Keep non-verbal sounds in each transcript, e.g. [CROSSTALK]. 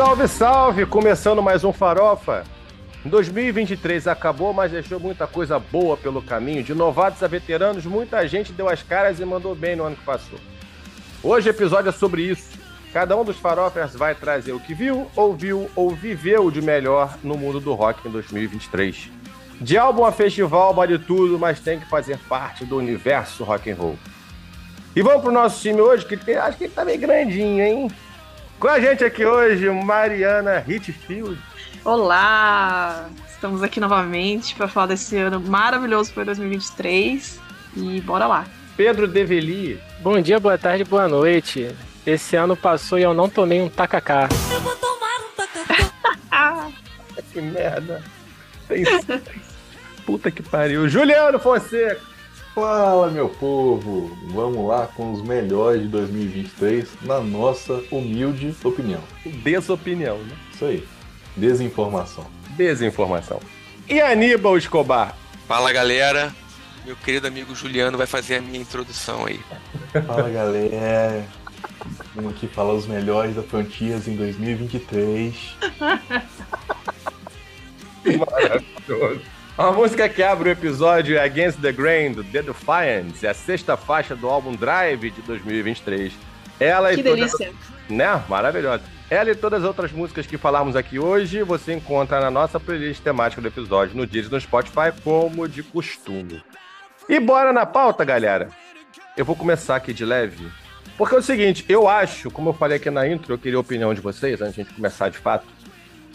Salve, salve! Começando mais um Farofa. 2023 acabou, mas deixou muita coisa boa pelo caminho. De novatos a veteranos, muita gente deu as caras e mandou bem no ano que passou. Hoje o episódio é sobre isso. Cada um dos farofers vai trazer o que viu, ouviu ou viveu de melhor no mundo do rock em 2023. De álbum a festival, vale tudo, mas tem que fazer parte do universo rock and roll. E vamos pro nosso time hoje, que acho que ele tá meio grandinho, hein? Com a gente aqui hoje, Mariana Hitfield. Olá! Estamos aqui novamente para falar desse ano maravilhoso que foi 2023 e bora lá. Pedro Develi. Bom dia, boa tarde, boa noite. Esse ano passou e eu não tomei um tacacá. Eu vou tomar um tacacá. [LAUGHS] que merda. Tem... Puta que pariu. Juliano Fonseca. Fala, meu povo! Vamos lá com os melhores de 2023, na nossa humilde opinião. Desopinião, né? Isso aí. Desinformação. Desinformação. E Aníbal Escobar? Fala, galera. Meu querido amigo Juliano vai fazer a minha introdução aí. Fala, galera. Vamos aqui falar os melhores da Frontiers em 2023. [LAUGHS] Maravilhoso. A música que abre o episódio é Against the Grain, do The Defiance, é a sexta faixa do álbum Drive de 2023. Ela que e delícia. Todas... Né? Maravilhosa. Ela e todas as outras músicas que falamos aqui hoje, você encontra na nossa playlist temática do episódio, no Deezer no Spotify, como de costume. E bora na pauta, galera. Eu vou começar aqui de leve. Porque é o seguinte, eu acho, como eu falei aqui na intro, eu queria a opinião de vocês, antes de a gente começar de fato.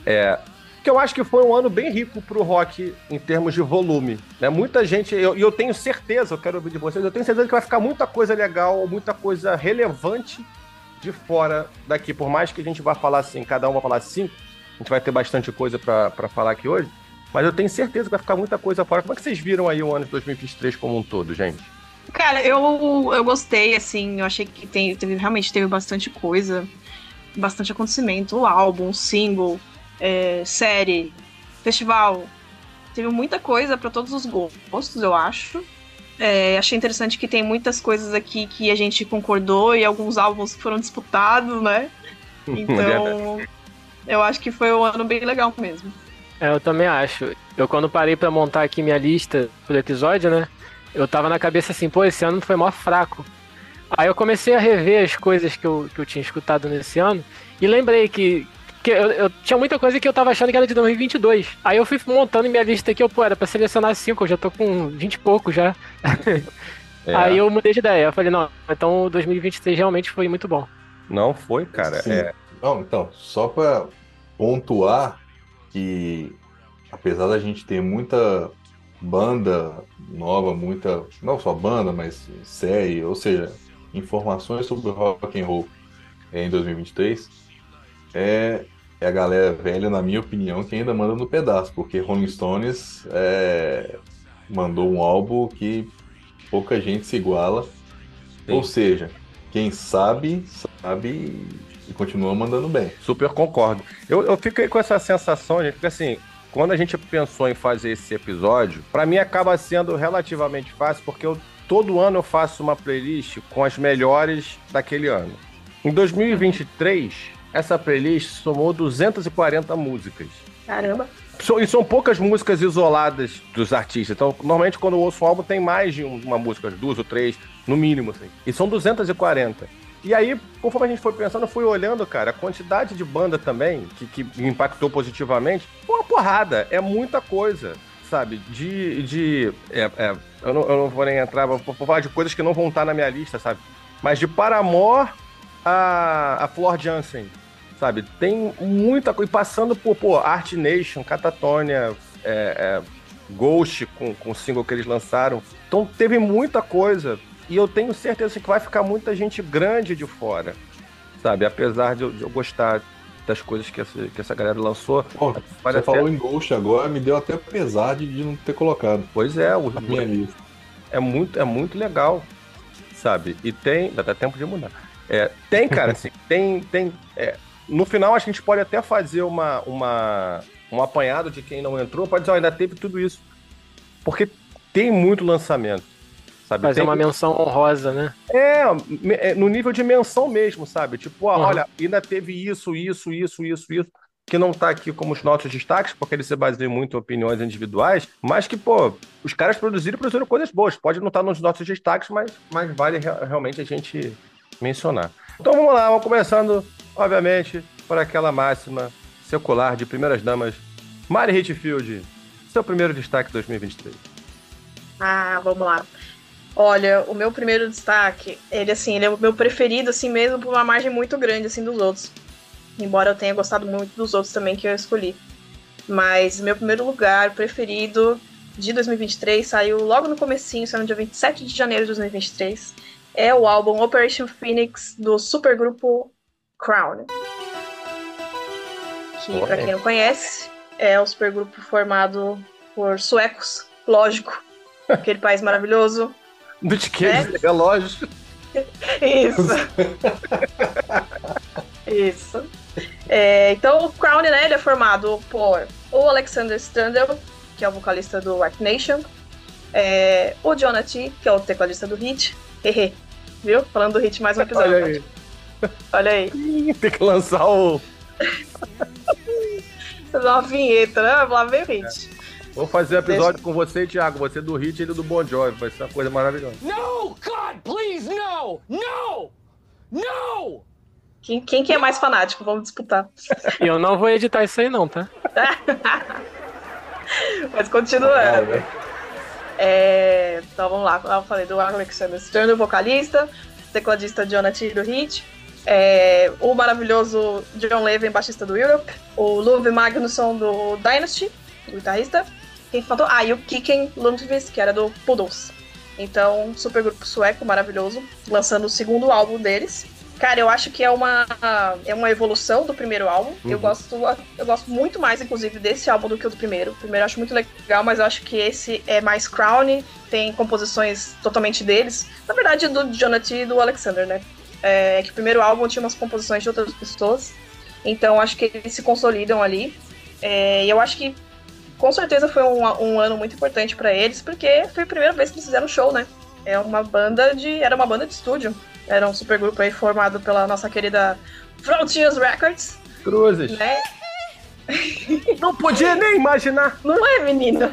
É, que eu acho que foi um ano bem rico pro rock em termos de volume. Né? Muita gente, e eu, eu, tenho certeza, eu quero ouvir de vocês, eu tenho certeza que vai ficar muita coisa legal, muita coisa relevante de fora daqui. Por mais que a gente vá falar assim, cada um vai falar cinco, a gente vai ter bastante coisa para falar aqui hoje. Mas eu tenho certeza que vai ficar muita coisa fora. Como é que vocês viram aí o ano de 2023 como um todo, gente? Cara, eu, eu gostei, assim, eu achei que tem, teve, realmente teve bastante coisa, bastante acontecimento, o álbum, o single, é, série, festival. Teve muita coisa para todos os gostos, eu acho. É, achei interessante que tem muitas coisas aqui que a gente concordou e alguns álbuns que foram disputados, né? [LAUGHS] Então, eu acho que foi um ano bem legal mesmo. É, eu também acho. Eu quando parei para montar aqui minha lista pro episódio, né? Eu tava na cabeça assim, pô, esse ano foi mó fraco. Aí eu comecei a rever as coisas que eu, que eu tinha escutado nesse ano e lembrei que, porque eu, eu, tinha muita coisa que eu tava achando que era de 2022. Aí eu fui montando minha lista aqui, eu, pô, era pra selecionar cinco, eu já tô com 20 e pouco já. [LAUGHS] É. Aí eu mudei de ideia. Eu falei, não, então 2023 realmente foi muito bom. Não foi, cara. É... Não, então, só pra pontuar que apesar da gente ter muita banda nova, muita. Não só banda, mas série, ou seja, informações sobre rock and roll em 2023, é, é a galera velha, na minha opinião, que ainda manda no pedaço, porque Rolling Stones é, mandou um álbum que pouca gente se iguala. Sim. Ou seja, quem sabe, sabe e continua mandando bem. Super concordo. Eu, eu fiquei com essa sensação, gente, porque assim, quando a gente pensou em fazer esse episódio, para mim acaba sendo relativamente fácil, porque eu, todo ano eu faço uma playlist com as melhores daquele ano. Em 2023, essa playlist somou 240 músicas. Caramba! E são poucas músicas isoladas dos artistas. Então, normalmente, quando eu ouço um álbum, tem mais de uma música, duas ou três, no mínimo, assim. E são 240. E aí, conforme a gente foi pensando, eu fui olhando, cara, a quantidade de banda também, que, que me impactou positivamente, uma porrada, é muita coisa, sabe? De. de é, é, eu, não, eu não vou nem entrar, vou, vou falar de coisas que não vão estar na minha lista, sabe? Mas de Paramore a, a Flor Jansen, sabe? Tem muita coisa. Passando por, pô, Art Nation, Catatonia, é, é, Ghost com, com o single que eles lançaram. Então teve muita coisa. E eu tenho certeza que vai ficar muita gente grande de fora, sabe? Apesar de eu, de eu gostar das coisas que essa, que essa galera lançou. Você até... falou em Ghost agora, me deu até pesar de, de não ter colocado. Pois é, o minha lista. É muito, é muito legal, sabe? E tem. Dá até tempo de mudar. É, tem, cara, assim, [LAUGHS] tem. tem é, no final, a gente pode até fazer uma, uma, um apanhado de quem não entrou, pode dizer, oh, ainda teve tudo isso. Porque tem muito lançamento. Sabe? Fazer Tem- uma menção honrosa, né? É, é, no nível de menção mesmo, sabe? Tipo, ó, Uhum. olha, ainda teve isso, isso, isso, isso, isso, que não tá aqui como os nossos destaques, porque eles se baseiam muito em opiniões individuais, mas que, pô, os caras produziram e produziram coisas boas. Pode não estar nos nossos destaques, mas, mas vale rea- realmente a gente mencionar. Então vamos lá, vamos começando, obviamente, por aquela máxima secular de primeiras damas. Mari Hitfield, seu primeiro destaque 2023. Ah, vamos lá. Olha, o meu primeiro destaque, ele assim, ele é o meu preferido assim mesmo por uma margem muito grande assim dos outros. Embora eu tenha gostado muito dos outros também que eu escolhi. Mas meu primeiro lugar preferido de 2023 saiu logo no comecinho, saiu no dia 27 de janeiro de 2023. É o álbum Operation Phoenix do supergrupo Crown. Que, Oh, pra é. quem não conhece, é o supergrupo formado por suecos, lógico. [LAUGHS] Aquele país maravilhoso. Do tiquete, relógios. [LAUGHS] Isso. Isso. É, então, o Crown, né, ele é formado por o Alexander Standel, que é o vocalista do White Nation, é, o Jonathan, que é o tecladista do Hit, hehe, viu? Falando do Hit mais um episódio. Olha aí. Tem que lançar o. Fazer [LAUGHS] uma vinheta, né? Lá vem o Hit. Vou fazer um episódio com você, Thiago. Você do Hit e ele do Bon Jovi. Vai ser uma coisa maravilhosa. No! God, please, no! No! No! Quem, quem que é mais fanático? Vamos disputar. E eu não vou editar isso aí, não, tá? [LAUGHS] Mas continuando. É, então vamos lá, como eu falei do Alexander Stern, o vocalista, tecladista Jonathan do Hit, é, o maravilhoso John Levin, baixista do Europe, o Luve Magnusson do Dynasty, guitarrista, quem faltou? Ah, e o Kiken Lundqvist, que era do Poodles. Então, super grupo sueco maravilhoso, lançando o segundo álbum deles. Cara, eu acho que é uma, é uma evolução do primeiro álbum. Eu, Uhum. gosto, eu gosto muito mais, inclusive, desse álbum do que o do primeiro. O primeiro eu acho muito legal, mas eu acho que esse é mais Crown, tem composições totalmente deles. Na verdade, do Jonathan e do Alexander, né? É que o primeiro álbum tinha umas composições de outras pessoas. Então acho que eles se consolidam ali. É, e eu acho que com certeza foi um, um ano muito importante pra eles, porque foi a primeira vez que eles fizeram show, né? É uma banda de. Era uma banda de estúdio. Era um supergrupo aí formado pela nossa querida Frontiers Records, Cruzes. né? Não podia nem imaginar. Não é, menino?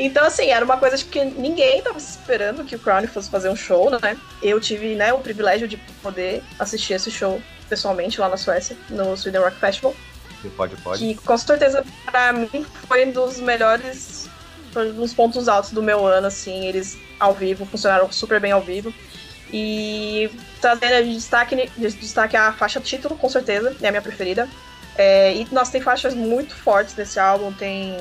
Então, assim, era uma coisa que ninguém tava esperando que o Crown fosse fazer um show, né? Eu tive, né, o privilégio de poder assistir esse show pessoalmente lá na Suécia, no Sweden Rock Festival. Pode, pode. Que com certeza, pra mim, foi um dos melhores, foi um dos pontos altos do meu ano, assim. Eles ao vivo, funcionaram super bem ao vivo. E trazendo de destaque, de destaque a faixa título, com certeza, é a minha preferida. É, e nós tem faixas muito fortes nesse álbum, tem,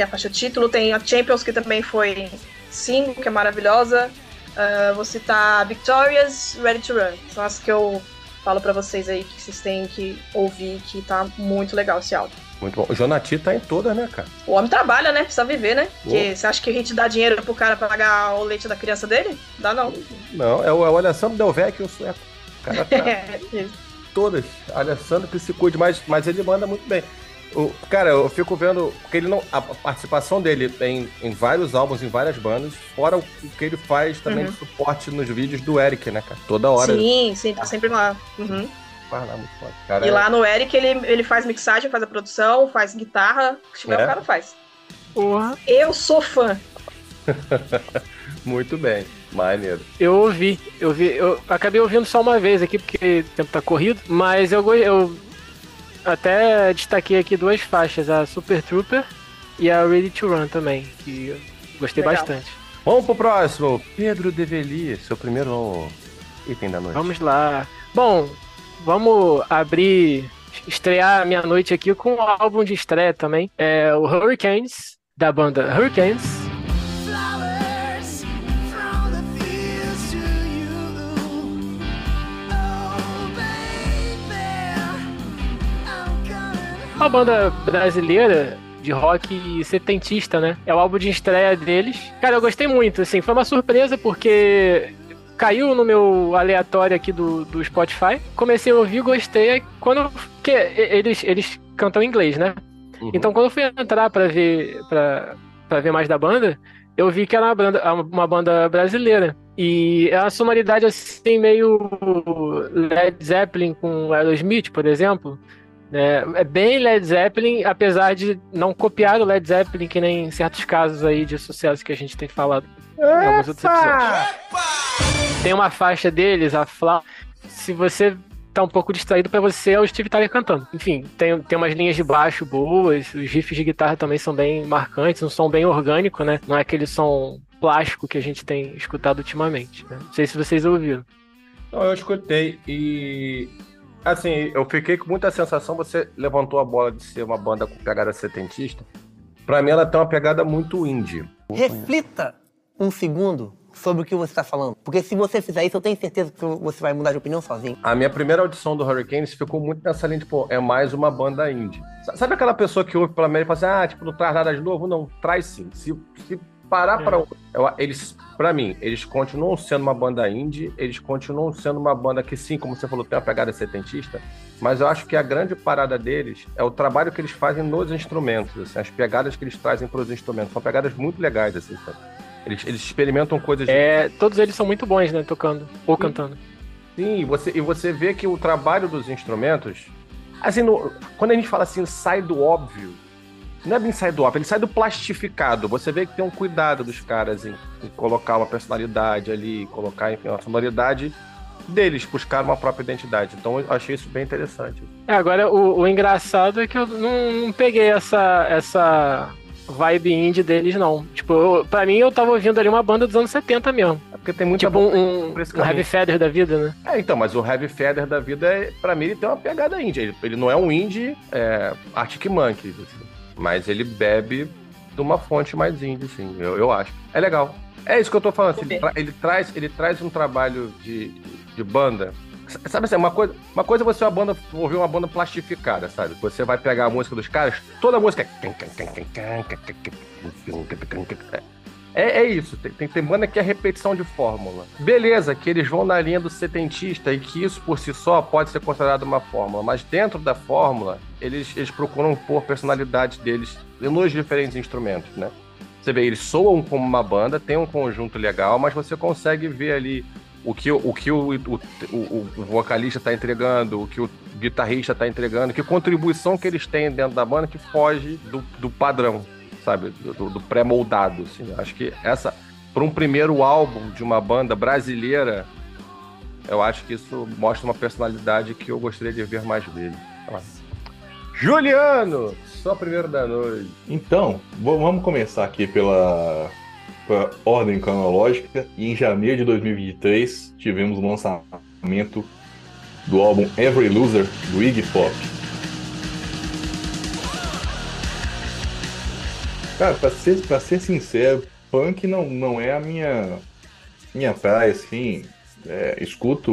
tem a faixa título, tem a Champions, que também foi single, que é maravilhosa. Ah, vou citar Victorious, Ready to Run. São as que eu falo pra vocês aí que vocês têm que ouvir, que tá muito legal esse álbum. Muito bom. O Jonati tá em todas, né, cara? O homem trabalha, né? Precisa viver, né? Porque você acha que a gente dá dinheiro pro cara pagar o leite da criança dele? Dá não. Não, é o, é o Alessandro Del Vecchio, o sueco. O cara tá [LAUGHS] em todas. Alessandro que se cuide, mas, mas ele manda muito bem. O, cara, eu fico vendo. Porque ele não. A participação dele em, em vários álbuns, em várias bandas, fora o, o que ele faz também Uhum. de suporte nos vídeos do Eric, né, cara? Toda hora. ele Sim, sim, tá sempre lá. Uhum. faz lá muito foda. Cara, E lá no Eric ele, ele faz mixagem, faz a produção, faz guitarra. O que tiver, É? o cara faz. Porra. Eu sou fã. [LAUGHS] Muito bem. Maneiro. Eu ouvi, eu vi, eu acabei ouvindo só uma vez aqui porque o tempo tá corrido, mas eu, eu até destaquei aqui duas faixas, a Super Trooper e a Ready to Run também, que eu gostei Legal. bastante. Vamos pro próximo. Pedro Develi, seu primeiro item da noite. Vamos lá. Bom, vamos abrir, estrear a minha noite aqui com um álbum de estreia também. É o Hurricanes, da banda Hurricanes. Uma banda brasileira de rock setentista, né? É o álbum de estreia deles. Cara, eu gostei muito, assim, foi uma surpresa porque caiu no meu aleatório aqui do, do Spotify. Comecei a ouvir, gostei. Quando que eles eles cantam em inglês, né? Uhum. Então quando eu fui entrar pra ver para para ver mais da banda, eu vi que era uma banda, uma banda brasileira. E é uma sonoridade assim, meio Led Zeppelin com Aerosmith, por exemplo. É, é bem Led Zeppelin, apesar de não copiar o Led Zeppelin, que nem em certos casos aí de sucesso que a gente tem falado em alguns outros episódios. Tem uma faixa deles, a Fla. Se você tá um pouco distraído pra você, é o Steve Tyler cantando. Enfim, tem, tem umas linhas de baixo boas, os riffs de guitarra também são bem marcantes, um som bem orgânico, né? Não é aquele som plástico que a gente tem escutado ultimamente. Né? Não sei se vocês ouviram. Não, eu escutei e. Assim, eu fiquei com muita sensação. Você levantou a bola de ser uma banda com pegada setentista. Pra mim, ela tem uma pegada muito indie. Reflita um segundo sobre o que você está falando. Porque se você fizer isso, eu tenho certeza que você vai mudar de opinião sozinho. A minha primeira audição do Hurricanes ficou muito nessa linha, tipo, é mais uma banda indie. Sa- Sabe aquela pessoa que ouve pela média e fala assim, ah, tipo, não traz nada de novo? Não, traz sim. Se, se parar pra... eu- Eles, pra mim, eles continuam sendo uma banda indie, eles continuam sendo uma banda que sim, como você falou, tem uma pegada setentista, mas eu acho que a grande parada deles é o trabalho que eles fazem nos instrumentos, assim, as pegadas que eles trazem pros instrumentos. São pegadas muito legais, assim, sabe? Eles, eles experimentam coisas... É, todos eles são muito bons, né? Tocando ou cantando. Sim, e você, e você vê que o trabalho dos instrumentos. Assim, no- quando a gente fala assim, sai do óbvio, não é bem sai do óbvio, ele sai do plastificado. Você vê que tem um cuidado dos caras em, em colocar uma personalidade ali, colocar, enfim, uma sonoridade deles, buscar uma própria identidade. Então eu achei isso bem interessante. É, agora o, o engraçado é que eu não, não peguei essa, essa vibe indie deles, não. Tipo, eu, pra mim eu tava ouvindo ali uma banda dos anos 70 mesmo. É porque tem muita Tipo um, um, um Heavy. Feather da vida, né? É, então, mas o Heavy Feather da vida, é, pra mim, ele tem uma pegada indie. Ele, ele não é um indie é, Arctic Monkeys, assim, mas ele bebe de uma fonte mais indie, sim, eu, eu acho. É legal. É isso que eu tô falando. assim, ele, tra- ele traz, ele traz um trabalho de, de banda. Sabe assim, uma coisa, uma coisa é você uma banda, ouvir uma banda plastificada, sabe? Você vai pegar a música dos caras, toda a música é. É, é isso, tem, tem, banda que é repetição de fórmula. Beleza, que eles vão na linha do setentista e que isso por si só pode ser considerado uma fórmula, mas dentro da fórmula, eles, eles procuram pôr personalidade deles nos diferentes instrumentos, né? Você vê, eles soam como uma banda, tem um conjunto legal, mas você consegue ver ali o que o, o, que o, o, o, o vocalista está entregando, o que o guitarrista está entregando, que contribuição que eles têm dentro da banda que foge do, do padrão, sabe? Do, do- do pré-moldado. Assim. Acho que essa, para um primeiro álbum de uma banda brasileira, eu acho que isso mostra uma personalidade que eu gostaria de ver mais dele. Juliano, só primeiro da noite. Então, vamos começar aqui pela, pela ordem cronológica. E em janeiro de 2023 tivemos o lançamento do álbum Every Loser do Iggy Pop. Cara, pra ser, pra ser sincero, punk não, não é a minha, minha praia, assim. É, escuto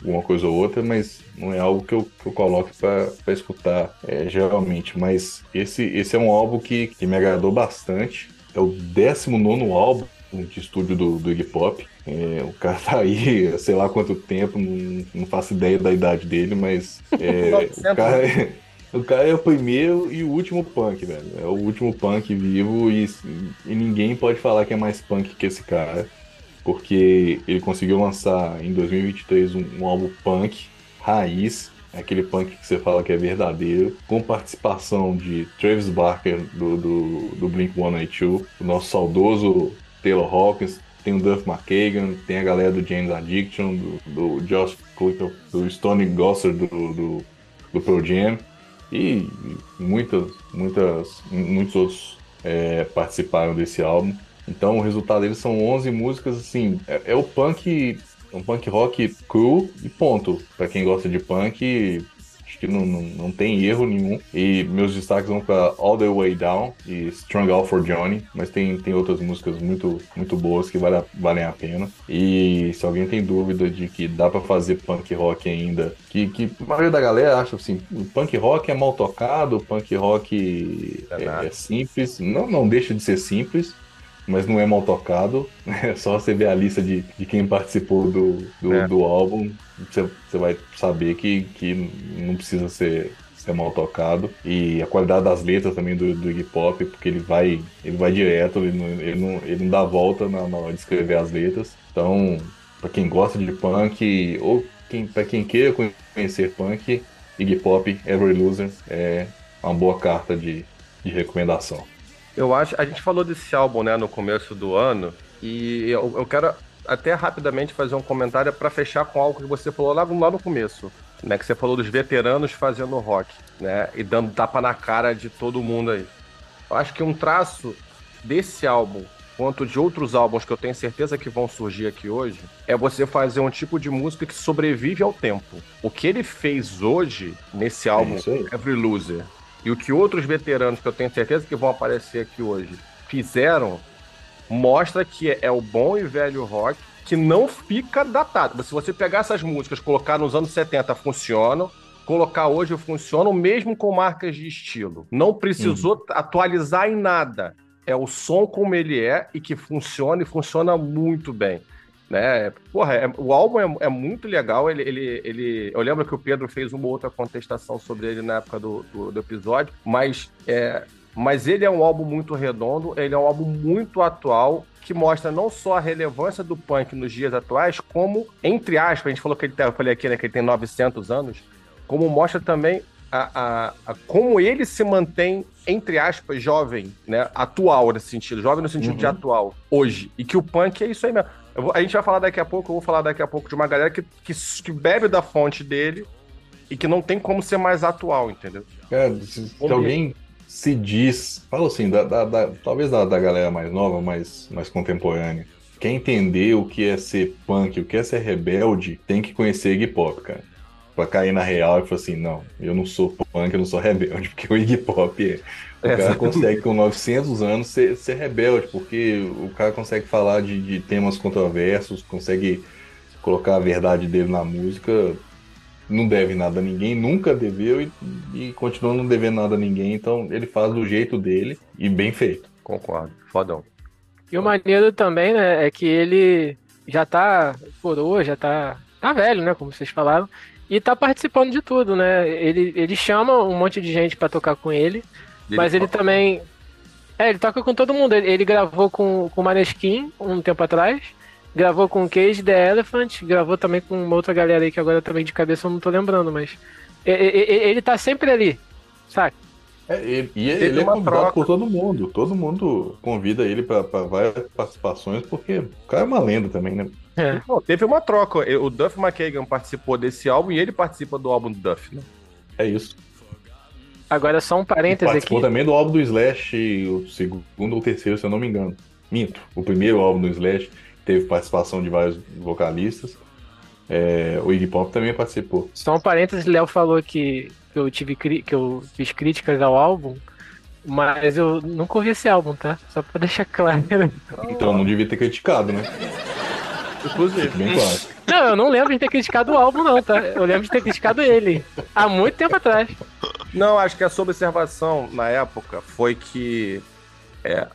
alguma coisa ou outra, mas não é algo que eu, que eu coloque pra pra escutar é, geralmente. Mas esse, esse é um álbum que, que me agradou bastante. É o 19 álbum de estúdio do, do Iggy Pop. É, o cara tá aí, sei lá quanto tempo, não, não faço ideia da idade dele, mas é, o, cara, é- o cara é o primeiro e o último punk, velho. É o último punk vivo e, e ninguém pode falar que é mais punk que esse cara porque ele conseguiu lançar em 2023 um, um álbum punk raiz, aquele punk que você fala que é verdadeiro, com participação de Travis Barker do, do, do Blink-182, o nosso saudoso Taylor Hawkins, tem o Duff McKagan, tem a galera do James Addiction, do, do Josh Clipper, do Stone Gossard do, do, do Jam, e muitas, muitas, muitos outros é, participaram desse álbum. Então o resultado deles são 11 músicas, assim, é, é o punk, um punk rock cru e ponto. Pra quem gosta de punk, acho que não, não, não tem erro nenhum. E meus destaques vão pra All The Way Down e Strung Out For Johnny, mas tem, tem outras músicas muito, muito boas que vale a- valem a pena. E se alguém tem dúvida de que dá pra fazer punk rock ainda, que, que a maioria da galera acha assim, o punk rock é mal tocado, o punk rock É é, é simples, não, não deixa de ser simples, mas não é mal tocado. [LAUGHS] É só você ver a lista de, de quem participou do, do, É. do álbum. Você, vai saber que, que não precisa ser, ser mal tocado. E a qualidade das letras também do, do Iggy Pop, porque ele vai, ele vai direto, ele não, ele não, ele não dá volta na, na hora de escrever as letras. Então, para quem gosta de punk, ou quem, para quem queira conhecer punk, Iggy Pop, Every Loser é uma boa carta de, de recomendação. Eu acho. A gente falou desse álbum, né, no começo do ano, e eu, eu quero até rapidamente fazer um comentário para fechar com algo que você falou lá, lá no começo. Né, que você falou dos veteranos fazendo rock, né? E dando tapa na cara de todo mundo aí. Eu acho que um traço desse álbum, quanto de outros álbuns que eu tenho certeza que vão surgir aqui hoje, é você fazer um tipo de música que sobrevive ao tempo. O que ele fez hoje nesse álbum, isso aí. Every Loser, e o que outros veteranos que eu tenho certeza que vão aparecer aqui hoje fizeram, mostra que é o bom e velho rock que não fica datado. Se você pegar essas músicas, colocar nos anos 70, funcionam. Colocar hoje funcionam, mesmo com marcas de estilo. Não precisou atualizar em nada. É o som como ele é e que funciona e funciona muito bem. Né? Porra, é- o álbum é, é muito legal. Ele, ele, ele, eu lembro que o Pedro fez uma outra contestação sobre ele na época do, do, do episódio, mas, é, mas ele é um álbum muito redondo, ele é um álbum muito atual, que mostra não só a relevância do punk nos dias atuais, como, entre aspas, a gente falou que ele tem, eu falei aqui, né, que ele tem 900 anos, como mostra também a, a- a- como ele se mantém, entre aspas, jovem, né? Atual nesse sentido, jovem no sentido de atual, hoje. E que o punk é isso aí mesmo. Eu vou- a gente vai falar daqui a pouco, eu vou falar daqui a pouco de uma galera que, que, que bebe da fonte dele e que não tem como ser mais atual, entendeu? Cara, se, se Como alguém se diz, fala assim, da, da- da- talvez da, da galera mais nova, mais, mais contemporânea, quer entender o que é ser punk, o que é ser rebelde, tem que conhecer Iggy Pop, cara. Pra cair na real e falar assim, não, eu não sou punk, eu não sou rebelde, [LAUGHS] porque o Iggy Pop é. O É, cara consegue com 900 anos ser, ser rebelde, porque o cara consegue falar de, de temas controversos, consegue colocar a verdade dele na música, não deve nada a ninguém, nunca deveu e, e continua não devendo nada a ninguém, então ele faz do jeito dele e bem feito. Concordo. Fodão. E o maneiro também, né, é que ele já tá coroa, já tá, tá velho, né, como vocês falaram, e tá participando de tudo, né? Ele, ele chama um monte de gente pra tocar com ele, mas ele toca- também. É, ele toca com todo mundo. Ele, ele gravou com, com o Maneskin um tempo atrás, gravou com o Cage the Elephant, gravou também com uma outra galera aí que agora também de cabeça eu não tô lembrando, mas. Ele tá sempre ali, saca? É, ele- e Teve ele é uma convidado troca. por todo mundo, todo mundo convida ele pra pra várias participações, porque o cara é uma lenda também, né? É. Não, teve uma troca. O Duff McKagan participou desse álbum e ele participa do álbum do Duff, né? É isso. Agora só um parêntese Participou aqui. também do álbum do Slash, o segundo ou terceiro, se eu não me engano. Minto. O primeiro álbum do Slash teve participação de vários vocalistas. É, o Iggy Pop também participou. Só um parêntese, Léo falou que, eu tive que eu fiz críticas ao álbum, mas eu nunca ouvi esse álbum, tá? Só pra deixar claro. Então não devia ter criticado, né? Inclusive. Bem claro. Não, eu não lembro de ter criticado o álbum, não, tá? Eu lembro de ter criticado ele. Há muito tempo atrás. Não, acho que a sua observação na época foi que. É.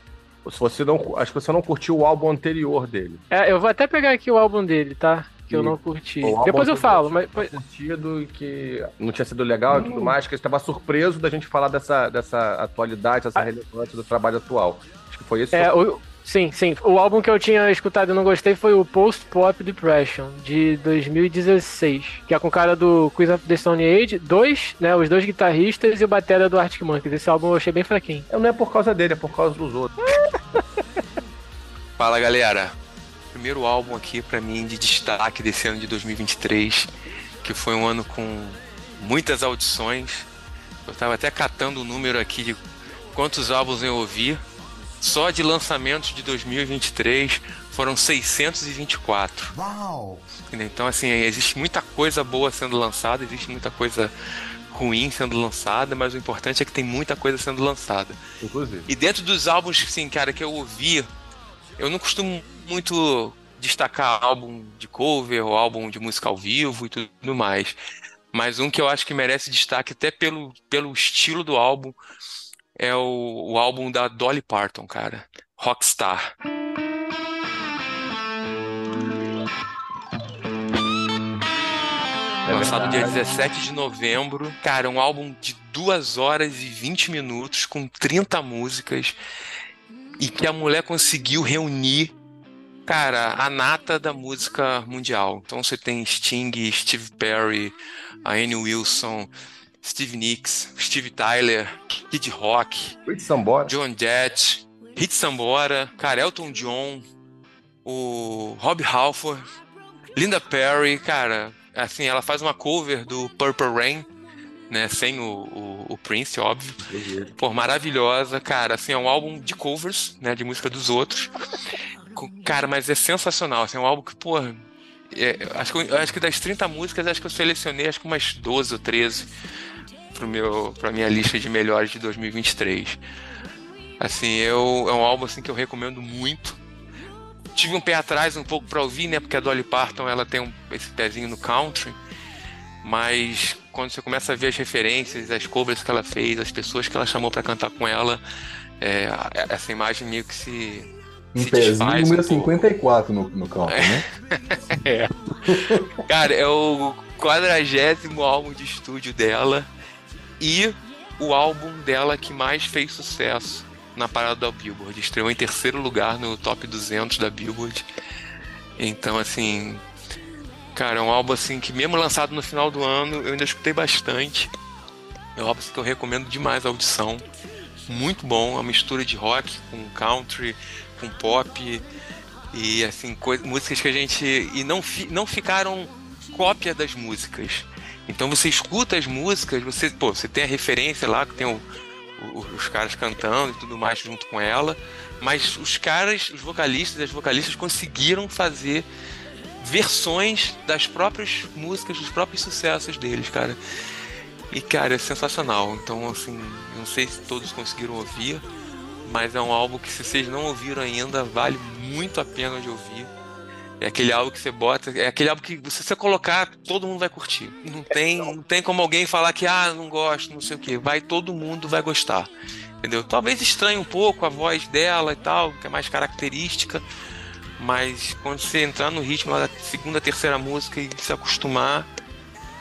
Se você não, acho que você não curtiu o álbum anterior dele. É, eu vou até pegar aqui o álbum dele, tá? Que eu não curti. Depois eu falo, mas. curtido que não tinha sido legal e tudo mais, que ele estava surpreso da gente falar dessa, dessa atualidade, dessa relevância do trabalho atual. Acho que foi isso. É, o, sim, sim. O álbum que eu tinha escutado e não gostei foi o Post Pop Depression, de 2016. Que é com o cara do Quiz of the Stone Age, dois, né? Os dois guitarristas e o batera do Arctic Monkeys. Esse álbum eu achei bem fraquinho. Não é por causa dele, é por causa dos outros. [LAUGHS] Fala galera, primeiro álbum aqui pra mim de destaque desse ano de 2023, que foi um ano com muitas audições. Eu tava até catando o número aqui de quantos álbuns eu ouvi. Só de lançamentos de 2023 foram 624. Wow. Entendeu? Então, assim, existe muita coisa boa sendo lançada, existe muita coisa ruim sendo lançada, mas o importante é que tem muita coisa sendo lançada. Inclusive. E dentro dos álbuns, assim, cara, que eu ouvi, eu não costumo muito destacar álbum de cover ou álbum de música ao vivo e tudo mais. Mas um que eu acho que merece destaque até pelo, pelo estilo do álbum é o, o álbum da Dolly Parton, cara. Rockstar. É lançado dia 17 de novembro. Cara, um álbum de 2 horas e 20 minutos, com 30 músicas, e que a mulher conseguiu reunir, cara, a nata da música mundial. Então você tem Sting, Steve Perry, a Anne Wilson, Steve Nicks, Steve Tyler, Kid Rock, Sambora. John Jett, Hit Sambora, cara, Elton John, o Rob Halford, Linda Perry, cara, assim, ela faz uma cover do Purple Rain, né, sem o, o, o Prince, óbvio. Pô, maravilhosa, cara, assim, é um álbum de covers, né, de música dos outros. Cara, mas é sensacional, assim, é um álbum que, pô, é, acho, que, acho que das 30 músicas, acho que eu selecionei acho que umas 12 ou 13 pro meu, pra minha lista de melhores de 2023. Assim, eu, é um álbum assim, que eu recomendo muito. Tive um pé atrás um pouco para ouvir, né? Porque a Dolly Parton ela tem um, esse pezinho no country. Mas quando você começa a ver as referências, as cobras que ela fez, as pessoas que ela chamou para cantar com ela, é, essa imagem meio que se um pezinho número um 54 no, no country, né? [LAUGHS] é. Cara, é o quadragésimo álbum de estúdio dela e o álbum dela que mais fez sucesso na parada da Billboard. Estreou em terceiro lugar no top 200 da Billboard. Então, assim, cara, é um álbum assim que mesmo lançado no final do ano, eu ainda escutei bastante. É um álbum que eu recomendo demais a audição. Muito bom, é a mistura de rock com country, com pop e assim, músicas que a gente e não, fi não ficaram cópia das músicas então você escuta as músicas, você, pô, você tem a referência lá, que tem o, o, os caras cantando e tudo mais junto com ela, mas os caras, os vocalistas e as vocalistas conseguiram fazer versões das próprias músicas, dos próprios sucessos deles, cara. E, cara, é sensacional. Então, assim, não sei se todos conseguiram ouvir, mas é um álbum que, se vocês não ouviram ainda, vale muito a pena de ouvir. É aquele álbum que você bota, é aquele álbum que se você colocar, todo mundo vai curtir. Não tem, não tem como alguém falar que ah, não gosto, não sei o quê. Vai todo mundo vai gostar. Entendeu? Talvez estranhe um pouco a voz dela e tal, que é mais característica, mas quando você entrar no ritmo da segunda, terceira música e se acostumar,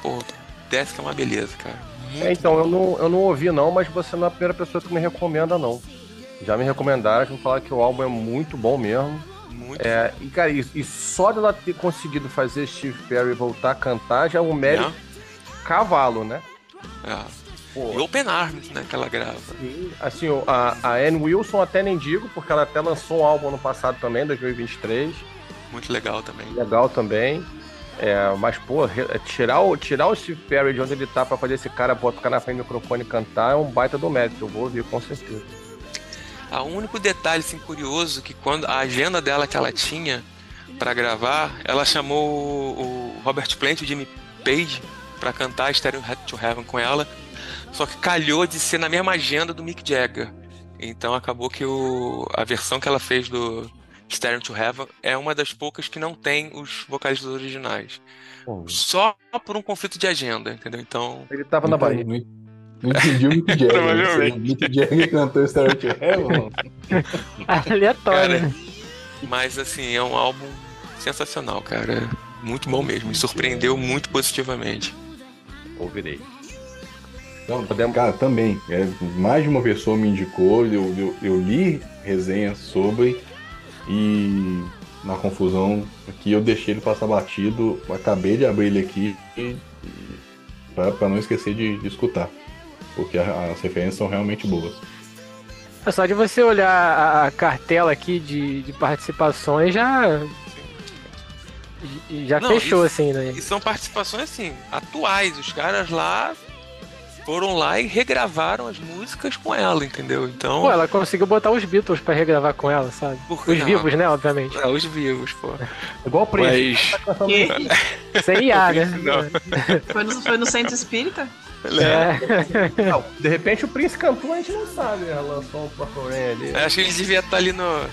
pô, desce que é uma beleza, cara. É, então, eu não, eu não ouvi não, mas você não é a primeira pessoa que me recomenda não. Já me recomendaram, já me falaram que o álbum é muito bom mesmo. Muito. É, e, cara, e, e, só dela ter conseguido fazer Steve Perry voltar a cantar já é um mérito é. cavalo, né? É. Pô. E Open Arms, né, que ela grava. Sim. assim, a, a Anne Wilson até nem digo, porque ela até lançou um álbum no passado também, 2023. Muito legal também. Legal também. É, mas, pô, é, tirar o, tirar o Steve Perry de onde ele tá pra fazer esse cara botar na frente do microfone e cantar é um baita do mérito. Eu vou ouvir, com certeza. O único detalhe assim, curioso que quando a agenda dela que ela tinha para gravar, ela chamou o Robert Plant e o Jimmy Page para cantar Stereo to Heaven com ela, só que calhou de ser na mesma agenda do Mick Jagger. Então acabou que o, a versão que ela fez do Stereo to Heaven é uma das poucas que não tem os vocalistas originais. Bom, Só por um conflito de agenda, entendeu? Então. Ele estava na então, Bahia. Não, não o Mick Jagger. Né? Provavelmente. Mick Jagger cantou Star to [LAUGHS] é, Aleatório. Mas assim, é um álbum sensacional, cara. Muito bom mesmo. Me surpreendeu muito positivamente. Ouvirei. Não, podemos... Cara, também. É, mais de uma pessoa me indicou, eu, eu, eu li resenhas sobre e na confusão aqui eu deixei ele passar batido. Acabei de abrir ele aqui para não esquecer de, de escutar porque as referências são realmente boas. É só de você olhar a cartela aqui de, de participações já. Já Não, fechou, e, assim, né? E são participações, assim, atuais. Os caras lá foram lá e regravaram as músicas com ela, entendeu? Então. Pô, ela conseguiu botar os Beatles para regravar com ela, sabe? Os não, vivos, né, obviamente. É, os vivos, pô. [LAUGHS] Igual o Prince. Mas... Sem IA, [LAUGHS] né? [LAUGHS] Foi no, foi no Centro Espírita? É. [LAUGHS] Não, de repente o Prince cantou a gente não sabe. Né? Lançou o Pacoré ali. Acho que ele devia estar ali no.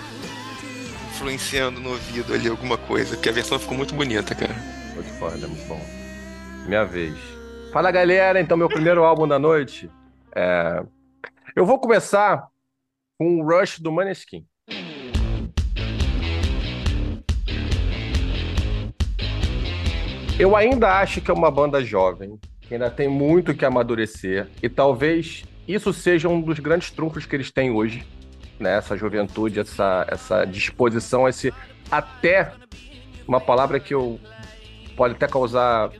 influenciando no ouvido ali alguma coisa, porque a versão ficou muito bonita, cara. Pode falar, é muito bom. Minha vez. Fala galera, então meu primeiro álbum da noite. É... Eu vou começar com o Rush do Maneskin. Eu ainda acho que é uma banda jovem, que ainda tem muito que amadurecer, e talvez isso seja um dos grandes trunfos que eles têm hoje, né? Essa juventude, essa, essa disposição, esse até uma palavra que eu pode até causar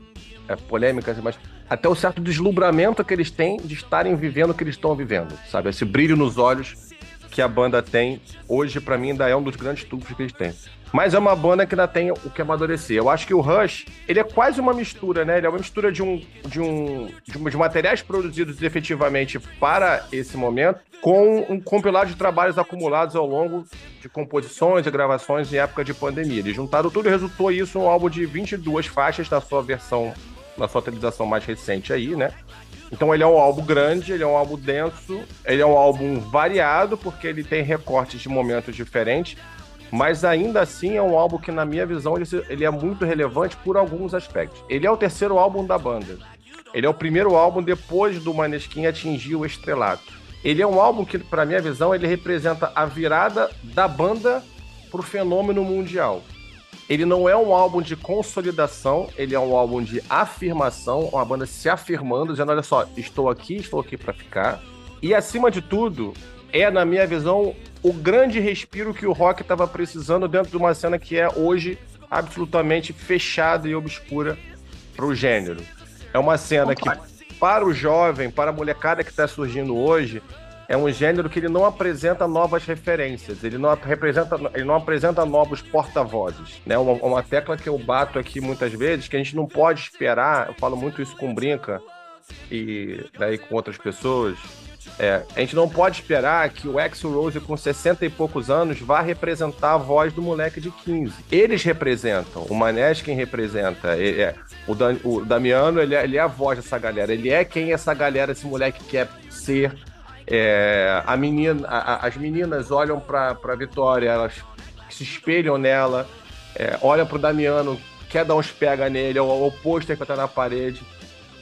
é, polêmicas, mas até o certo deslumbramento que eles têm de estarem vivendo o que eles estão vivendo, sabe? Esse brilho nos olhos que a banda tem hoje, pra mim, ainda é um dos grandes trunfos que eles têm. Mas é uma banda que ainda tem o que amadurecer. Eu acho que o Rush, ele é quase uma mistura, né? Ele é uma mistura de um de um de, um- de materiais produzidos efetivamente para esse momento com um compilado de trabalhos acumulados ao longo de composições e gravações em época de pandemia. Eles juntaram tudo e resultou isso um álbum de 22 faixas na sua versão, na sua atualização mais recente aí, né? Então ele é um álbum grande, ele é um álbum denso, ele é um álbum variado, porque ele tem recortes de momentos diferentes, mas ainda assim é um álbum que, na minha visão, ele, ele é muito relevante por alguns aspectos. Ele é o terceiro álbum da banda. Ele é o primeiro álbum depois do Maneskin atingir o estrelato. Ele é um álbum que, para minha visão, ele representa a virada da banda pro fenômeno mundial. Ele não é um álbum de consolidação, ele é um álbum de afirmação, uma banda se afirmando, dizendo: olha só, estou aqui, estou aqui para ficar. E acima de tudo, é, na minha visão, o grande respiro que o rock estava precisando dentro de uma cena que é hoje absolutamente fechada e obscura para o gênero. É uma cena que, para o jovem, para a molecada que está surgindo hoje, é um gênero que ele não apresenta novas referências, ele não representa, ele não apresenta novos porta-vozes, né? Uma, uma tecla que eu bato aqui muitas vezes que a gente não pode esperar. Eu falo muito isso com Brinca e daí com outras pessoas. É, a gente não pode esperar que o Axl Rose com 60 e poucos anos vá representar a voz do moleque de 15. Eles representam, o Maneskin representa, ele é, o, Dan- o Damiano ele é, ele é a voz dessa galera, ele é quem essa galera, esse moleque quer ser. É, a menina, a- a- as meninas olham pra, pra Vitória, elas se espelham nela, é, olham pro Damiano, quer dar uns pega nele, é o, o pôster que tá na parede.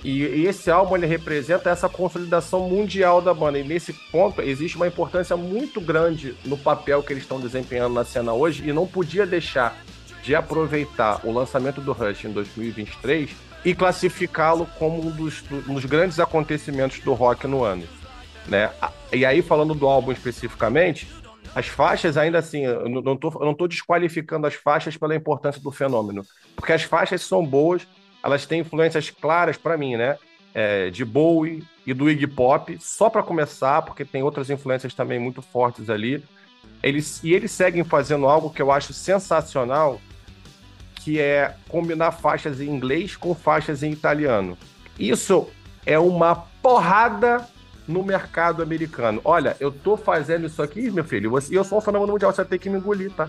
E, e esse álbum ele representa essa consolidação mundial da banda. E nesse ponto existe uma importância muito grande no papel que eles estão desempenhando na cena hoje e não podia deixar de aproveitar o lançamento do Rush em 2023 e classificá-lo como um dos, um dos grandes acontecimentos do rock no ano. Né? E aí, falando do álbum especificamente, as faixas, ainda assim, eu não- tô desqualificando as faixas pela importância do fenômeno, porque as faixas são boas, elas têm influências claras para mim, né? É, de Bowie e do Iggy Pop, só para começar, porque tem outras influências também muito fortes ali. Eles, e eles seguem fazendo algo que eu acho sensacional, que é combinar faixas em inglês com faixas em italiano. Isso é uma porrada no mercado americano. Olha, eu tô fazendo isso aqui, meu filho, e eu sou um fenômeno mundial, você ter que me engolir, tá?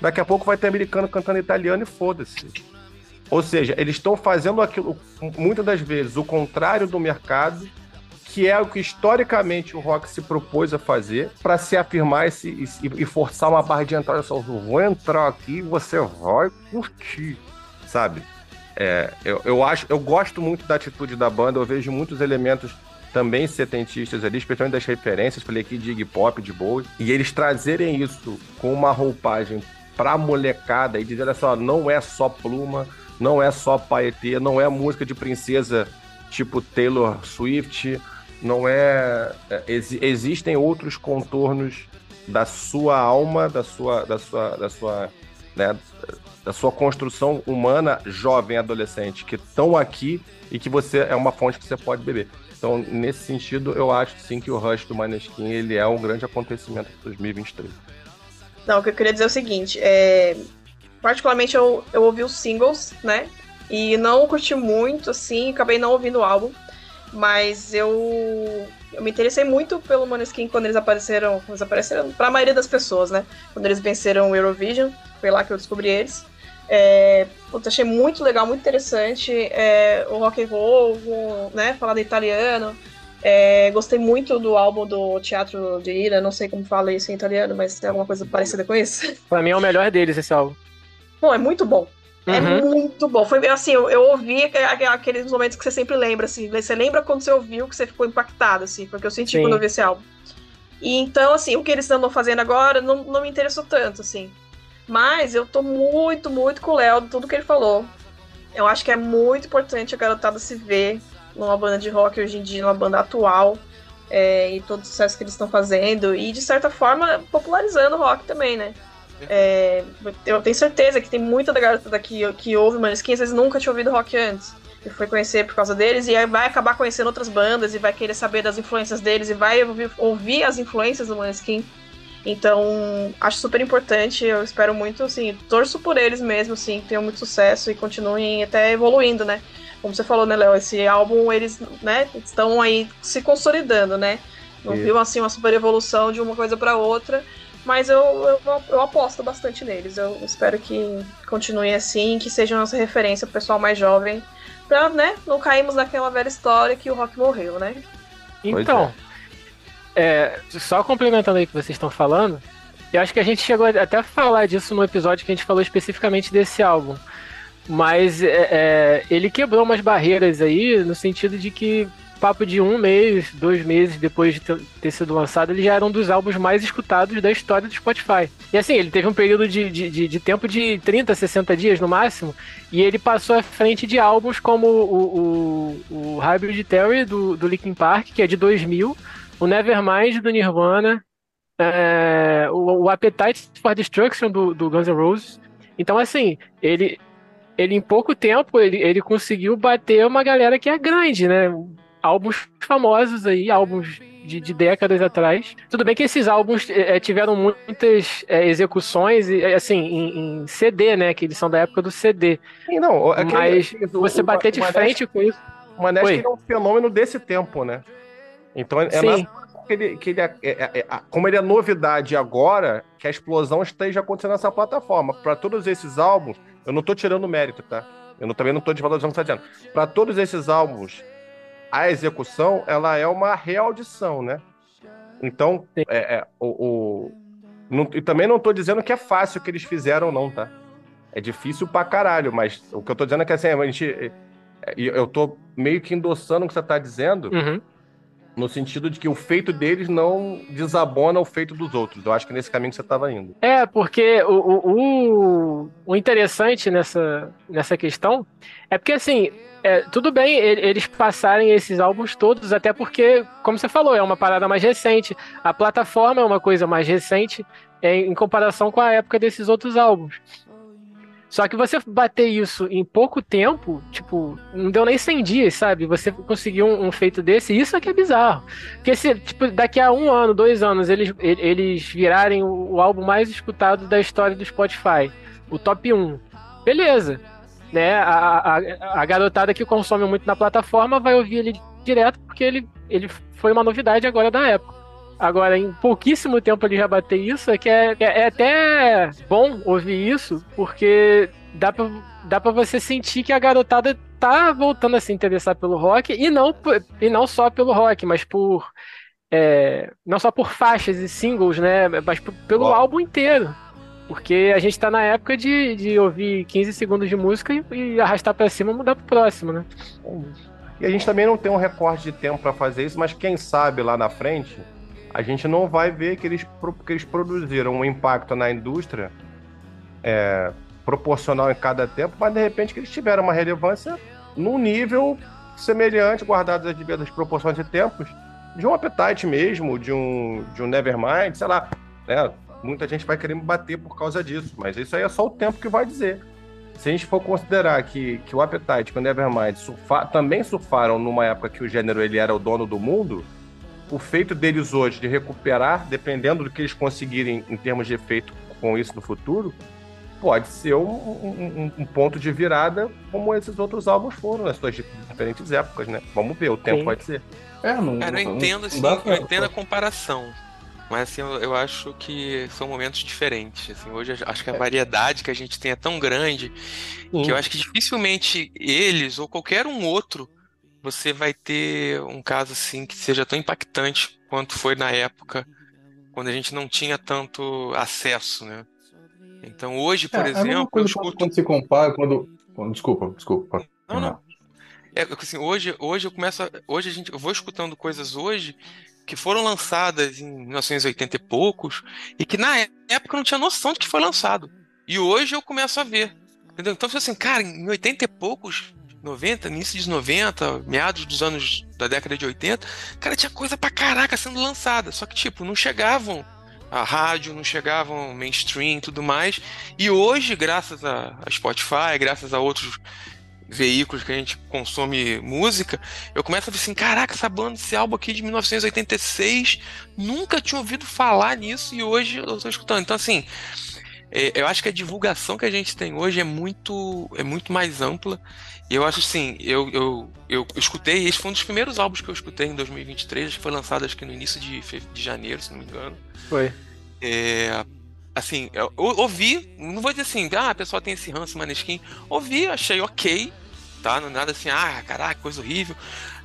Daqui a pouco vai ter americano cantando italiano e foda-se. Ou seja, eles estão fazendo aquilo, muitas das vezes, o contrário do mercado, que é o que historicamente o rock se propôs a fazer para se afirmar esse, e, e forçar uma barra de entrada. Só, vou entrar aqui e você vai curtir, sabe? É, eu, eu acho, eu gosto muito da atitude da banda, eu vejo muitos elementos também setentistas ali, especialmente das referências, falei aqui de Iggy Pop, de Bowie, e eles trazerem isso com uma roupagem pra molecada e dizer, olha só, não é só pluma, não é só paetê, não é música de princesa tipo Taylor Swift, não é, é, exi- existem outros contornos da sua alma, da sua da sua da sua né, da sua construção humana jovem, adolescente, que estão aqui e que você é uma fonte que você pode beber. Então, nesse sentido, eu acho sim que o Rush do Maneskin ele é um grande acontecimento de 2023. Não, o que eu queria dizer é o seguinte, é... particularmente eu, eu ouvi os singles, né? E não curti muito, assim, acabei não ouvindo o álbum. Mas eu, eu me interessei muito pelo Maneskin quando eles apareceram, eles apareceram pra maioria das pessoas, né? Quando eles venceram o Eurovision, foi lá que eu descobri eles. É, puta, achei muito legal, muito interessante é, o rock and roll, o, né, falado italiano. É, gostei muito do álbum do Teatro de Ira, não sei como fala isso em italiano, mas tem alguma coisa parecida com isso. Pra mim é o melhor deles esse álbum. Bom, é muito bom. É Uhum. muito bom. Foi assim, eu, eu ouvi aqu- aqu- aqueles momentos que você sempre lembra, assim. Você lembra quando você ouviu que você ficou impactado, assim, porque eu senti Sim. quando eu vi esse álbum. E então, assim, o que eles andam fazendo agora não, não me interessou tanto, assim. Mas eu tô muito, muito com o Léo, de tudo que ele falou. Eu acho que é muito importante a garotada se ver numa banda de rock hoje em dia, numa banda atual, é, e todo o sucesso que eles estão fazendo, e de certa forma popularizando o rock também, né? É, eu tenho certeza que tem muita da garotada que, que ouve Maneskin, às vezes nunca tinha ouvido rock antes. E foi conhecer por causa deles, e aí vai acabar conhecendo outras bandas, e vai querer saber das influências deles, e vai ouvir, ouvir as influências do Maneskin. Então, acho super importante, eu espero muito, assim, torço por eles mesmo, assim, que tenham muito sucesso e continuem até evoluindo, né? Como você falou, né, Léo, esse álbum, eles, né, estão aí se consolidando, né? Não Isso. viu, assim, uma super evolução de uma coisa para outra, mas eu, eu, eu aposto bastante neles. Eu espero que continuem assim, que sejam nossa referência pro pessoal mais jovem, pra, né, não cairmos naquela velha história que o rock morreu, né? Então, é, só complementando aí o que vocês estão falando, eu acho que a gente chegou até a falar disso no episódio que a gente falou especificamente desse álbum. Mas é, é, ele quebrou umas barreiras aí, no sentido de que, papo de um mês, dois meses depois de ter, sido lançado, ele já era um dos álbuns mais escutados da história do Spotify. E assim, ele teve um período de, de, de, de tempo de 30, 60 dias no máximo, e ele passou à frente de álbuns como o, o, o Hybrid Theory do, do Linkin Park, que é de 2000, o Nevermind do Nirvana, é, o, o Appetite for Destruction do, do Guns N' Roses. Então, assim, ele, ele em pouco tempo ele, ele conseguiu bater uma galera que é grande, né? Álbuns famosos aí, álbuns de, de décadas atrás. Tudo bem que esses álbuns eh, tiveram muitas eh, execuções, assim, em, em CD, né? Que eles são da época do CD. E não, aquele- Mas o- você o- bater de o Maneskin- frente com isso. O Maneskin Oi. é um fenômeno desse tempo, né? Então é Sim. que ele, que ele é- é- é- é- como ele é novidade agora, que a explosão esteja acontecendo nessa plataforma. Para todos esses álbuns, eu não tô tirando mérito, tá? Eu não- também não tô desvalorizando o que você tá dizendo. Para todos esses álbuns, a execução ela é uma reaudição, né? Então, é, é, o, o- não- e também não tô dizendo que é fácil o que eles fizeram, não, tá? É difícil pra caralho, mas o que eu tô dizendo é que assim, a gente. é, Eu tô meio que endossando o que você tá dizendo, Uhum. No sentido de que o feito deles não desabona o feito dos outros. Eu acho que nesse caminho você tava indo. É, porque o, o, o, interessante nessa, nessa questão é porque, assim, é, tudo bem eles passarem esses álbuns todos, até porque, como você falou, é uma parada mais recente. A plataforma é uma coisa mais recente é, em comparação com a época desses outros álbuns. Só que você bater isso em pouco tempo, tipo, não deu nem 100 dias, sabe? Você conseguiu um, um feito desse, isso é que é bizarro. Porque se, tipo, daqui a um ano, dois anos, eles, eles virarem o, o álbum mais escutado da história do Spotify, o top 1, beleza. Né? A, a, a garotada que consome muito na plataforma vai ouvir ele direto, porque ele, ele foi uma novidade agora da época. Agora, em pouquíssimo tempo ele já bater isso, é que é, é, é até bom ouvir isso, porque dá pra, dá pra você sentir que a garotada tá voltando a se interessar pelo rock, e não, e não só pelo rock, mas por. é, não só por faixas e singles, né? Mas pelo Ó. álbum inteiro. Porque a gente tá na época de, de ouvir 15 segundos de música e, e arrastar pra cima e mudar pro próximo, né? E a gente também não tem um recorte de tempo para fazer isso, mas quem sabe lá na frente, a gente não vai ver que eles, que eles produziram um impacto na indústria é, proporcional em cada tempo, mas de repente que eles tiveram uma relevância num nível semelhante, guardadas as devidas proporções de tempos, de um Appetite mesmo, de um, de um Nevermind, sei lá, né? Muita gente vai querer me bater por causa disso, mas isso aí é só o tempo que vai dizer. Se a gente for considerar que, que o Appetite e o Nevermind surfa- também surfaram numa época que o gênero ele era o dono do mundo, o feito deles hoje de recuperar, dependendo do que eles conseguirem em termos de efeito com isso no futuro, pode ser um, um- um- ponto de virada como esses outros álbuns foram nas suas diferentes épocas, né? Vamos ver, o tempo Sim. vai dizer. É, não, Cara, eu entendo, assim, pra- eu entendo a comparação. Mas assim, eu, eu acho que são momentos diferentes. Assim, hoje acho que a variedade que a gente tem é tão grande que eu acho que dificilmente eles ou qualquer um outro você vai ter um caso assim que seja tão impactante quanto foi na época quando a gente não tinha tanto acesso, né? Então hoje, por É, é exemplo, eu coisa quando, escuto quando se compara, quando, quando- Desculpa, desculpa. Não, não. É, porque, assim, hoje, hoje eu começo a, hoje a gente, eu vou escutando coisas hoje que foram lançadas em 1980 e poucos e que na época eu não tinha noção de que foi lançado. E hoje eu começo a ver. Entendeu? Então, assim, cara, em 80 e poucos, 90, início dos 90, meados dos anos da década de 80, cara, tinha coisa pra caraca sendo lançada. Só que, tipo, não chegavam a rádio, não chegavam mainstream e tudo mais. E hoje, graças a, Spotify, graças a outros veículos que a gente consome música, eu começo a ver assim, caraca, essa banda, esse álbum aqui de 1986, nunca tinha ouvido falar nisso e hoje eu tô escutando. Então, assim, eu acho que a divulgação que a gente tem hoje é muito, é muito mais ampla. E eu acho assim, eu, eu, eu escutei, esse foi um dos primeiros álbuns que eu escutei em 2023, acho que foi lançado acho que no início de, de janeiro, se não me engano. Foi. É, assim, eu, eu ouvi, não vou dizer assim, ah, a pessoa tem esse ranço Maneskin. Ouvi, achei ok, tá? Não é nada assim, ah, caraca, coisa horrível.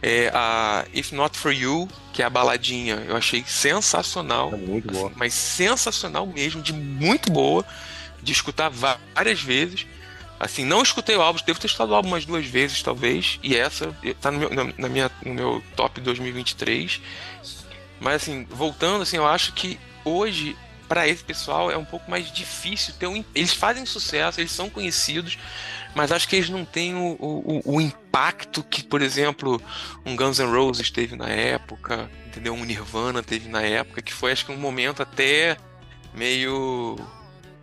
É, a If Not For You, que é a baladinha, eu achei sensacional. É muito boa. Mas sensacional mesmo, de muito boa, de escutar várias vezes. Assim, não escutei o álbum, devo ter escutado o álbum umas duas vezes, talvez, e essa tá no meu, na, na minha, no meu top 2023. Mas assim, voltando, assim, eu acho que hoje, para esse pessoal, é um pouco mais difícil ter um. Eles fazem sucesso, eles são conhecidos, mas acho que eles não têm o, o, o impacto que, por exemplo, um Guns N' Roses teve na época, entendeu? Um Nirvana teve na época, que foi acho que um momento até meio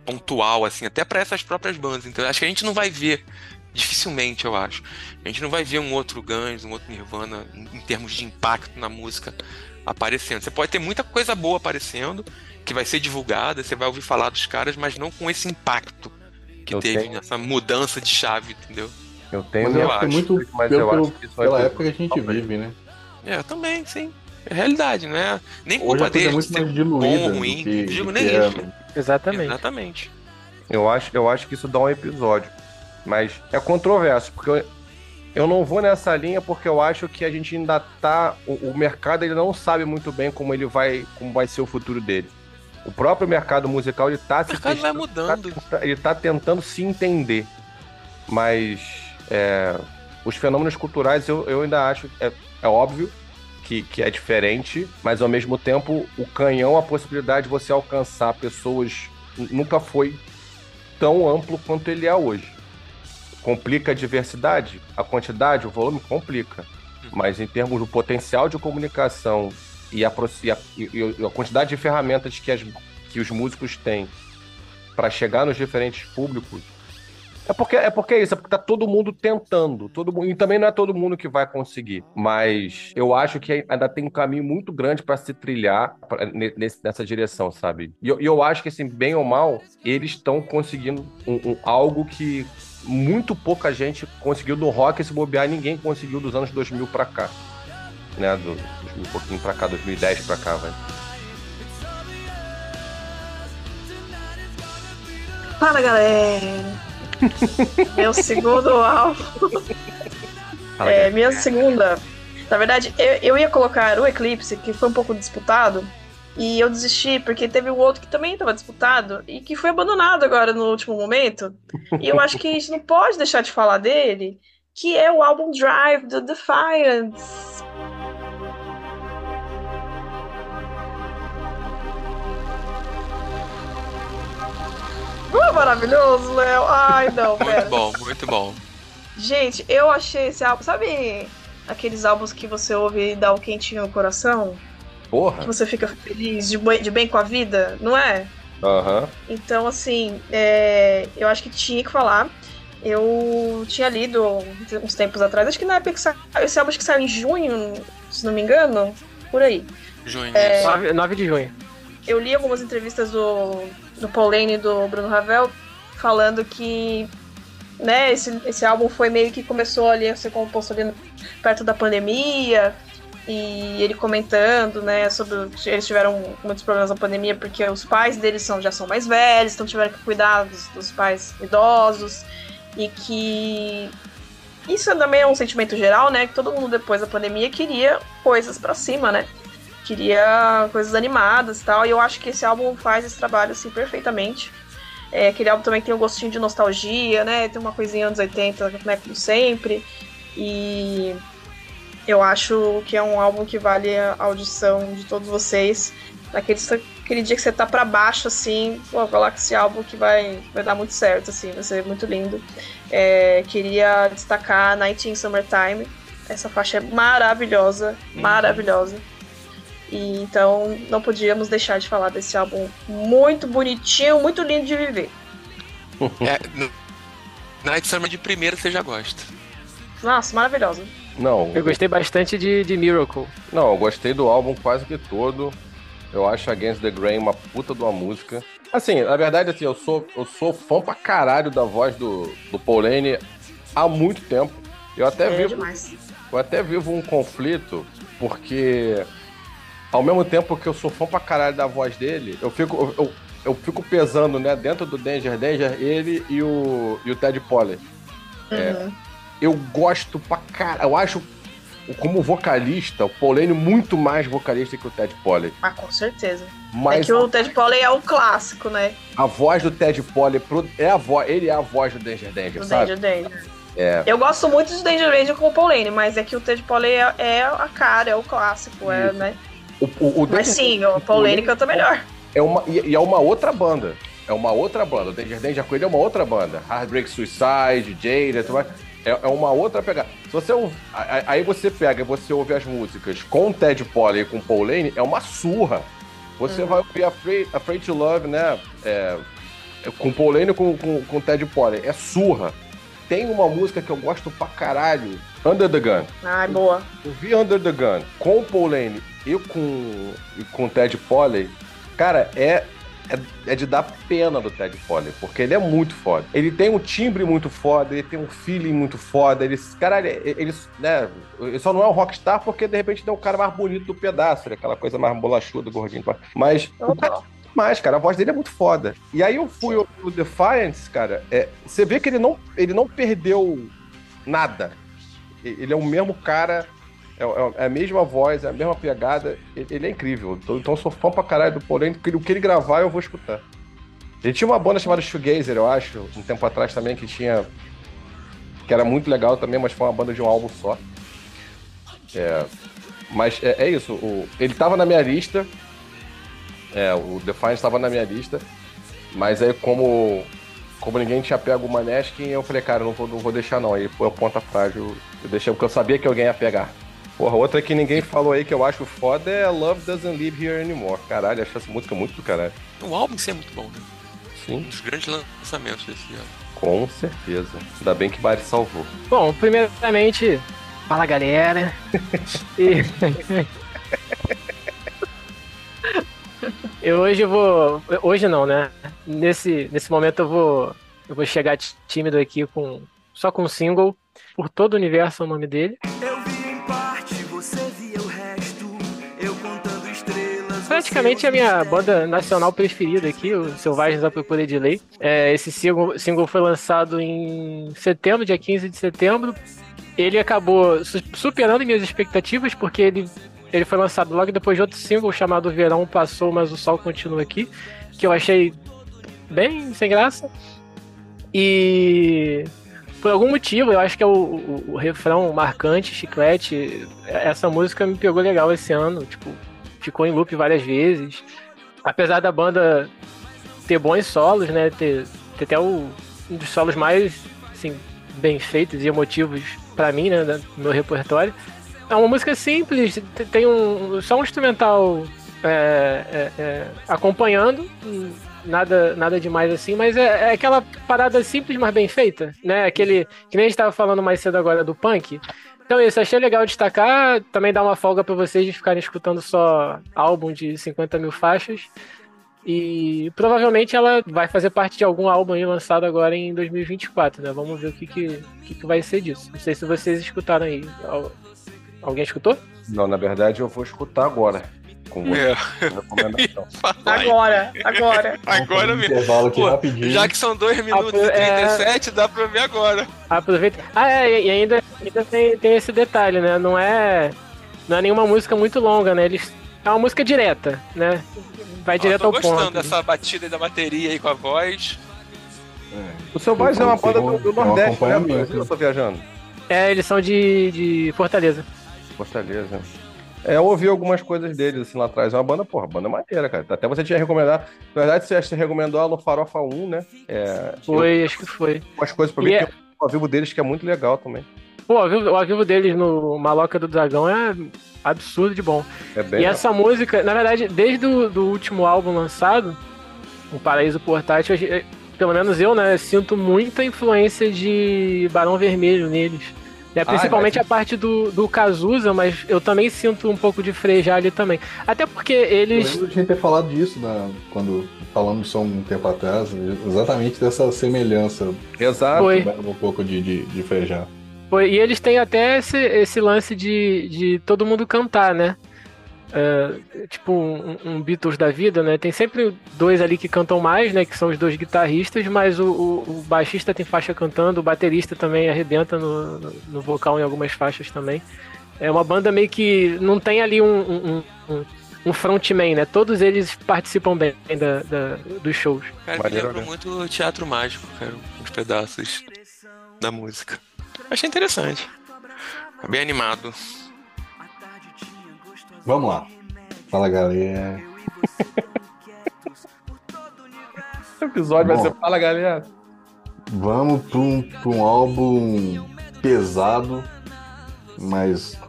pontual, assim, até para essas próprias bandas. Então acho que a gente não vai ver, dificilmente, eu acho. A gente não vai ver um outro Guns, um outro Nirvana em, em termos de impacto na música aparecendo. Você pode ter muita coisa boa aparecendo, que vai ser divulgada, você vai ouvir falar dos caras, mas não com esse impacto que Eu teve tenho- nessa mudança de chave, entendeu? Eu tenho Mas eu acho é muito mas pelo, eu acho que isso pela época que a gente vive, né? É, eu também, sim. É realidade, não é? Nem Hoje culpa coisa é muito mais diluída bom, ruim, que, não digo nem que isso. era. Exatamente. Exatamente. Eu acho, eu acho que isso dá um episódio. Mas é controverso, porque eu, eu não vou nessa linha porque eu acho que a gente ainda tá. O, o mercado ele não sabe muito bem como ele vai. como vai ser o futuro dele. O próprio mercado musical ele tá O mercado vai mudando. tá- ele tá tentando se entender. Mas é, os fenômenos culturais eu, eu ainda acho. É, é óbvio que, que é diferente, mas ao mesmo tempo o canhão, a possibilidade de você alcançar pessoas nunca foi tão amplo quanto ele é hoje. Complica a diversidade, a quantidade, o volume complica. Mas em termos do potencial de comunicação e a, e a- e- a quantidade de ferramentas que, as- que os músicos têm para chegar nos diferentes públicos, é porque é porque é isso, é porque tá todo mundo tentando, todo mundo, e também não é todo mundo que vai conseguir, mas eu acho que ainda tem um caminho muito grande para se trilhar pra- ne- nesse- nessa direção, sabe? E eu, eu acho que assim, bem ou mal, eles estão conseguindo um- um- algo que muito pouca gente conseguiu no rock, se bobear ninguém conseguiu dos anos 2000 para cá, né? Do, 2000 um pouquinho para cá, 2010 para cá, vai. Fala, galera! [LAUGHS] Meu segundo álbum. Fala, É, minha segunda. Na verdade, eu, eu ia colocar o Eclipse, que foi um pouco disputado. E eu desisti, porque teve um outro que também estava disputado e que foi abandonado agora no último momento. E eu acho que a gente não pode deixar de falar dele, que é o álbum Drive do Defiance. Não é maravilhoso, Léo? Ai, não, Muito pera. bom, muito bom. Gente, eu achei esse álbum. Sabe aqueles álbuns que você ouve e dá um quentinho no coração? Que Porra! você fica feliz, de bem, de bem com a vida, não é? Aham. Então, assim, é, eu acho que tinha que falar. Eu tinha lido uns tempos atrás, acho que na época que saiu, esse álbum acho que saiu em junho, se não me engano, por aí. Junho, É. isso. 9, 9 de junho. eu li algumas entrevistas do, do Paul Lane e do Bruno Ravel falando que né, esse, esse álbum foi meio que começou ali a ser composto ali perto da pandemia e ele comentando, né, sobre eles tiveram muitos problemas na pandemia porque os pais deles são, já são mais velhos, então tiveram que cuidar dos, dos pais idosos e que isso também é um sentimento geral, né, que todo mundo depois da pandemia queria coisas pra cima, né? Queria coisas animadas e tal, e eu acho que esse álbum faz esse trabalho assim perfeitamente. É, aquele álbum também tem um gostinho de nostalgia, né? Tem uma coisinha anos 80, né, como sempre. E eu acho que é um álbum que vale a audição de todos vocês. Naquele, aquele dia que você tá pra baixo, assim, pô, coloca esse álbum que vai, vai dar muito certo, assim, vai ser muito lindo. É, queria destacar 19 Summertime. Essa faixa é maravilhosa, maravilhosa. E então não podíamos deixar de falar desse álbum muito bonitinho, muito lindo de viver. É, no- Night Summer de primeira você já gosta. Nossa, maravilhosa. Não, Eu gostei bastante de, de Miracle. não, eu gostei do álbum quase que todo. Eu acho Against the Grain uma puta de uma música. Assim, na verdade, assim, eu sou, eu sou fã pra caralho da voz do, do Paul Lane há muito tempo. Eu até É vivo, demais. eu até vivo um conflito, porque ao mesmo tempo que eu sou fã pra caralho da voz dele, eu fico, eu, eu, fico pesando, né, dentro do Danger Danger, ele e o, e o Ted Polley. Uhum. Eu gosto pra caralho. Eu acho, como vocalista, o Paul Lane muito mais vocalista que o Ted Polley. Ah, com certeza. Mas é que o Ted Polley é o clássico, né? a voz do Ted Polley é a voz, ele é a voz do Danger Danger, Do sabe? Danger Danger. É. Eu gosto muito de Danger Danger com o Paul Lane, mas é que o Ted Polley é, é a cara, é o clássico, é, né? O, o, o Mas sim, o Paul Lane canta melhor. é uma e, e é uma outra banda. É uma outra banda. O Danger Danger é uma outra banda. Heartbreak Suicide, vai- é, é uma outra pegada. Se você aí você pega e você ouve as músicas com o Ted Polley e com o Paul Lane, é uma surra. Você vai ouvir Afraid, Afraid to Love, né? É, com o Paul Lane e com, com, com o Ted Polley. É surra. Tem uma música que eu gosto pra caralho, Under the Gun. Ai, boa. Eu vi Under the Gun com o Paul Lane e com, e com o Ted Polley, cara, é, é, é de dar pena do Ted Polley, porque ele é muito foda. Ele tem um timbre muito foda, ele tem um feeling muito foda, ele, caralho, ele, ele, né, ele só não é um rockstar porque de repente ele é o cara mais bonito do pedaço, né, aquela coisa mais bolachuda, gordinho. Mas mais, cara. A voz dele é muito foda. E aí eu fui o Defiance, cara. é, você vê que ele não, ele não perdeu nada. Ele é o mesmo cara, é, é- é a mesma voz, é a mesma pegada. Ele, ele é incrível. Então, então sou fã pra caralho do ele- o que ele gravar eu vou escutar. Ele tinha uma banda chamada Shoegazer, eu acho, um tempo atrás também, que tinha. que era muito legal também, mas foi uma banda de um álbum só. É, mas é, é isso, o- ele tava na minha lista. É, o Defiance estava na minha lista. Mas aí, como, como ninguém tinha pego o Maneskin, eu falei, cara, não vou, não vou deixar não. Aí foi a ponta frágil. Eu deixei porque eu sabia que alguém ia pegar. Porra, outra que ninguém falou aí que eu acho foda é Love Doesn't Live Here Anymore. Caralho, acho essa música muito do caralho. O álbum em si é muito bom, né? Um Sim, dos grandes lançamentos desse ano. com certeza. Ainda bem que Bari salvou. Bom, primeiramente, fala galera. [LAUGHS] E... [LAUGHS] eu hoje vou. Hoje não, né? Nesse, nesse momento eu vou. Eu vou chegar tí- tímido aqui com. Só com um single. Por todo o universo é o nome dele. Eu vi em parte, você via o resto. Eu contando estrelas. Praticamente a minha banda nacional preferida aqui, o Selvagens da Procura de Lei. É, esse single, single foi lançado em setembro, dia 15 de setembro. Ele acabou su- superando minhas expectativas, porque ele, ele foi lançado logo depois de outro single chamado Verão Passou, mas o Sol Continua Aqui, que eu achei bem sem graça. E por algum motivo, eu acho que é o, o- o refrão marcante, chiclete. Essa música me pegou legal esse ano, tipo, ficou em loop várias vezes. Apesar da banda ter bons solos, né? Ter, ter até o, um dos solos mais assim, bem feitos e emotivos pra mim, né? No meu repertório. É uma música simples, te- tem um, só um instrumental é, é, é, acompanhando, nada, nada demais assim, mas é, é aquela parada simples, mas bem feita, né? Aquele que nem a gente tava falando mais cedo agora do punk. Então isso, achei legal destacar, também dar uma folga pra vocês de ficarem escutando só álbum de 50 mil faixas. E provavelmente ela vai fazer parte de algum álbum lançado agora em 2024, né? Vamos ver o que, que, que, que vai ser disso. Não sei se vocês escutaram aí. Al- Alguém escutou? Não, na verdade eu vou escutar agora. Com você. É. Recomendação. [LAUGHS] Agora, agora. [LAUGHS] Agora um mesmo. intervalo aqui Pô, rapidinho. Já que são 2 minutos e é. 37, dá pra ver agora. Aproveita. Ah, é, e ainda, ainda tem, tem esse detalhe, né? Não é, não é nenhuma música muito longa, né? Eles, é uma música direta, né? Vai direto tô ao gostando ponto. dessa batida aí da bateria aí com a voz. O seu Vaz é uma banda do, do É Nordeste, né? Eu tô viajando. É, eles são de, de Fortaleza. Fortaleza. É, eu ouvi algumas coisas deles assim lá atrás. É uma banda, porra, banda maneira, cara. Até você tinha recomendado. Na verdade, você recomendou ela no Farofa 1, né? É, Foi, acho que foi. umas coisas pra E ver é- que o ao vivo deles que é muito legal também. Pô, o ao vivo, o ao vivo deles no Maloca do Dragão é absurdo de bom. É bem. E essa música, na verdade, desde o do último álbum lançado, O Paraíso Portátil, a pelo menos eu, né, sinto muita influência de Barão Vermelho neles. É, principalmente mas- a parte do, do Cazuza, mas eu também sinto um pouco de Frejá ali também. Até porque Eu eles. lembro de a gente ter falado disso na, quando falamos só um tempo atrás, exatamente dessa semelhança, Exato. Foi. um pouco de, de, de Frejá. Foi, e eles têm até esse, esse lance de, de todo mundo cantar, né? É, tipo um, um Beatles da vida, né? Tem sempre dois ali que cantam mais, né? Que são os dois guitarristas, mas o, o- o baixista tem faixa cantando, o baterista também arrebenta no, no- no vocal em algumas faixas também. É uma banda meio que não tem ali um, um, um, um frontman, né? Todos eles participam bem da, da- dos shows. Cara, me lembrou né? muito teatro mágico, cara. Uns pedaços da música. Achei interessante. Bem animado. Vamos lá. Fala, galera. [LAUGHS] O episódio vai Bom. ser Fala, galera. Vamos para um, pra um álbum pesado, mas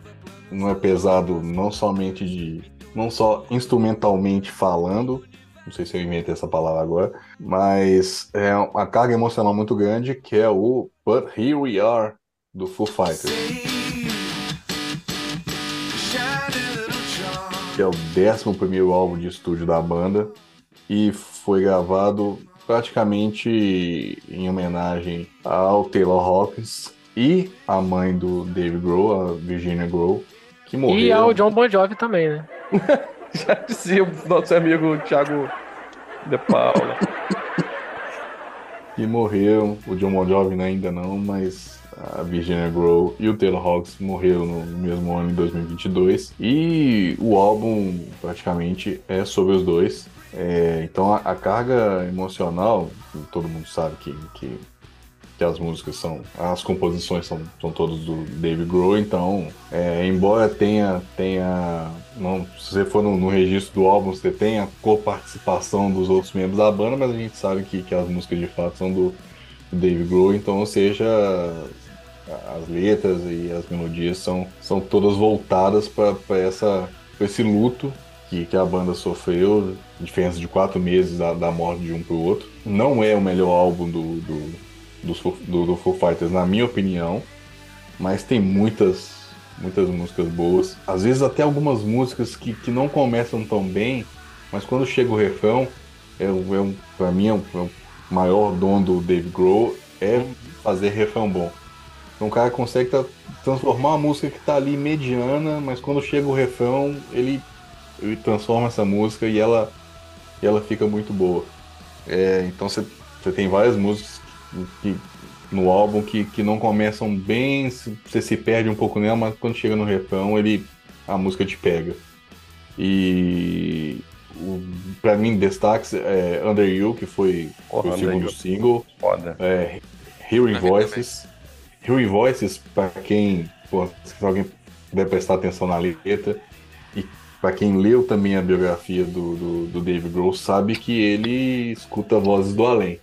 não é pesado não somente de. não só instrumentalmente falando, não sei se eu inventei essa palavra agora, mas é uma carga emocional muito grande que é o But Here We Are do Foo Fighters. Que é o 11 álbum de estúdio da banda e foi gravado praticamente em homenagem ao Taylor Hawkins e à mãe do Dave Grohl, a Virginia Grohl, que morreu. E ao John Bon Jovi também, né? [LAUGHS] Já dizia o nosso amigo Thiago De Paula. que morreram. O John Bon Jovi ainda não, mas a Virginia Grohl e o Taylor Hawkins morreram no mesmo ano, em 2022. E o álbum praticamente é sobre os dois. É, então a, a carga emocional, todo mundo sabe que, que, que as músicas são, as composições são, são todas do Dave Grohl, então é, embora tenha, tenha não, se você for no, no registro do álbum, você tem a coparticipação dos outros membros da banda, mas a gente sabe que, que as músicas de fato são do, do Dave Grohl, então, ou seja, as letras e as melodias são, são todas voltadas para essa esse luto que, que a banda sofreu, diferença de quatro meses da, da morte de um pro outro. Não é o melhor álbum do, do, do, do, do Foo Fighters, na minha opinião, mas tem muitas, muitas músicas boas. Às vezes até algumas músicas que, que não começam tão bem, mas quando chega o refrão, é, um- é um, pra mim é, um, é o maior dom do Dave Grohl é fazer refrão bom. Então o cara consegue tra- transformar uma música que tá ali mediana, mas quando chega o refrão, ele, ele transforma essa música e ela, e ela fica muito boa. É, então você você tem várias músicas que, no álbum que, que não começam bem, você se perde um pouco nela, mas quando chega no refrão, ele, a música te pega. E o, pra mim, destaques é Under You, que foi, foi o segundo You. single. Foda. É, Hearing Voices. Hearing Voices, pra quem, pô, se alguém puder prestar atenção na letra, e pra quem leu também a biografia do, do, do Dave Grohl, sabe que ele escuta vozes do além.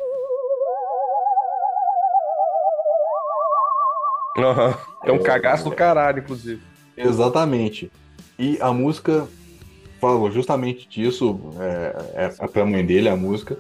Aham. É um cagaço do caralho, inclusive. Exatamente. E a música fala justamente disso, é, é pra mãe dele a música.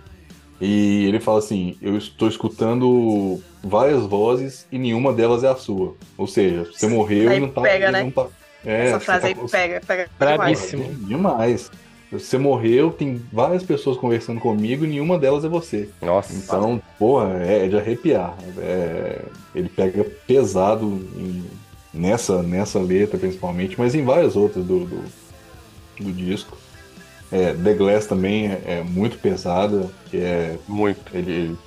E ele fala assim: Eu estou escutando várias vozes e nenhuma delas é a sua. Ou seja, você morreu Aí e não tá. pega, né? não tá- é, Essa você frase tá aí pega, pega demais. Bravíssimo. Demais. Você morreu, tem várias pessoas conversando comigo e nenhuma delas é você. Nossa. Então, porra, é de arrepiar. É, ele pega pesado em- nessa, nessa letra, principalmente, mas em várias outras do, do, do disco. É, The Glass também é, é muito pesada, que é Muito. ele,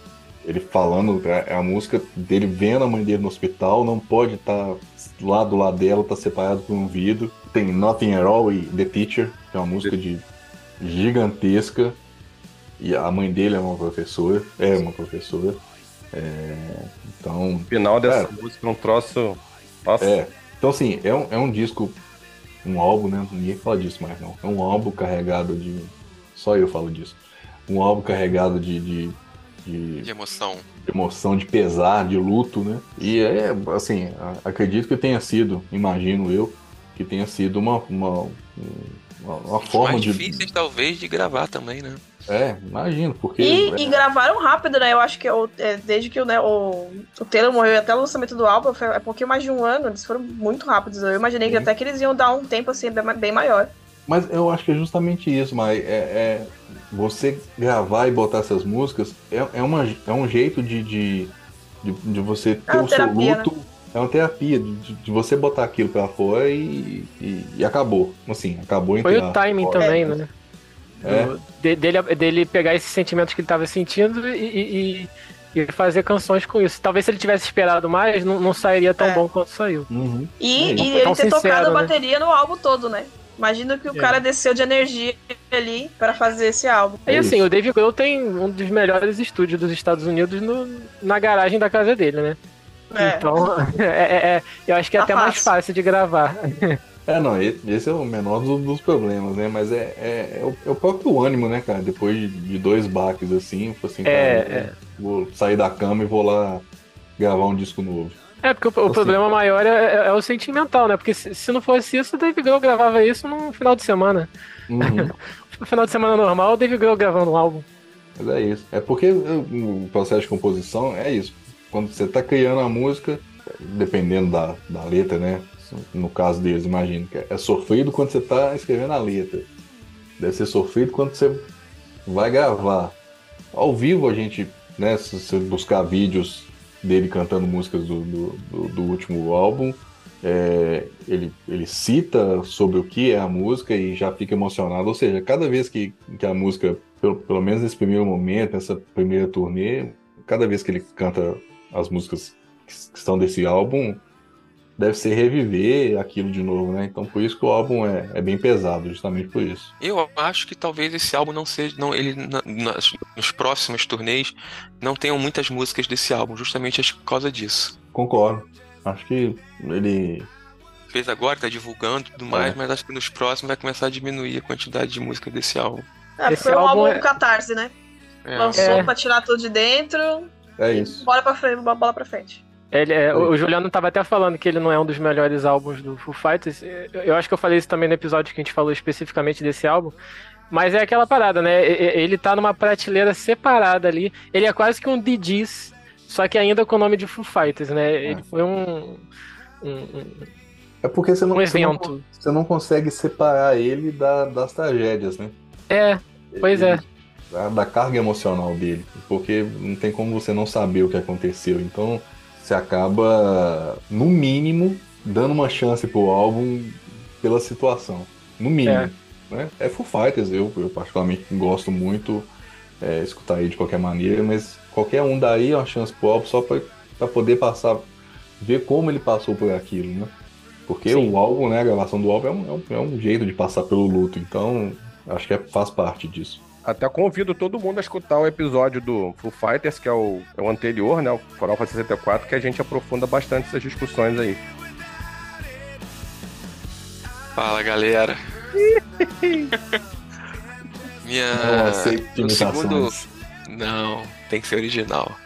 ele, falando, é a música dele vendo a mãe dele no hospital, não pode estar lá do lado dela, tá separado por um vidro. Tem Nothing at All e The Teacher, que é uma música de gigantesca. E a mãe dele é uma professora, é uma professora. É, então, O final dessa É. música é um troço. Nossa. é. Então, assim, é um, é um disco um álbum, né? Ninguém fala disso mais, não. É um álbum carregado de. Só eu falo disso. Um álbum carregado de, de, de, De emoção. de emoção, de pesar, de luto, né? E é, assim, acredito que tenha sido, imagino eu, que tenha sido uma, uma, uma, uma forma mais de. difíceis, talvez, de gravar também, né? É, imagino, porque. E, é, e gravaram rápido, né? Eu acho que o- é, desde que o, né, o, o Taylor morreu até o lançamento do álbum foi é um pouquinho mais de um ano. Eles foram muito rápidos. Eu imaginei que Sim. até que eles iam dar um tempo assim bem, bem maior. Mas eu acho que é justamente isso, mas é, é você gravar e botar essas músicas é, é, uma, é um jeito de, de, de, de você ter uma o seu luto. É uma terapia, de, de você botar aquilo pra fora e, e, e acabou. Assim, acabou Foi o timing fora. também, né? É. Do- de- dele, dele pegar esses sentimentos que ele tava sentindo e, e- e- fazer canções com isso. Talvez se ele tivesse esperado mais, não, não sairia tão É. bom quanto saiu. Uhum. E, É, e ele ter sincero, tocado né? bateria no álbum todo, né? Imagina que o É. cara desceu de energia ali pra fazer esse álbum. E É assim, o Dave Grohl tem um dos melhores estúdios dos Estados Unidos no- na garagem da casa dele, né? É. Então, [LAUGHS] é, é- é- eu acho que é Tá até mais fácil. fácil de gravar. É, não, esse é o menor dos, dos problemas, né? Mas é, é, é o, é o próprio ânimo, né, cara? Depois de, de dois baques assim, eu assim, É, cara, é. vou sair da cama e vou lá gravar um disco novo. É, porque o, o Assim. problema maior é, é- é o sentimental, né? Porque se, se não fosse isso, o Dave Grohl gravava isso num final de semana. Uhum. No [LAUGHS] final de semana normal, o Dave Grohl gravando um álbum. Mas é isso. É porque o processo de composição é isso. Quando você tá criando a música, dependendo da, da letra, né? No caso deles, imagino que é sofrido quando você tá escrevendo a letra. Deve ser sofrido quando você vai gravar. Ao vivo a gente, né? Se você buscar vídeos dele cantando músicas do, do, do- do último álbum, é, ele, ele cita sobre o que é a música e já fica emocionado. Ou seja, cada vez que, que a música, pelo, pelo menos nesse primeiro momento, nessa primeira turnê, cada vez que ele canta as músicas que, estão desse álbum, deve ser reviver aquilo de novo, né? Então por isso que o álbum é, é bem pesado, justamente por isso. Eu acho que talvez esse álbum não seja. Não, ele na- nas- nos próximos turnês não tenham muitas músicas desse álbum, justamente por causa disso. Concordo. Acho que ele. Fez agora, tá divulgando e tudo mais, É. mas acho que nos próximos vai começar a diminuir a quantidade de música desse álbum. É, Esse foi um álbum álbum é- catarse, né? É. Lançou É. pra tirar tudo de dentro, É isso. bora pra frente, bola pra frente. Ele, é, o, Juliano tava até falando que ele não é um dos melhores álbuns do Foo Fighters. Eu, acho que eu falei isso também no episódio que a gente falou especificamente desse álbum. Mas é aquela parada, né? Ele tá numa prateleira separada ali. Ele é quase que um DJs, só que ainda com o nome de Foo Fighters, né? Ele foi um. um- um- É porque você não, Um você não- evento. você não consegue separar ele da- das tragédias, né? É, pois é. Da, da carga emocional dele. Porque não tem como você não saber o que aconteceu. Então você acaba, no mínimo, dando uma chance pro álbum pela situação. No mínimo. É. Né? É Foo Fighters, eu, eu particularmente gosto muito é, escutar aí de qualquer maneira, mas qualquer um daí é uma chance pro álbum só pra, pra poder passar, ver como ele passou por aquilo, né? Porque Sim. o álbum, né, a gravação do álbum é um, é um- é jeito de passar pelo luto, então acho que é- faz parte disso. Até convido todo mundo a escutar o episódio do Foo Fighters, que é o, é o anterior, né? O Farofa 64, que a gente aprofunda bastante essas discussões aí. Fala galera. [LAUGHS] Minha. Não segundo. Não, tem que ser original.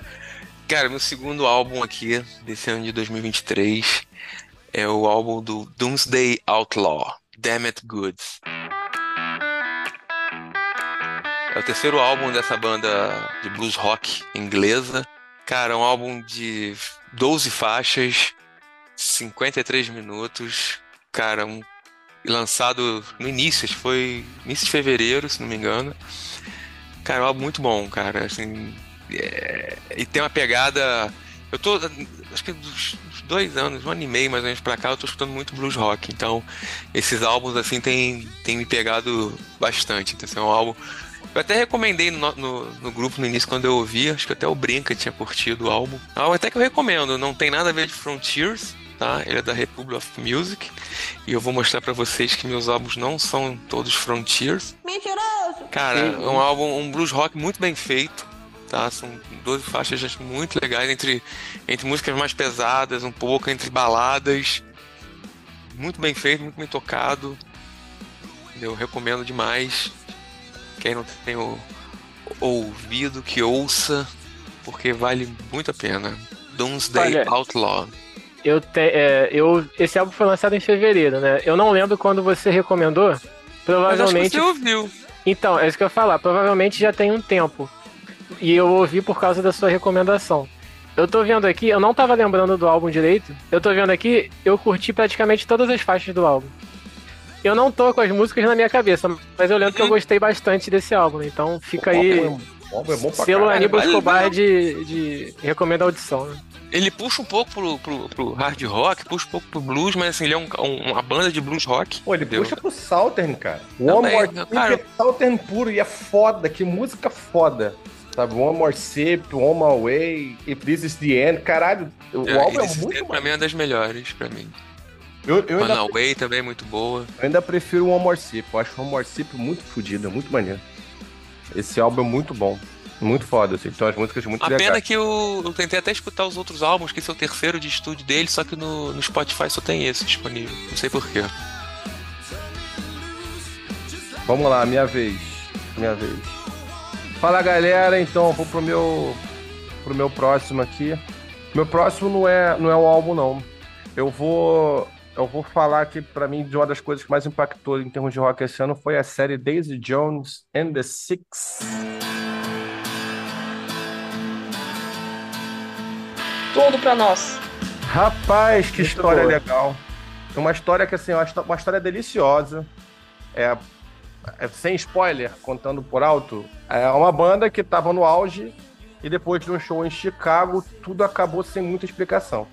Cara, meu segundo álbum aqui, desse ano de 2023, é o álbum do Doomsday Outlaw, Damn It Goods. É o terceiro álbum dessa banda de blues rock inglesa. Cara, é um álbum de 12 faixas, 53 minutos. Cara, um lançado no início, acho que foi início de fevereiro, se não me engano. Cara, é um álbum muito bom, cara. Assim, é, E tem uma pegada. Eu tô. Acho que dos dois anos, um ano e meio mais ou menos pra cá, eu tô escutando muito blues rock. Então, esses álbuns, assim, tem, tem me pegado bastante. Então, assim, é um álbum. Eu até recomendei no, no, no grupo no início quando eu ouvi, acho que até o Brinca tinha curtido o álbum. É algo até que eu recomendo, não tem nada a ver de Frontiers, tá? Ele é da Republic of Music. E eu vou mostrar pra vocês que meus álbuns não são todos Frontiers. Mentiroso! Cara, é um álbum, um blues rock muito bem feito, tá? São 12 faixas muito legais, entre, entre músicas mais pesadas, um pouco, entre baladas. muito bem feito, muito bem tocado. Eu recomendo demais. Quem não tem o, ouvido, que ouça, porque vale muito a pena. Doomsday Olha, Outlaw. Eu, te, é, eu esse álbum foi lançado em fevereiro, né? Eu não lembro quando você recomendou. Provavelmente. você ouviu. Então, é isso que eu ia falar. Provavelmente já tem um tempo. E eu ouvi por causa da sua recomendação. Eu tô vendo aqui, eu não tava lembrando do álbum direito. Eu tô vendo aqui, eu curti praticamente todas as faixas do álbum. Eu não tô com as músicas na minha cabeça, mas eu lembro que eu gostei bastante desse álbum. Então fica aí. Álbum é bom pra Selo. Aníbal Escobar de, de recomenda audição. Né? Ele puxa um pouco pro, pro, pro hard rock, puxa um pouco pro blues, mas assim, ele é um- um- uma banda de blues rock. Pô, ele entendeu? puxa pro Southern, cara. O Também, One More cara. Sip é Southern puro e é foda. Que música foda. Sabe, One More Sip, One More Way, If This Is The End. Caralho, o É, álbum é muito pra mim é uma das melhores, pra mim. Eu, eu, ainda, One Way também é muito boa. eu ainda prefiro o One More Sip. Eu acho o One More Sip muito fodido, muito maneiro. Esse álbum é muito bom. Muito foda, assim. Então as músicas muito A legais. pena que eu, eu tentei até escutar os outros álbuns, que esse é o terceiro de estúdio dele, só que no, no Spotify só tem esse disponível. Não sei porquê. Vamos lá, minha vez. Minha vez. Fala galera, então, vou pro meu pro meu próximo aqui. Meu próximo não é não é o álbum não. Eu vou eu vou falar aqui pra mim de uma das coisas que mais impactou em termos de rock esse ano foi a série Daisy Jones and the Six. Tudo pra nós. Rapaz, que Muito história boa. legal. Uma história que assim, uma história deliciosa. É, é, sem spoiler, contando por alto, é uma banda que estava no auge e depois de um show em Chicago, tudo acabou sem muita explicação.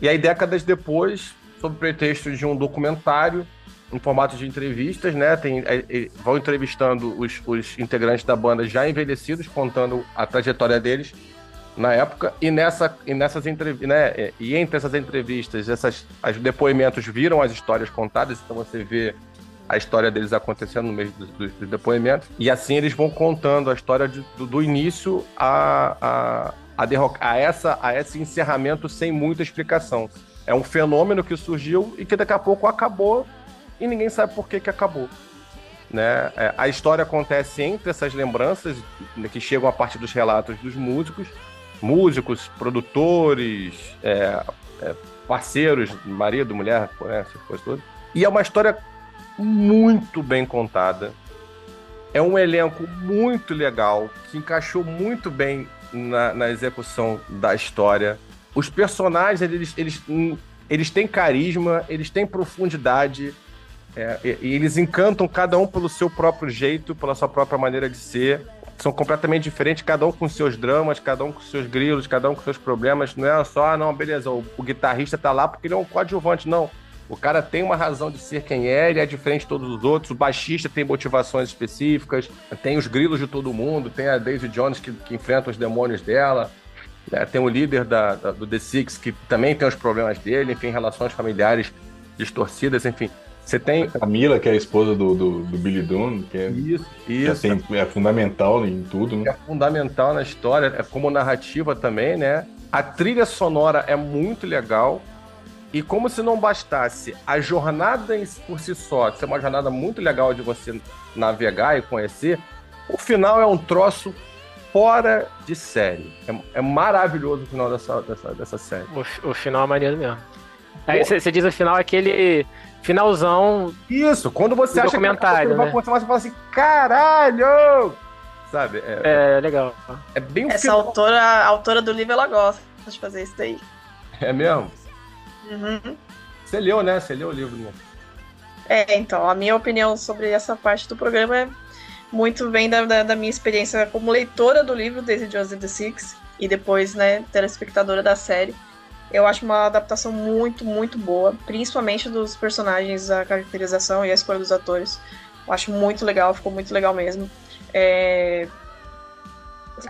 E aí, décadas depois, sob pretexto de um documentário, em formato de entrevistas, né? Tem, é, é, vão entrevistando os, os integrantes da banda já envelhecidos, contando a trajetória deles na época. E, nessa, e nessas entrevistas, né? é, E entre essas entrevistas, essas, os depoimentos viram as histórias contadas, então você vê a história deles acontecendo no meio dos, dos- dos depoimentos. E assim eles vão contando a história de- do, do início a, a, a, derroca- a, essa, a esse encerramento sem muita explicação. É um fenômeno que surgiu e que daqui a pouco acabou e ninguém sabe por que, que acabou. Né? É, a história acontece entre essas lembranças né, que chegam a partir dos relatos dos músicos, músicos, produtores, é, é, parceiros, marido, mulher, né, essas coisas todas. E é uma história muito bem contada. É um elenco muito legal, que encaixou muito bem na, na execução da história. Os personagens, eles, eles, eles têm carisma, eles têm profundidade, é, e, e eles encantam cada um pelo seu próprio jeito, pela sua própria maneira de ser. São completamente diferentes, cada um com seus dramas, cada um com seus grilos, cada um com seus problemas. Não é só, ah, não, beleza, o, o guitarrista tá lá porque ele é um coadjuvante. Não. O cara tem uma razão de ser quem é, ele é diferente de todos os outros. O baixista tem motivações específicas, tem os grilos de todo mundo, tem a Daisy Jones que, que enfrenta os demônios dela. Né? Tem o líder da, da- do The Six que também tem os problemas dele, enfim, relações familiares distorcidas, enfim. Você tem A Camila, que é a esposa do, do, do Billy Dunn, que é, isso, que isso. é fundamental em tudo, né? é fundamental na história, é como narrativa também, né? A trilha sonora é muito legal. E como se não bastasse a jornada em- por si só, ser uma jornada muito legal de você navegar e conhecer, o final é um troço fora de série. É, é maravilhoso o final dessa, dessa, dessa série. O, o final é maneiro mesmo. Aí você diz o final, aquele finalzão. Isso, quando você O acha documentário, que vai né? acontecer, você fala assim, caralho! Sabe? É, É legal. é bem o Essa final. autora, a autora do livro, ela gosta de fazer isso daí. É mesmo? Uhum. Você leu, né? Você leu o livro, né? É, então, a minha opinião sobre essa parte do programa é muito bem da, da, da minha experiência como leitora do livro Jones and the Six e depois, né, telespectadora da série. Eu acho uma adaptação muito, muito boa, principalmente dos personagens, a caracterização e a escolha dos atores. Eu acho muito legal, ficou muito legal mesmo. É...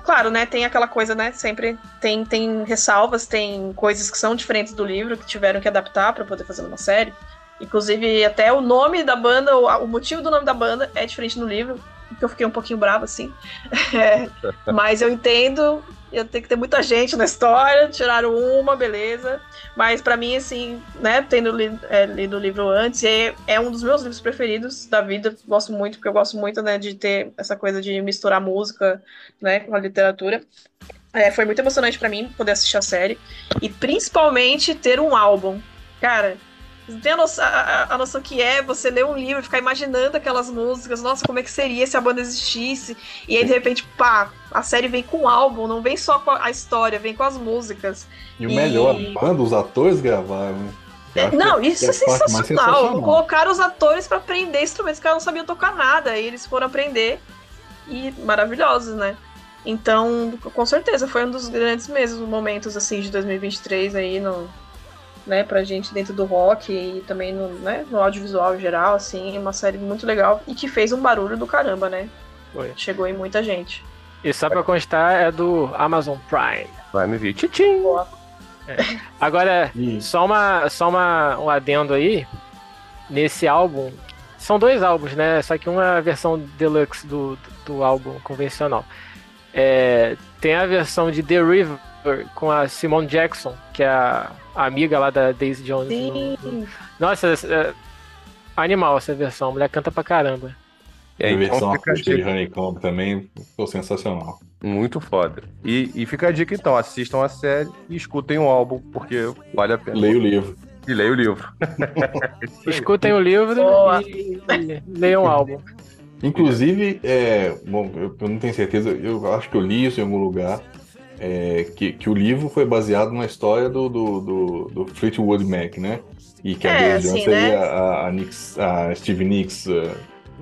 Claro, né, tem aquela coisa, né, sempre tem, tem ressalvas, tem coisas que são diferentes do livro, que tiveram que adaptar para poder fazer uma série. Inclusive, até o nome da banda, o motivo do nome da banda é diferente no livro, que eu fiquei um pouquinho brava, assim. [LAUGHS] É, mas eu entendo ia ter que ter muita gente na história, tiraram uma, beleza. Mas pra mim, assim, né, tendo li, é, lido o livro antes, é, é um dos meus livros preferidos da vida. Gosto muito, porque eu gosto muito, né, de ter essa coisa de misturar música, né, com a literatura. É, foi muito emocionante pra mim poder assistir a série. E principalmente ter um álbum. Cara, tem a noção, a, a noção que é você ler um livro e ficar imaginando aquelas músicas, nossa, como é que seria se a banda existisse? E aí, de repente, pá, a série vem com o álbum, não vem só com a história, vem com as músicas. E o melhor, a banda, os atores gravaram. né? Acho Não, isso é, parte mais sensacional. Colocaram os atores pra aprender instrumentos que elas não sabiam tocar nada. E eles foram aprender e maravilhosos, né? Então, com certeza, foi um dos grandes mesmo momentos assim de 2023 aí no, né, pra gente dentro do rock e também no, né, no audiovisual em geral, assim, uma série muito legal e que fez um barulho do caramba, né? Foi. Chegou em muita gente. E só pra constar, é do Amazon Prime. Vai me ver. Tchim! Agora, só, uma, só uma, um adendo aí. Nesse álbum. São dois álbuns, né? Só que uma é a versão deluxe do, do, do álbum convencional. É, tem a versão de The River com a Simone Jackson, que é a, a amiga lá da Daisy Jones. Sim. no- Nossa, é, animal essa versão. A mulher canta pra caramba. E A versão então, de. Honeycomb também ficou sensacional. Muito foda. E, e fica a dica então, assistam a série e escutem o álbum, porque vale a pena. Leia o livro. E leia o livro. [LAUGHS] Escutem o livro Boa. e, e leiam o álbum. Inclusive, é, bom, eu, eu não tenho certeza, eu acho que eu li isso em algum lugar, é, que, que o livro foi baseado numa história do, do, do, do Fleetwood Mac, né? E que a É, Jones assim, seria né? a, a, Nicks- a Steve Nicks é,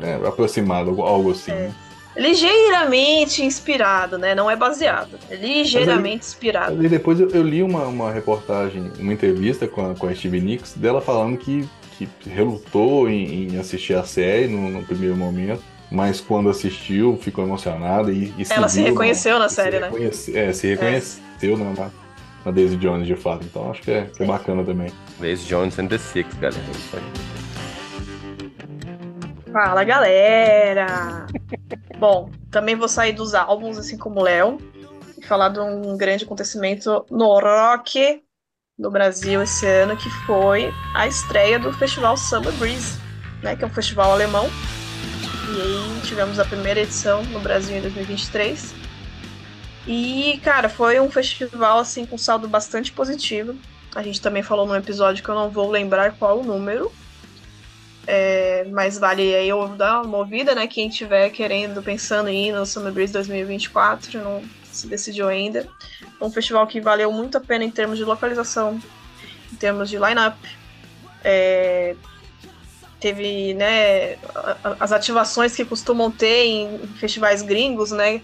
é, aproximado, algo- assim. né? Ligeiramente inspirado, né? Não é baseado. É ligeiramente inspirado. E depois eu, eu li uma, uma reportagem, uma entrevista com a, com a Steve Nicks, dela falando que, que relutou em, em assistir a série no, no primeiro momento, mas quando assistiu ficou emocionada e, e Ela se viu reconheceu na se série, né? reconhece- É, se reconheceu na, na, na Daisy Jones de fato. Então acho que é, que é bacana também. Lazy Jones and the Six, galera. É isso aí. Fala, galera! Bom, também vou sair dos álbuns, assim como o Léo, e falar de um grande acontecimento no rock no Brasil esse ano, que foi a estreia do festival Summer Breeze, né, que é um festival alemão. E aí tivemos a primeira edição no Brasil em 2023. E, cara, foi um festival, assim, com saldo bastante positivo. A gente também falou num episódio que eu não vou lembrar qual o número, é, mas vale aí eu dar uma ouvida, né? Quem tiver querendo, pensando em ir no Summer Breeze 2024, não se decidiu ainda. Um festival que valeu muito a pena em termos de localização, em termos de line-up. É, teve, né, as ativações que costumam ter em festivais gringos, né?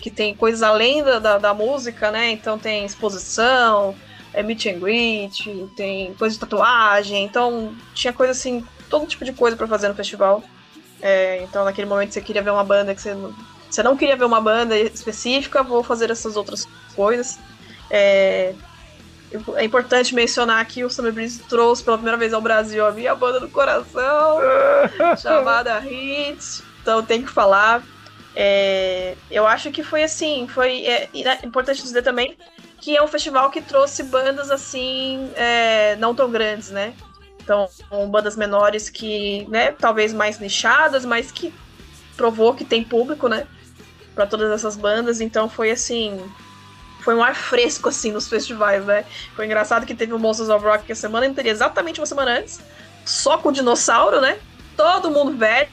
Que tem coisas além da, da, da música, né? Então tem exposição, é meet and greet, tem coisa de tatuagem, então tinha coisa assim, todo tipo de coisa pra fazer no festival. É, então naquele momento você queria ver uma banda que você não, você não queria ver uma banda específica, vou fazer essas outras coisas. É, é importante mencionar que o Summer Breeze trouxe pela primeira vez ao Brasil a minha banda do coração, [LAUGHS] chamada Hits, então tem que falar. É, eu acho que foi assim, foi é, importante dizer também que é um festival que trouxe bandas assim, é, não tão grandes, né? Então, bandas menores que, né, talvez mais nichadas, mas que provou que tem público, né? Pra todas essas bandas. Então foi assim. Foi um ar fresco, assim, nos festivais, né? Foi engraçado que teve o Monsters of Rock que a semana anterior, exatamente uma semana antes, só com o dinossauro, né? Todo mundo velho.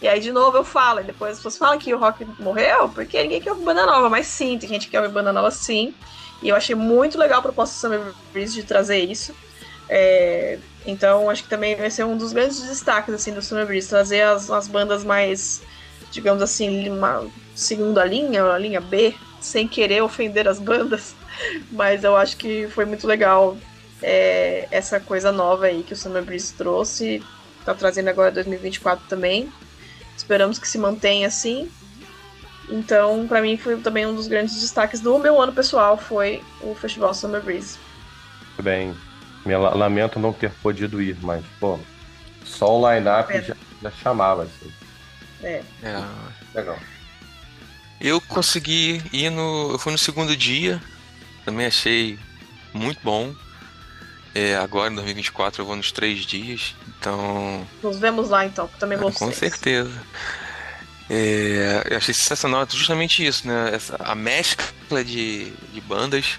E aí, de novo, eu falo. E depois as pessoas falam que o rock morreu, porque ninguém quer ouvir banda nova. Mas sim, tem gente que quer ouvir banda nova, sim. E eu achei muito legal a proposta do Summer Breeze de trazer isso. É, então, acho que também vai ser um dos grandes destaques assim, do Summer Breeze, trazer as, as bandas mais, digamos assim, uma segunda linha, a linha B, sem querer ofender as bandas. [LAUGHS] Mas eu acho que foi muito legal é, essa coisa nova aí que o Summer Breeze trouxe. Tá trazendo agora 2024 também. Esperamos que se mantenha assim. Então, para mim, foi também um dos grandes destaques do meu ano pessoal, foi o Festival Summer Breeze. Muito bem. Me la- lamento não ter podido ir, mas, pô, só o line-up Pena. já, já chamava, assim. É. É, Legal. Eu consegui ir no. Eu fui no segundo dia, também achei muito bom. É, agora em 2024 eu vou nos três dias, então. Nos vemos lá então, que também vou Com ser. certeza. É, eu achei sensacional justamente isso, né? Essa, a mescla de, de bandas.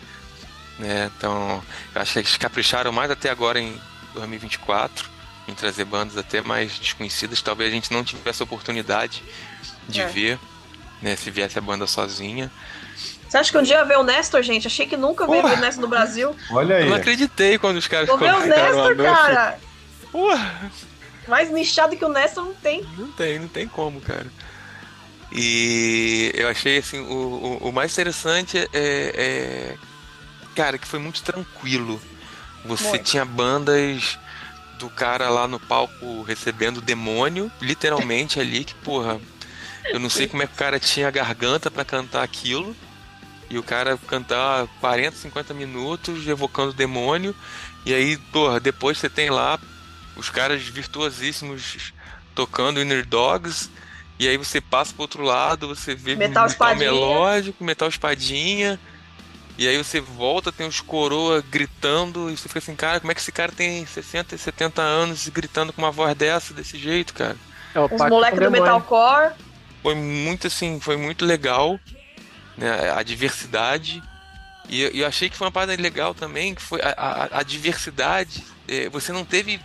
Né? Então, eu acho que eles capricharam mais até agora em 2024 em trazer bandas até mais desconhecidas. Talvez a gente não tivesse a oportunidade de É. ver, né? Se viesse a banda sozinha. Você acha que um dia ia ver o Nestor, gente? Achei que nunca veio o Nestor no Brasil. Olha Eu aí. não acreditei quando os caras Vou ver o Nestor, cara. Porra! Mais nichado que o Nestor não tem. Não tem, não tem como, cara. E eu achei assim, o, o, o mais interessante é, é- Cara, que foi muito tranquilo. Você Muito. tinha bandas do cara lá no palco recebendo o demônio, literalmente ali, que, porra, eu não sei como é que o cara tinha a garganta pra cantar aquilo. E o cara cantar 40, 50 minutos evocando o demônio. E aí, porra, depois você tem lá os caras virtuosíssimos tocando Inner Dogs. E aí você passa pro outro lado, você vê Metal espadinha. melódico, metal espadinha. E aí você volta, tem os coroa gritando, e você fica assim, cara, como é que esse cara tem 60 e 70 anos e gritando com uma voz dessa, desse jeito, cara? É o Os moleques do. Metalcore. Foi muito assim, foi muito legal, né? A diversidade. E eu, eu achei que foi uma parada legal também, que foi a, a- a diversidade. eh, você não teve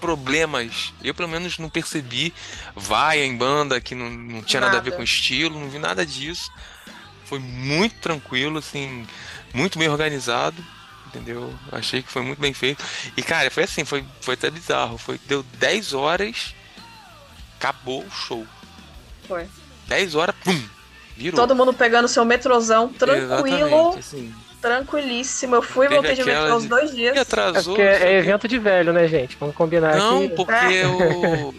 problemas. Eu pelo menos não percebi vaia em banda que não, não tinha nada. a ver Nada. com estilo, não vi nada disso. Foi muito tranquilo, assim, muito bem organizado. Entendeu? Achei que foi muito bem feito. E cara, foi assim, foi, foi até bizarro. Foi, deu 10 horas, acabou o show. Foi. 10 horas, pum! Virou. Todo mundo pegando seu metrozão tranquilo, assim. tranquilíssimo. Eu fui e voltei de metrô uns dois E dias. É atrasou. é quê. evento de velho, né, gente? Vamos combinar Não, que. porque É. [LAUGHS] o.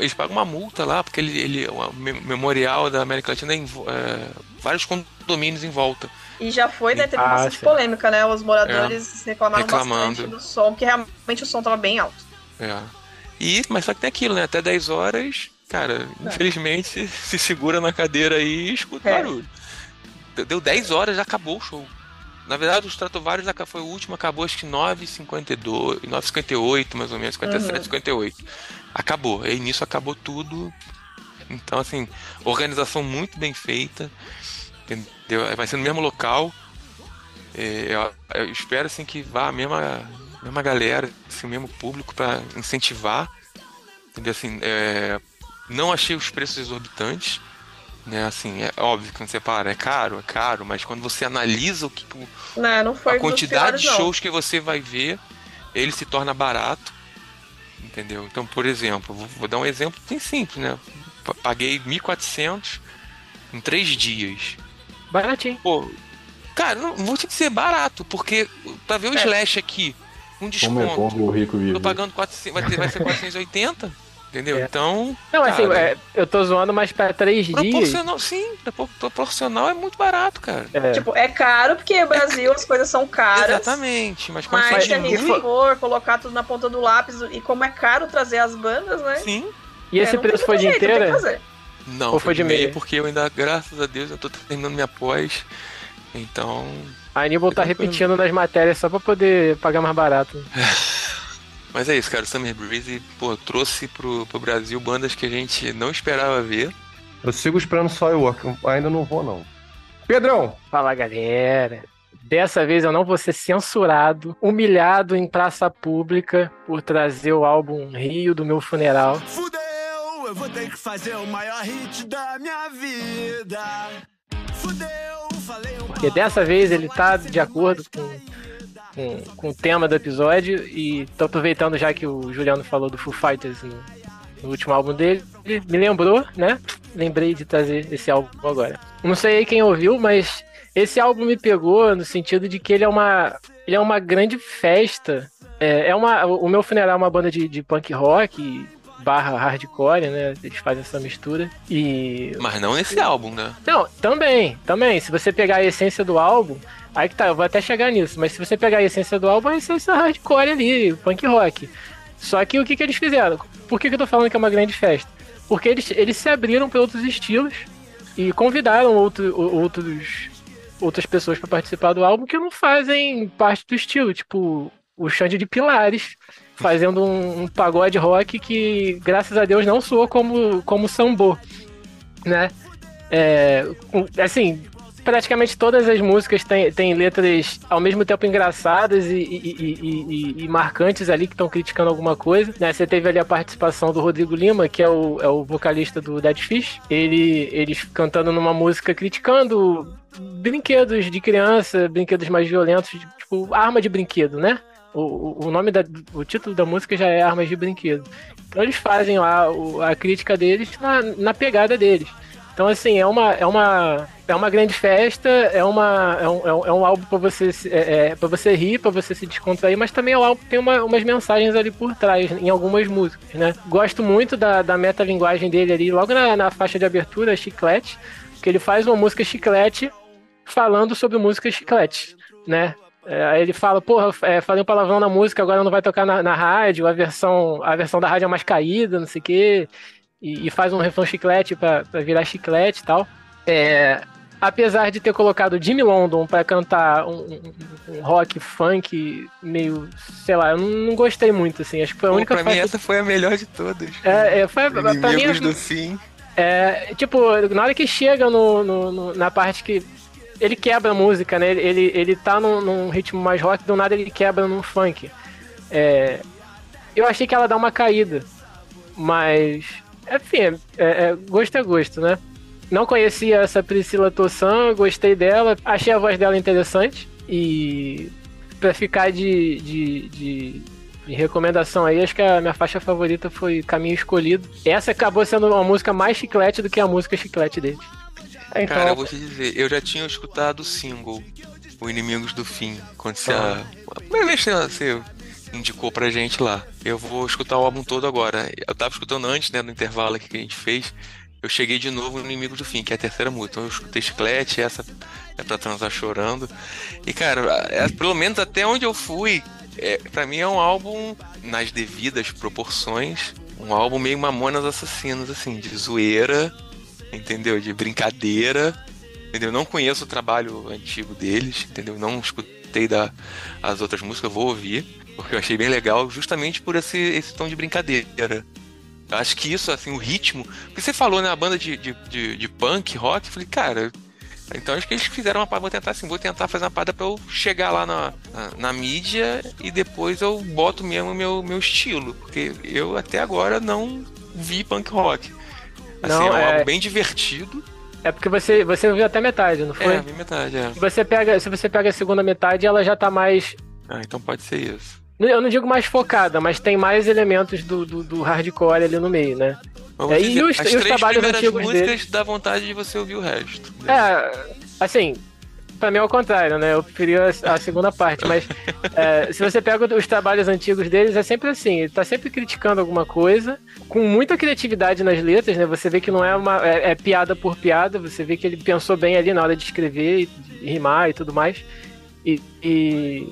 eles pagam uma multa lá, porque ele, ele o me- memorial da América Latina tem é, vários condomínios em volta. E já foi, né? Teve Ah, bastante sim. polêmica, né? Os moradores reclamaram Reclamando. bastante do som, porque realmente o som tava bem alto. É. E, mas só que tem aquilo, né? Até 10 horas, cara, infelizmente [LAUGHS] se segura na cadeira aí e escuta É. barulho. Deu- Deu 10 horas, já acabou o show. Na verdade, os Stratovarius foi o último, acabou acho que 9h52, 9h58, mais ou menos, 57, Uhum. 58. Acabou. Aí nisso acabou tudo. Então, assim, organização muito bem feita. Entendeu? Vai ser no mesmo local. É, eu, eu espero assim que vá a mesma, mesma galera, assim, o mesmo público para incentivar. Entendeu? Assim, é, não achei os preços exorbitantes. Né, assim, é óbvio que quando você para, é caro, é caro, mas quando você analisa o que, o- Não, não foi a quantidade de piores, não. shows que você vai ver, ele se torna barato. Entendeu? Então, por exemplo, vou, vou dar um exemplo bem simples, né? Pa- Paguei 1.400 em três dias. Baratinho. Pô, cara, não vou te dizer barato, porque pra ver o É. Slash aqui, Como é bom desconto, ver o rico vivo. tô pagando 400, vai, ter, vai ser 480, entendeu? É. Então, Não, assim, Cara. é, eu tô zoando, mas pra três dias. proporcional, sim, propor- proporcional é muito barato, cara. É, Tipo, é caro, porque no Brasil as coisas são caras. Exatamente, mas quando Mas se a gente diminui, for colocar tudo na ponta do lápis, e como é caro trazer as bandas, né? sim. e esse É, preço foi de muito jeito, que inteira? Não, Ou foi de de meia, meia? porque eu ainda, graças a Deus, eu tô terminando minha pós. Então, A Aníbal tá repetindo nas matérias só pra poder pagar mais barato. [LAUGHS] mas é isso, cara. O Summer Breeze, pô, trouxe pro, pro Brasil bandas que a gente não esperava ver. Eu sigo esperando só eu work. Ainda não vou, não. Pedrão, Fala, galera. Dessa vez eu não vou ser censurado, humilhado em praça pública por trazer o álbum Rio do meu funeral. Fudeu, eu vou ter que fazer o maior hit da minha vida. Fudeu, falei um Porque dessa vez ele tá de acordo com, com, com o tema do episódio e tô aproveitando já que o Juliano falou do Foo Fighters no, no último álbum dele, me lembrou, né? Lembrei de trazer esse álbum agora. Não sei quem ouviu, mas esse álbum me pegou no sentido de que ele é uma, ele é uma grande festa. É, é uma, o meu funeral é uma banda de, de punk rock barra hardcore, né? Eles fazem essa mistura. E Mas não nesse álbum, né? não, também, também. Se você pegar a essência do álbum, aí que tá, eu vou até chegar nisso, mas se você pegar a essência do álbum, a essência hardcore ali, punk rock. Só que o que, que eles fizeram? Por que, que eu tô falando que é uma grande festa? Porque eles, eles se abriram para outros estilos e convidaram outro, outros, outras pessoas para participar do álbum que não fazem parte do estilo, tipo o Xande de Pilares, fazendo um, um pagode rock que, graças a Deus, não soa como, como sambô, né? É, assim, praticamente todas as músicas têm, têm letras ao mesmo tempo engraçadas e, e- e- e- marcantes ali que estão criticando alguma coisa. né? Você teve ali a participação do Rodrigo Lima, que é o, é o vocalista do Dead Fish. Ele, eles cantando numa música criticando brinquedos de criança, brinquedos mais violentos, tipo arma de brinquedo, né? O, o- nome da, o título da música já é Armas de Brinquedo. Então eles fazem lá a crítica deles na, na pegada deles. Então, assim, é uma, é uma, é uma grande festa, é, uma, é, um, é um- é um álbum para você, é, é, pra você rir, para você se descontrair, mas também é um álbum que tem uma- umas mensagens ali por trás, em algumas músicas, né? Gosto muito da, da metalinguagem dele ali, logo na, na faixa de abertura, Chiclete, que ele faz uma música chiclete falando sobre música chiclete, né? É, aí ele fala, porra, é, falei um palavrão na música, agora não vai tocar na, na rádio, a versão, a versão da rádio é mais caída, não sei o quê e, e faz um refrão chiclete pra virar chiclete e tal. É, apesar de ter colocado Jimmy London pra cantar um, um- um rock funk meio, sei lá, eu não, gostei muito, assim. Acho que foi a Pô, única pra mim faixa- essa foi a melhor de todas. É, é, foi, pra mim, Inimigos do fim. é, tipo, na hora que chega no, no- no- na parte que ele quebra a música, né? Ele, ele, ele tá num, num ritmo mais rock, do nada ele quebra num funk. É, eu achei que ela dá uma caída, mas, enfim, é, é- gosto é gosto, né? Não conhecia essa Priscila Tossan, gostei dela, achei a voz dela interessante e pra ficar de, de, de, de recomendação aí, acho que a minha faixa favorita foi Caminho Escolhido. Essa acabou sendo uma música mais chiclete do que a música chiclete dele. Então, Cara, eu vou te dizer, eu já tinha escutado o single, O Inimigos do Fim, quando você. Ah. A primeira vez que você indicou pra gente lá. Eu vou escutar o álbum todo agora. Eu tava escutando antes, né, no intervalo aqui que a gente fez. Eu cheguei de novo no Inimigo do Fim, que é a terceira música. Então eu escutei Chiclete, essa é pra transar chorando. E, cara, é- pelo menos até onde eu fui, é, pra mim é um álbum nas devidas proporções. Um álbum meio Mamonas Assassinos, assim, de zoeira, entendeu? De brincadeira, entendeu? Não conheço o trabalho antigo deles, entendeu? Não escutei da, as outras músicas, vou ouvir, porque eu achei bem legal, justamente por esse, esse tom de brincadeira. Eu acho que isso, assim, o ritmo. Porque você falou, né, a banda de, de, de, de punk, rock, eu falei, cara. Então acho que eles fizeram uma parada, vou tentar assim, vou tentar fazer uma parada pra eu chegar lá na, na, na mídia e depois eu boto mesmo o meu, meu estilo. Porque eu até agora não vi punk rock. Assim, Não, é um é- álbum bem divertido. É porque você, você viu até metade, não foi? É, vi metade, é. Você pega, se você pega a segunda metade, ela já tá mais. Ah, então pode ser isso. Eu não digo mais focada, mas tem mais elementos do, do, do hardcore ali no meio, né? É, e dizer, os- as e os três trabalhos primeiras músicas deles? dá vontade de você ouvir o resto. É, assim, pra mim é o contrário, né? Eu preferia a, a segunda parte, mas [LAUGHS] é, se você pega os trabalhos antigos deles, é sempre assim, ele tá sempre criticando alguma coisa, com muita criatividade nas letras, né? Você vê que não é uma. é, é piada por piada, você vê que ele pensou bem ali na hora de escrever e de rimar e tudo mais. E. e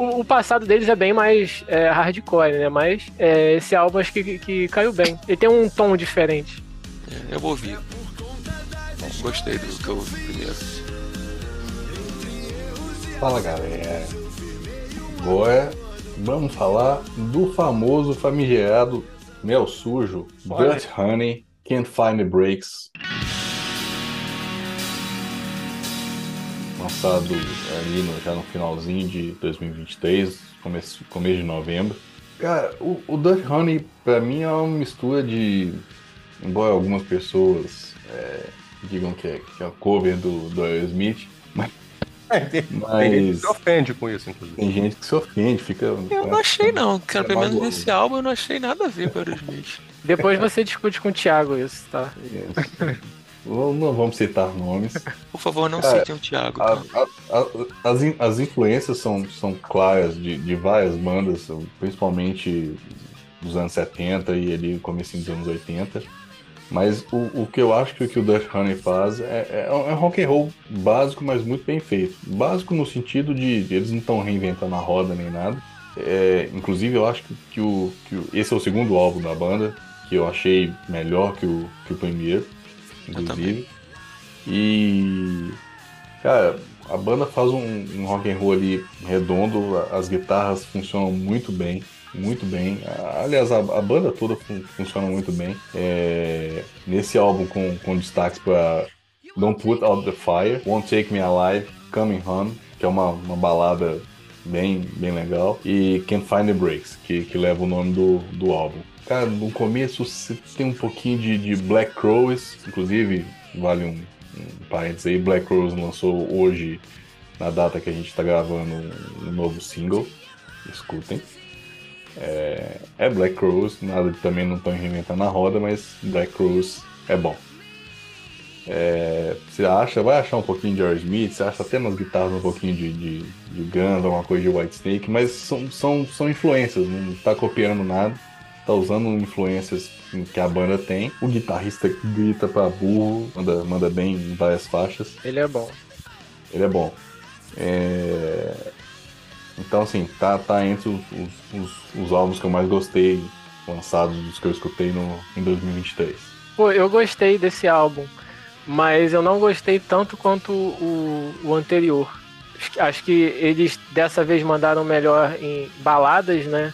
o, o passado deles é bem mais é, hardcore, né? Mas é, esse álbum acho que, que caiu bem. Ele tem um tom diferente. É, eu vou ouvir. Gostei do que eu ouvi primeiro. Fala galera. Agora vamos falar do famoso famigerado mel sujo, Olha Dirt Honey, Can't Find the Breaks. Lançado ali no- já no finalzinho de 2023, começo, começo de novembro. Cara, o, o Honey pra mim é uma mistura de. Embora algumas pessoas é, digam que é, que é a cover do, do Aerosmith, mas. É, tem, tem gente que mas se ofende com isso, inclusive. tem gente que se ofende, fica. Eu não achei não, cara. É Pelo menos nesse álbum eu não achei nada a ver com o Aerosmith. Depois você discute com o Thiago isso, tá? Não não vamos citar nomes. [LAUGHS] Por favor, não Cara, citem o Thiago. A- tá? a- a- as, as influências são, são claras de, de várias bandas, principalmente dos anos 70 e ali começo dos anos 80. Mas o, o que eu acho que, o que o Dutch Honey faz é, é, é um rock and roll básico, mas muito bem feito. Básico no sentido de eles não estão reinventando a roda nem nada. É, inclusive eu acho que, que o, que o- esse é o segundo álbum da banda, que eu achei melhor que o, que o primeiro, inclusive. E. Cara, a banda faz um, um rock and roll ali redondo, as guitarras funcionam muito bem. Muito bem. Aliás, a, a banda toda fun funciona muito bem. É, nesse álbum, com, com destaques para Don't Put Out the Fire, Won't Take Me Alive, Coming Home, que é uma, uma balada bem, bem legal, e Can't Find the Breaks, que, que leva o nome do, do álbum. Cara, no começo você tem um pouquinho de, de Black Crows, inclusive, vale um, um parênteses aí, Black Crows lançou hoje, na data que a gente está gravando, um novo single. Escutem. É, é Black Crows, nada também não estão reinventando a roda, mas Black Crows é bom. É, você acha, vai achar um pouquinho de Aerosmith, você acha até nas guitarras um pouquinho de, de, de Guns, alguma coisa de White Snake, mas são, são, são influências, não está copiando nada, está usando influências que a banda tem. O guitarrista grita pra burro, manda, manda bem em várias faixas. Ele é bom. Ele é bom. É... Então, assim, tá, tá entre os, os, os, os álbuns que eu mais gostei lançados dos que eu escutei no, em 2023. Pô, eu gostei desse álbum, mas eu não gostei tanto quanto o, o anterior. Acho que eles dessa vez mandaram melhor em baladas, né?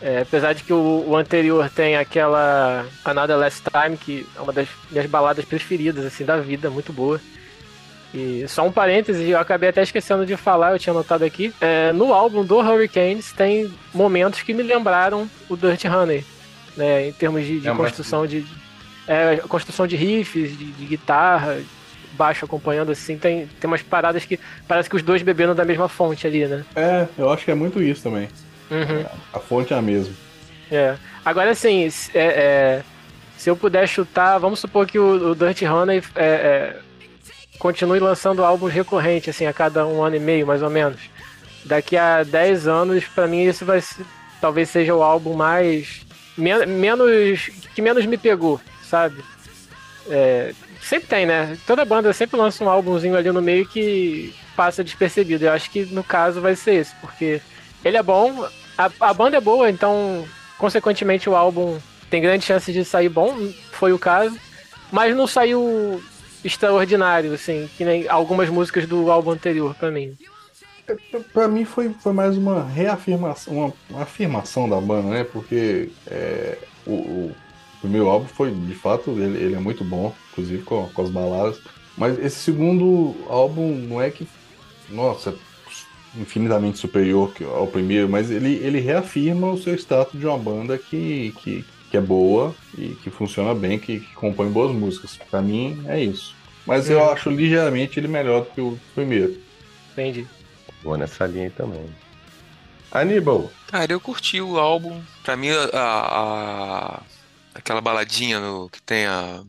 É, apesar de que o, o, anterior tem aquela Another Last Time, que é uma das minhas baladas preferidas assim da vida, muito boa. E só um parêntese, eu acabei até esquecendo de falar, eu tinha notado aqui. É, no álbum do Hurricanes tem momentos que me lembraram o Dirt Honey, né? Em termos de, de é construção de. É, construção de riffs, de, de, guitarra, baixo acompanhando, assim, tem, tem umas paradas que parece que os dois beberam da mesma fonte ali, né? É, eu acho que é muito isso também. Uhum. A fonte é a mesma. É. Agora, assim, é, é, se eu puder chutar, vamos supor que o, o Dirt Honey é, é continue lançando álbuns recorrentes, assim, a cada um ano e meio, mais ou menos. Daqui a 10 anos, para mim, isso vai ser, talvez seja o álbum mais. Men menos. que menos me pegou, sabe? É, sempre tem, né? Toda banda sempre lança um álbumzinho ali no meio que passa despercebido. Eu acho que no caso vai ser esse, porque ele é bom, a, a banda é boa, então, consequentemente, o álbum tem grande chance de sair bom, foi o caso, mas não saiu extraordinário, assim, que nem algumas músicas do álbum anterior para mim. Para mim foi, foi mais uma reafirmação, uma, uma afirmação da banda, né? Porque é, o, o, primeiro álbum foi, de fato, ele, ele é muito bom, inclusive com, com as baladas. Mas esse segundo álbum não é que, nossa, infinitamente superior ao primeiro, mas ele, ele reafirma o seu status de uma banda que, que, que é boa e que funciona bem, que, que compõe boas músicas. Para mim é isso. Mas eu acho ligeiramente ele melhor do que o primeiro. Entendi. Boa nessa linha aí também. Aníbal. Cara, eu curti o álbum. Pra mim, a, a aquela baladinha no, que tem a.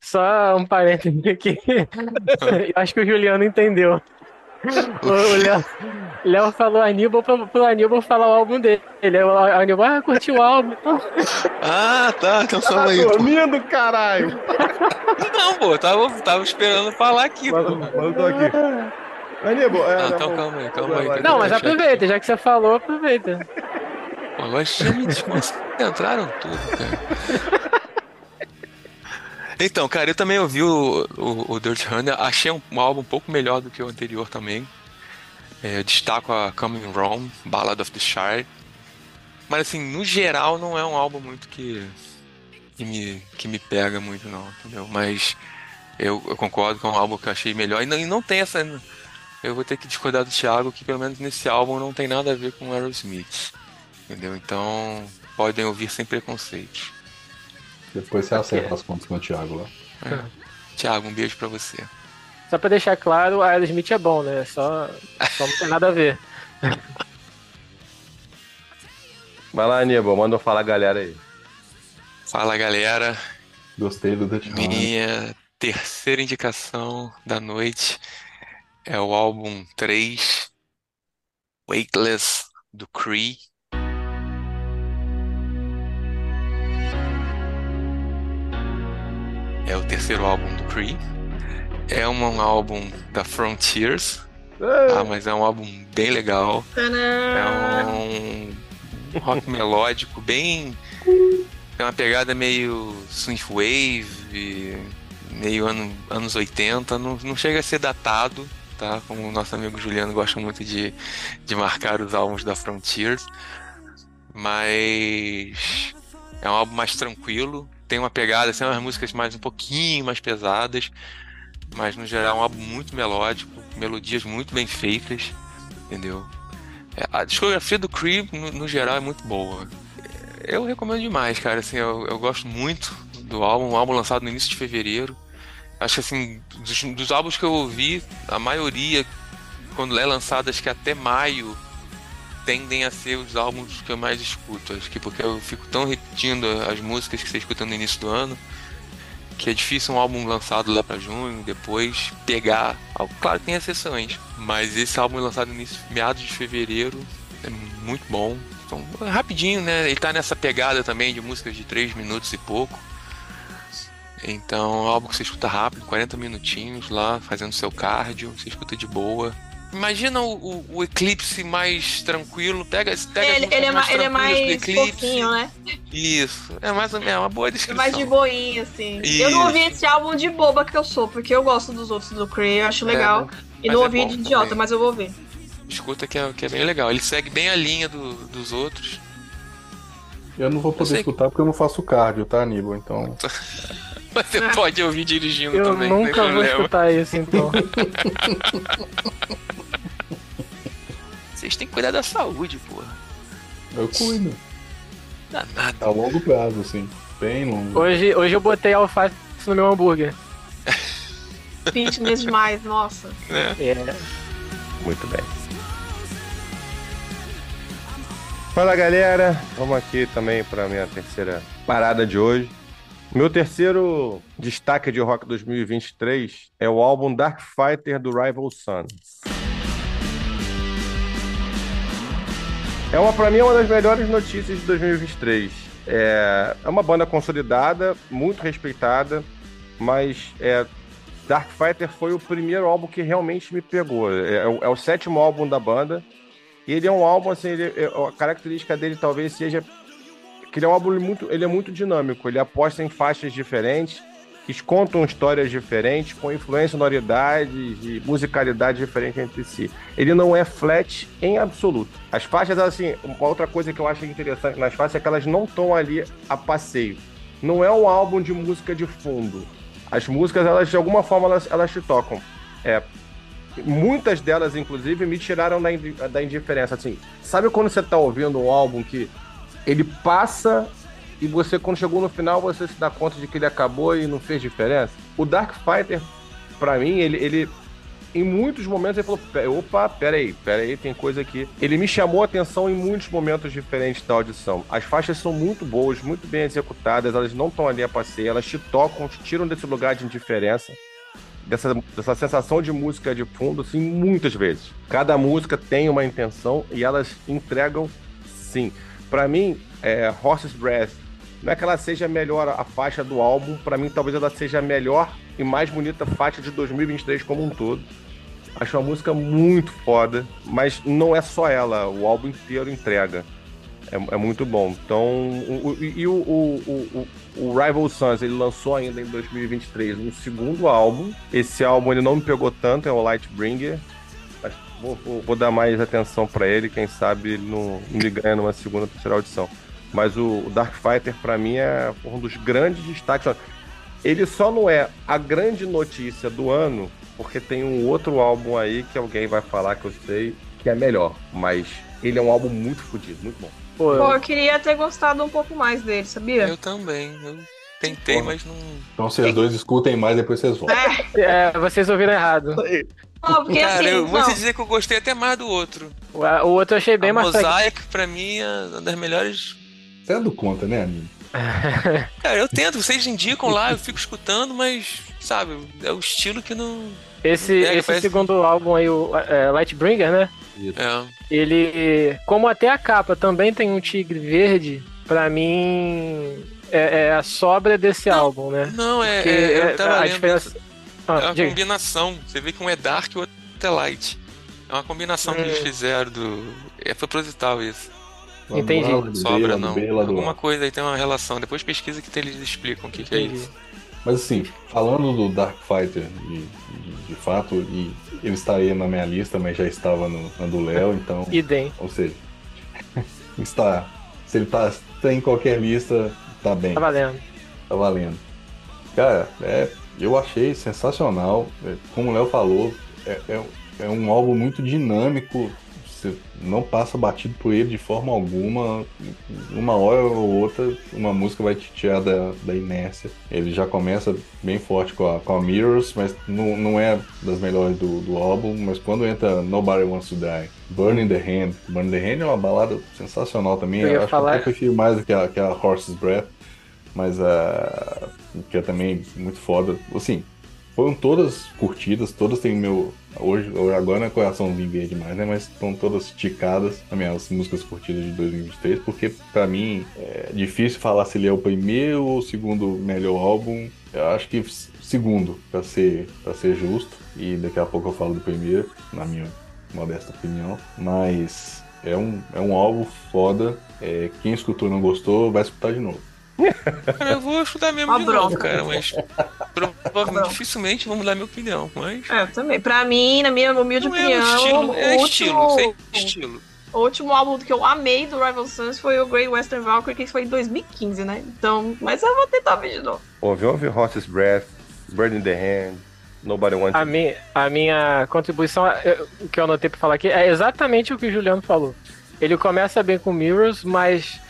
Só um parênteses aqui. [LAUGHS] eu acho que o Juliano entendeu. [LAUGHS] O Léo, Léo falou Aníbal pro, pro Aníbal falar o álbum dele. O Aníbal, ah, curtiu o álbum. Ah, tá. Então só aí. Tá dormindo, caralho. [LAUGHS] Não, pô, tava, tava esperando falar aqui. Mas, mas eu tô aqui. Aníbal, é. Ah, então calma aí, calma aí. Não, mas aproveita, já que você falou, aproveita. Pô, agora já me desconcentraram tudo, cara. [LAUGHS] Então, cara, eu também ouvi o, o, o Dirt Runner, achei um, um, álbum um pouco melhor do que o anterior também. É, destaco a Coming Wrong, Ballad of the Shire. Mas assim, no geral não é um álbum muito que, que, me, que me pega muito não, entendeu? Mas eu, eu concordo que é um álbum que eu achei melhor. E não, e não tem essa. Eu vou ter que discordar do Thiago que pelo menos nesse álbum não tem nada a ver com Aerosmith. Entendeu? Então podem ouvir sem preconceito. Depois você acerta as contas com o Thiago lá. É. Thiago, um beijo pra você. Só pra deixar claro, a Aerosmith é bom, né? Só, só não tem nada a ver. [LAUGHS] Vai lá, Aníbal, manda eu falar a galera aí. Fala, galera. Gostei do Dutch Minha terceira indicação da noite é o álbum 3, Weightless, do Cree. É o terceiro álbum do Cree. É um, um álbum da Frontiers. Ah, mas é um álbum bem legal. É um rock [LAUGHS] melódico, bem. Tem uma pegada meio synthwave, meio ano, anos 80, não, não chega a ser datado, tá? Como o nosso amigo Juliano gosta muito de, de marcar os álbuns da Frontier. Mas é um álbum mais tranquilo, tem uma pegada, assim, umas músicas mais um pouquinho mais pesadas, mas no geral é um álbum muito melódico, melodias muito bem feitas, entendeu? É, A discografia do Creep, no, no geral, é muito boa. Eu recomendo demais, cara. Assim, eu, eu gosto muito do álbum, um álbum lançado no início de fevereiro. Acho que assim, dos, dos álbuns que eu ouvi, a maioria, quando é lançado, acho que até maio, tendem a ser os álbuns que eu mais escuto. Acho que porque eu fico tão repetindo as músicas que você escuta no início do ano, que é difícil um álbum lançado lá pra junho, depois pegar. Claro que tem exceções, mas esse álbum lançado no início, meados de fevereiro, é muito bom. Então, rapidinho, né? Ele tá nessa pegada também de músicas de 3 minutos e pouco. Então, é um álbum que você escuta rápido, 40 minutinhos lá, fazendo seu cardio, você escuta de boa. Imagina o, o, o Eclipse mais tranquilo, pega, pega Ele, ele é, ma- ele é mais fofinho, né? Isso, é mais ou menos, é uma boa É descrição. mais de boinha, assim. Eu não Isso. ouvi esse álbum de boba que eu sou, porque eu gosto dos outros do Cree, eu acho É, legal. mas- e mas não é ouvi de idiota, também. mas eu vou ouvir. Escuta que é, que é bem legal. Ele segue bem a linha do- dos outros. Eu não vou poder escutar porque eu não faço cardio, tá, Aníbal? Então. [LAUGHS] Você É. pode ouvir dirigindo Eu também, tem nunca vou escutar isso, então. [LAUGHS] Vocês têm que cuidar da saúde, porra. Eu cuido. Danado. A longo prazo, assim. Bem longo. Hoje, hoje eu botei alface no meu hambúrguer. Fitness demais, nossa. É. Muito bem. Fala galera, vamos aqui também para minha terceira parada de hoje. Meu terceiro destaque de rock 2023 é o álbum Dark Fighter do Rival Sons. É uma para mim é uma das melhores notícias de 2023. É, é uma banda consolidada, muito respeitada, mas é, Dark Fighter foi o primeiro álbum que realmente me pegou. É, é o- é sétimo álbum da banda. E ele é um álbum, assim, ele- é- a característica dele talvez seja que ele é um álbum muito, ele é muito dinâmico. Ele aposta em faixas diferentes, que contam histórias diferentes, com influência, sonoridades e musicalidade diferente entre si. Ele não é flat em absoluto. As faixas, assim, uma outra coisa que eu acho interessante nas faixas é que elas não estão ali a passeio. Não é um álbum de música de fundo. As músicas, elas de alguma forma, elas, elas te tocam. É, muitas delas, inclusive, me tiraram da, da indiferença. Assim, sabe quando você tá ouvindo um álbum que ele passa e você, quando chegou no final, você se dá conta de que ele acabou e não fez diferença? O Dark Fighter, pra mim, ele, ele em muitos momentos ele falou: "Pe- opa, peraí, peraí, tem coisa aqui. Ele me chamou a atenção em muitos momentos diferentes da audição. As faixas são muito boas, muito bem executadas, elas não estão ali a passeio, elas te tocam, te tiram desse lugar de indiferença. Dessa, dessa sensação de música de fundo, assim, muitas vezes. Cada música tem uma intenção e elas entregam sim. Pra mim, é, Horse's Breath, não é que ela seja melhor a faixa do álbum, pra mim talvez ela seja a melhor e mais bonita faixa de 2023 como um todo. Acho uma música muito foda, mas não é só ela, o álbum inteiro entrega. É, é muito bom. Então, o, o- e o, o, o, Rival Sons, ele lançou ainda em 2023 um segundo álbum. Esse álbum ele não me pegou tanto, é o Lightbringer. Mas vou, vou- vou dar mais atenção pra ele, quem sabe ele não, me ganha numa segunda terceira audição. Mas o, o Dark Fighter, pra mim, é um dos grandes destaques. Ele só não é a grande notícia do ano, porque tem um outro álbum aí que alguém vai falar que eu sei que é melhor. Mas ele é um álbum muito fodido, muito bom. Pô, Pô, eu queria ter gostado um pouco mais dele, sabia? Eu também. Eu tentei, mas não. Então vocês dois escutem mais, depois vocês voltam. É, é, vocês ouviram errado. não, porque Cara, assim, eu vou não. te dizer que eu gostei até mais do outro. O, o outro eu achei bem a mais. Mosaic, pra mim, é uma das melhores. Você é do conta, né, amigo? [LAUGHS] Cara, eu tento, vocês indicam lá, eu fico escutando, mas, sabe, é o estilo que não. Esse, É, esse parece- segundo álbum aí, o é, Lightbringer, né? É. Ele, como até a capa também tem um tigre verde, pra mim é, é a sobra desse Não, álbum, né? Não, é. É- eu é- a lendo diferença. isso. Ah, É uma diga. combinação. Você vê que um é dark e o outro é light. É uma combinação que Hum. eles fizeram do. É proposital isso. Entendi. Lá B, Sobra não. B, Alguma A. coisa aí tem uma relação. Depois pesquisa que eles explicam o que, que é isso. Mas assim, falando do Dark Fighter de, de, de fato, e ele estaria na minha lista, mas já estava no, na do Léo, então. [LAUGHS] Idem. Ou seja, [LAUGHS] está. Se ele tá, tá em qualquer lista, tá bem. Tá valendo. Tá valendo. Cara, é, eu achei sensacional. É, Como o Léo falou, é, é, é um álbum muito dinâmico. Você não passa batido por ele de forma alguma. Uma hora ou outra, uma música vai te tirar da, da inércia. Ele já começa bem forte com a, com a Mirrors, mas não, não é das melhores do, do álbum. Mas quando entra Nobody Wants to Die, Burning the Hand. Burning the Hand é uma balada sensacional também. Eu ia acho falar- que eu prefiro mais do que a, que a Horse's Breath mas a que é também muito foda. Assim, foram todas curtidas, todas têm meu hoje agora é coraçãozinho verde demais, né? Mas estão todas esticadas as minhas músicas curtidas de 2023, porque pra mim é difícil falar se ele é o primeiro ou o segundo melhor álbum. Eu acho que segundo, pra ser para ser justo, e daqui a pouco eu falo do primeiro, na minha modesta opinião, mas é um, é um álbum foda. É, quem escutou e não gostou, vai escutar de novo. Cara, eu vou estudar mesmo Uma de novo, bronca. cara, mas provavelmente dificilmente vou mudar minha opinião, mas. É, eu também. Pra mim, na minha humilde Não é opinião, o estilo, é o estilo, último, sem estilo. o último álbum que eu amei do Rival Sons foi o Great Western Valkyrie, que foi em 2015, né? Então, mas eu vou tentar ver de novo. Ouve, ouve Horse's Breath, Burning the Hand, Nobody Wants A minha, a minha contribuição, o que eu anotei pra falar aqui, é exatamente o que o Juliano falou. Ele começa bem com Mirrors, mas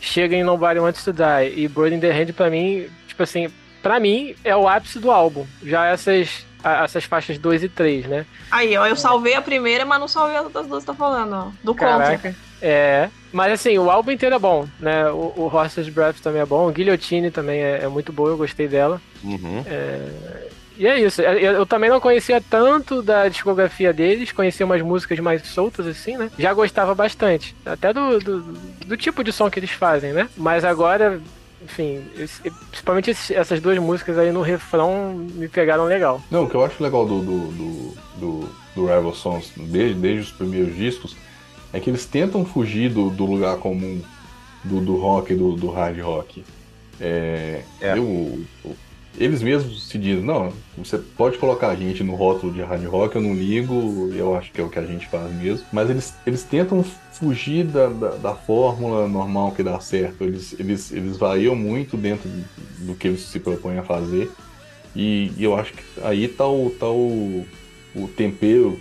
chega em Nobody Wants to Die. E Burning the Hand, pra mim, tipo assim, pra mim, é o ápice do álbum. Já essas, a- essas faixas 2 e 3, né? Aí, ó, eu salvei a primeira, mas não salvei as outras duas que tá falando, ó. Do contra. Caraca. É. Mas assim, o álbum inteiro é bom, né? O, o Horses Breath também é bom. Guillotine também é, é muito boa, eu gostei dela. Uhum. E é isso. Eu, eu também não conhecia tanto da discografia deles, conhecia umas músicas mais soltas, assim, né? Já gostava bastante. Até do, do, do tipo de som que eles fazem, né? Mas agora, enfim, esse- principalmente esses- essas duas músicas aí no refrão me pegaram legal. Não, o que eu acho legal do, do, do, do, do Rival Sons, desde, desde os primeiros discos, é que eles tentam fugir do, do lugar comum do, do rock e do, do hard rock. É, É. eu- o- eles mesmos se dizem, não, você pode colocar a gente no rótulo de hard rock, eu não ligo, eu acho que é o que a gente faz mesmo. Mas eles, eles tentam fugir da, da, da fórmula normal que dá certo. Eles, eles, eles variam muito dentro do que eles se propõem a fazer. E, e eu acho que aí tá o, tá o, o tempero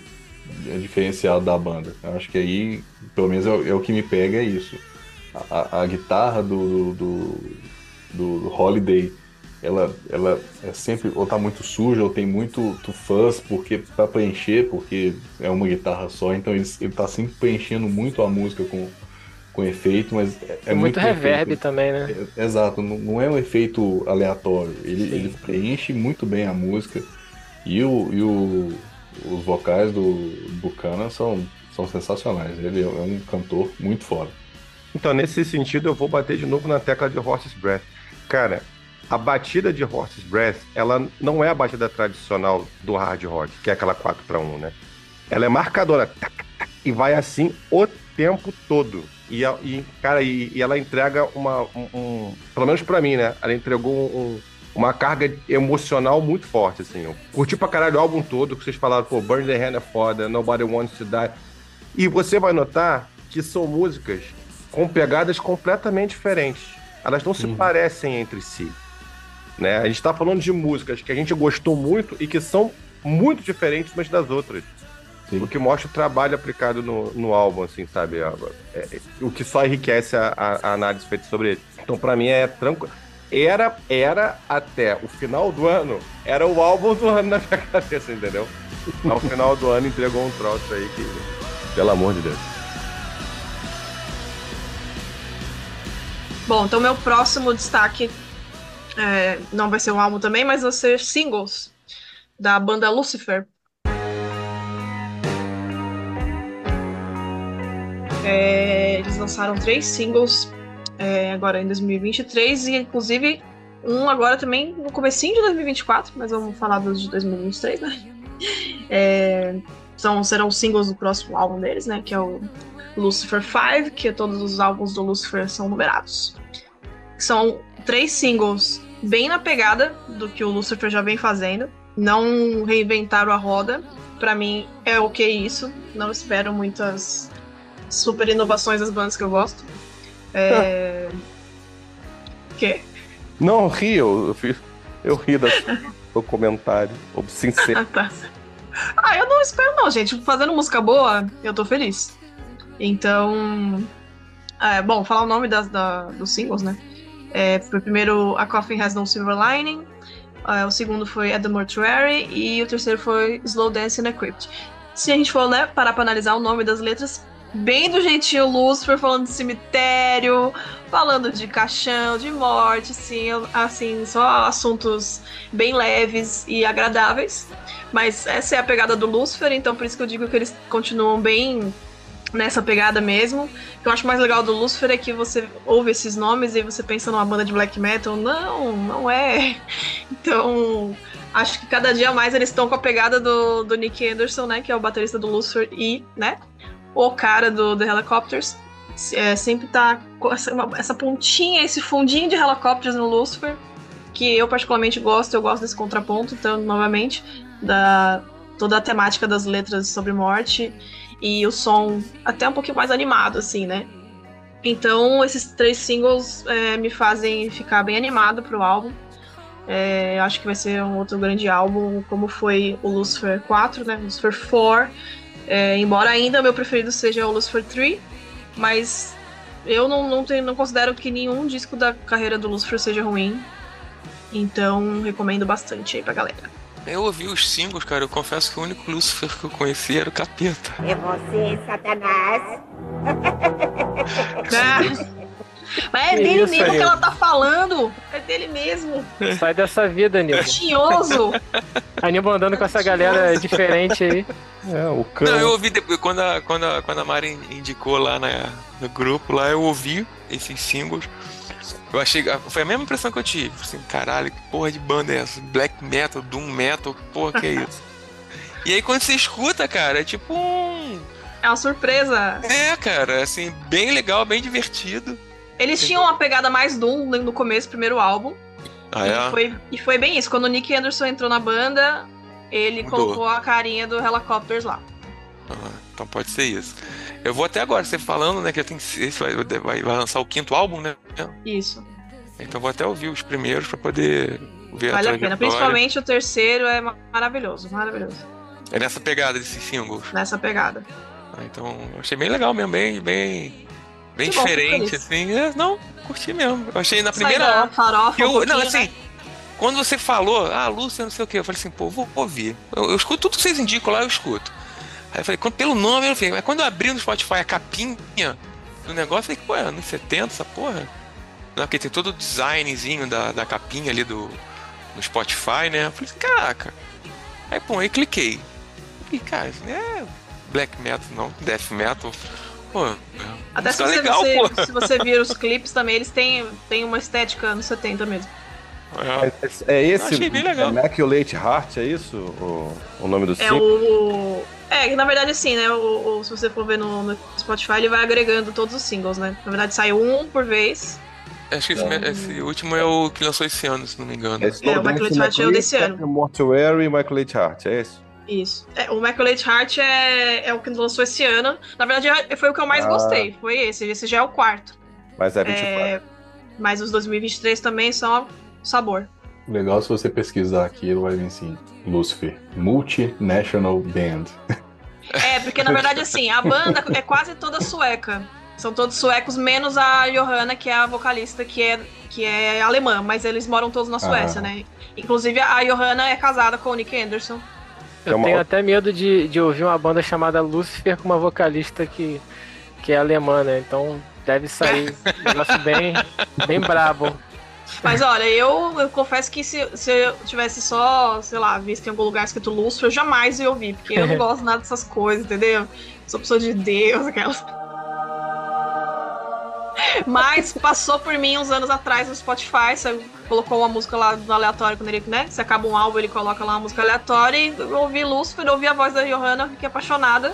diferenciado da banda. Eu acho que aí, pelo menos é, o- é o que me pega, é isso. A, a- a guitarra do, do, do, do Holiday, ela, ela é sempre, ou tá muito suja, ou tem muito, muito fuzz porque, pra preencher, porque é uma guitarra só, então ele, ele tá sempre preenchendo muito a música com, com efeito, mas é, é muito, perfeito. reverb também, né? É- Exato, não, não é um efeito aleatório. Ele, ele preenche muito bem a música. E, o, e o- os vocais do Buchanan são, são sensacionais. Ele é um cantor muito foda. Então, nesse sentido, eu vou bater de novo na tecla de Horse's Breath. Cara, a batida de Horse's Breath, ela não é a batida tradicional do hard rock, que é aquela 4 para 1, né? Ela é marcadora. tac, tac, E vai assim o tempo todo. E, e, cara, e, e ela entrega uma. Um, um- pelo menos pra mim, né? Ela entregou um- uma carga emocional muito forte, assim. Eu curti pra caralho o álbum todo, que vocês falaram, pô, Burn the Hand é foda, Nobody Wants to Die. E você vai notar que são músicas com pegadas completamente diferentes. Elas não se parecem entre si. Né? A gente está falando de músicas que a gente gostou muito e que são muito diferentes umas das outras. Sim. O que mostra o trabalho aplicado no, no álbum, assim, sabe? A- é- é- o que só enriquece a, a- a análise feita sobre ele. Então, pra mim, é tranquilo. Era, era até o final do ano, era o álbum do ano na minha [LAUGHS] cabeça, entendeu? Ao final do ano entregou um troço aí que, pelo amor de Deus. Bom, então meu próximo destaque é, não vai ser um álbum também, mas vão ser singles da banda Lucifer. É, eles lançaram três singles é, agora em 2023 e inclusive um agora também no comecinho de 2024, mas vamos falar dos de 2023, né? [LAUGHS] É, são, serão singles do próximo álbum deles, né? Que é o Lucifer 5, que todos os álbuns do Lucifer são numerados. São três singles bem na pegada do que o Lucifer já vem fazendo. Não reinventaram a roda. Pra mim é ok isso. Não espero muitas super inovações das bandas que eu gosto. É. que? Não, ri, eu, eu ri da- [LAUGHS] do comentário. Sincero. Ah, tá. Ah, eu não espero não, gente. Fazendo música boa, eu tô feliz. Então, é, bom, falar o nome das, da- dos singles, né? É, foi primeiro A Coffin Has No Silver Lining, é, o segundo foi At The Mortuary e o terceiro foi Slow Dance in a Crypt. Se a gente for né, parar pra analisar o nome das letras, bem do jeitinho Lucifer, falando de cemitério, falando de caixão, de morte, assim, assim, só assuntos bem leves e agradáveis. Mas essa é a pegada do Lucifer, então por isso que eu digo que eles continuam bem nessa pegada mesmo. O que eu acho mais legal do Lucifer é que você ouve esses nomes e você pensa numa banda de black metal. Não, não é. [LAUGHS] Então, acho que cada dia mais eles estão com a pegada do, do Nick Anderson, né? Que é o baterista do Lucifer e, né? O cara do The Helicopters. É, sempre tá com essa, essa pontinha, esse fundinho de Helicopters no Lucifer. Que eu particularmente gosto, eu gosto desse contraponto, então, novamente, da toda a temática das letras sobre morte e o som até um pouquinho mais animado, assim, né? Então, esses três singles é, me fazem ficar bem animado pro álbum. É, acho que vai ser um outro grande álbum, como foi o Lucifer 4, né? Lucifer 4. É, embora ainda meu preferido seja o Lucifer 3, mas eu não, não, tenho, não considero que nenhum disco da carreira do Lucifer seja ruim. Então, recomendo bastante aí pra galera. Eu ouvi os singles, cara. Eu confesso que o único Lucifer que eu conhecia era o Capeta. É você, Satanás. Ah, [LAUGHS] Mas é Que dele isso, mesmo que ela tá falando. É dele mesmo. Sai dessa vida, Aníbal. Tinhoso. [LAUGHS] Aníbal andando com essa galera diferente aí. É, o cão. Não, eu ouvi depois, quando a, quando a, quando a Mari indicou lá na, no grupo, lá eu ouvi esses singles. Eu achei. Foi a mesma impressão que eu tive. Assim, caralho, que porra de banda é essa? Black metal, Doom metal, que porra que é isso? [LAUGHS] e aí quando você escuta, cara, é tipo um. É uma surpresa. É, cara, assim, bem legal, bem divertido. Eles tinham uma pegada mais Doom no começo, do primeiro álbum. Ah, E, é? foi, e foi bem isso. Quando o Nick Anderson entrou na banda, ele Mudou. colocou a carinha do Helicopters lá. Ah, então pode ser isso. Eu vou até agora, você falando, né, que tem, esse vai, vai, vai lançar o quinto álbum, né? Isso. Então eu vou até ouvir os primeiros pra poder ver Vale a trajetória. pena. Principalmente o terceiro é ma- maravilhoso, maravilhoso. É nessa pegada desses singles. Nessa pegada. Ah, então, eu achei bem legal mesmo, bem, bem, bem Que diferente, assim. É, não, curti mesmo. Eu achei na Sai da primeira. farofa eu- um não, pouquinho, assim, né? quando você falou, ah, Lúcia, não sei o que, eu falei assim, pô, vou ouvir. Eu, eu escuto tudo que vocês indicam lá, eu escuto. Aí eu falei, quando, pelo nome, eu falei, mas quando eu abri no Spotify a capinha do negócio, eu falei, pô, é anos 70 essa porra? Não, porque tem todo o designzinho da, da capinha ali do no Spotify, né? Eu falei, caraca. Aí, pô, aí cliquei. E, cara, isso não é black metal, não, death metal. Pô, Até se música você, legal, você- se você vir os clipes também, eles têm, têm uma estética anos 70 mesmo. É. É esse Achei bem legal. Immaculate Heart, é isso? O, o nome do É single? o. É, na verdade, assim, né? O, o- se você for ver no, no Spotify, ele vai agregando todos os singles, né? Na verdade, sai um por vez. Acho que esse, esse último é o que lançou esse ano, se não me engano. Esse É, o nome Immaculate Heart é o desse ano. Mortuary e Immaculate Heart, é esse? Isso. É, o Immaculate Heart é, é o que lançou esse ano. Na verdade, foi o que eu mais Ah. gostei. Foi esse. Esse já é o quarto. Mas é 24. É, mas os 2023 também são sabor. Legal se você pesquisar aqui, ele vai vir assim, Lucifer, Multinational Band. É, porque na verdade, assim, a banda é quase toda sueca. São todos suecos, menos a Johanna, que é a vocalista, que é, que é alemã, mas eles moram todos na Suécia, Ah. né? Inclusive, a Johanna é casada com o Nick Anderson. Eu É uma tenho até medo de, de ouvir uma banda chamada Lucifer com uma vocalista que, que é alemã, né? Então deve sair um [LAUGHS] negócio bem, bem brabo. Mas olha, eu, eu confesso que se, se eu tivesse só, sei lá, visto em algum lugar escrito Lúcifer, eu jamais ia ouvir, porque eu não [LAUGHS] gosto nada dessas coisas, entendeu? Sou pessoa de Deus, aquelas. Mas passou por mim uns anos atrás no Spotify, você colocou uma música lá no aleatório quando ele, né? Você acaba um álbum, ele coloca lá uma música aleatória e eu ouvi Lúcifer, eu ouvi a voz da Johanna, fiquei apaixonada.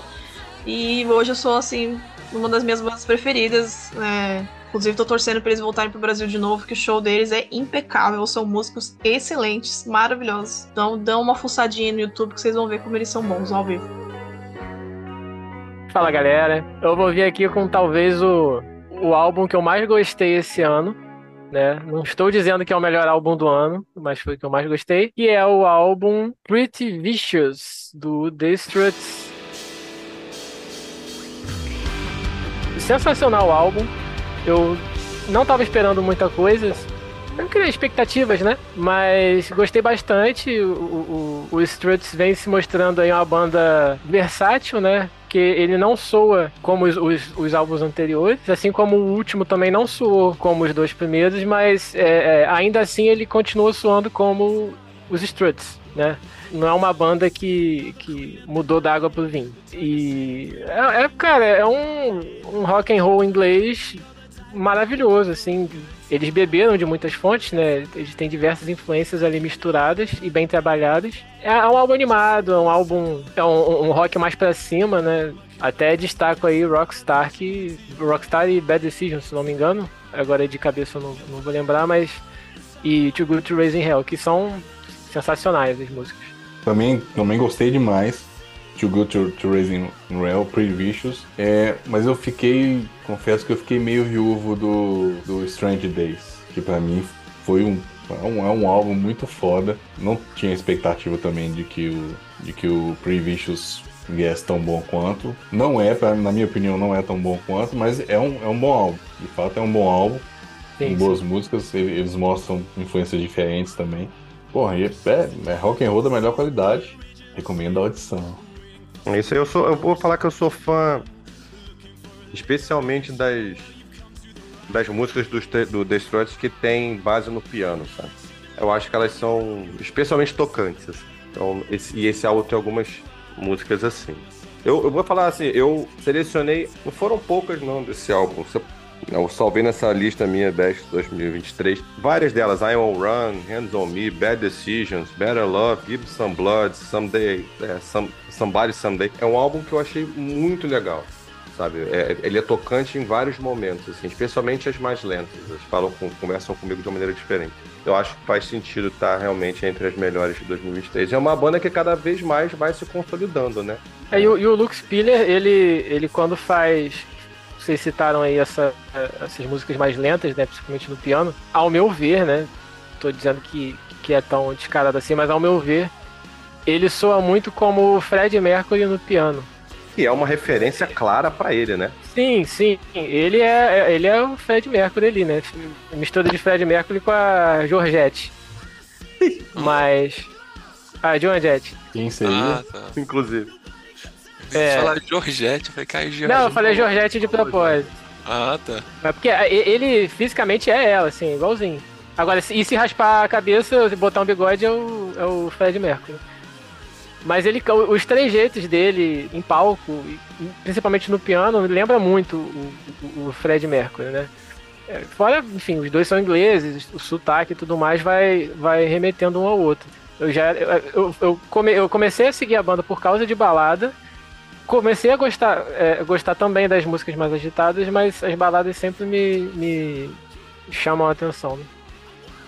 E hoje eu sou, assim, uma das minhas bandas preferidas. É, Inclusive, tô torcendo pra eles voltarem pro Brasil de novo, que o show deles é impecável. São músicos excelentes, maravilhosos. Então, dão uma fuçadinha no YouTube que vocês vão ver como eles são bons ao vivo. Fala galera, eu vou vir aqui com talvez o, o álbum que eu mais gostei esse ano. Né? Não estou dizendo que é o melhor álbum do ano, mas foi o que eu mais gostei. Que é o álbum Pretty Vicious, do The Struts. Sensacional álbum. Eu não estava esperando muita coisa. Não criei expectativas, né? Mas gostei bastante. O, o, o Struts vem se mostrando aí uma banda versátil, né? Que ele não soa como os, os, os, álbuns anteriores, assim como o último também não soou como os dois primeiros, mas é, é, ainda assim ele continua soando como os Struts, né? Não é uma banda que, que mudou da água pro vinho. E é, é cara, é um, um rock and roll inglês maravilhoso, assim. Eles beberam de muitas fontes, né? Eles têm diversas influências ali misturadas e bem trabalhadas. É um álbum animado, é um álbum. É um, um rock mais pra cima, né? Até destaco aí Rockstar, que. Rockstar e Bad Decision, se não me engano. Agora de cabeça eu não, não vou lembrar, mas. E To Good to Raising Hell, que são sensacionais as músicas. Também, também gostei demais. Too Good to, to Raising Hell, Pretty Vicious. É, mas eu fiquei, confesso que eu fiquei meio viúvo do, do Strange Days, que para mim foi um, um, é um álbum muito foda. Não tinha expectativa também de que o, de que o Pretty Vicious viesse tão bom quanto. Não é, pra, na minha opinião, não é tão bom quanto, mas é um, é um bom álbum. De fato, é um bom álbum. Tem boas músicas, eles mostram influências diferentes também. Porra, é, é rock and roll da melhor qualidade. Recomendo a audição. Isso aí eu sou. Eu vou falar que eu sou fã especialmente das, das músicas do, do Struts que tem base no piano, sabe? Eu acho que elas são especialmente tocantes. Assim. Então, esse, e esse álbum tem algumas músicas assim. Eu, eu, vou falar assim, eu selecionei, não foram poucas não desse álbum. Eu salvei nessa lista minha Best 2023. Várias delas, I On Run, Hands On Me, Bad Decisions, Better Love, Give Some Blood, Someday, é, some, Somebody Someday. É um álbum que eu achei muito legal, sabe? É, ele é tocante em vários momentos, assim, especialmente as mais lentas. Elas falam, com, conversam comigo de uma maneira diferente. Eu acho que faz sentido estar realmente entre as melhores de 2023. É uma banda que cada vez mais vai se consolidando, né? É, e, o, e o Lux Piller, ele, ele quando faz vocês citaram aí essa, essas músicas mais lentas, né? Principalmente no piano. Ao meu ver, né? Tô dizendo que, que é tão descarado assim, mas ao meu ver, ele soa muito como o Fred Mercury no piano. E é uma referência clara para ele, né? Sim, sim. Ele é, ele é o Fred Mercury ali, né? Mistura de Fred Mercury com a Georgette. [LAUGHS] Mas. A Georgette. Quem seria? Ah, tá. Inclusive. É. Falar Georgette, eu falei, cai Georgette. Não, eu falei Georgette de propósito. Ah, tá. Mas porque ele fisicamente é ela, assim, igualzinho. Agora, e se raspar a cabeça, se botar um bigode, é o, é o Fred Mercury. Mas ele, os trejeitos dele em palco, principalmente no piano, lembra muito o, o, Fred Mercury, né? É, fora, enfim, os dois são ingleses, o sotaque e tudo mais vai, vai remetendo um ao outro. Eu já eu, eu, come, eu comecei a seguir a banda por causa de balada comecei a gostar, é, gostar também das músicas mais agitadas, mas as baladas sempre me, me chamam a atenção. Né?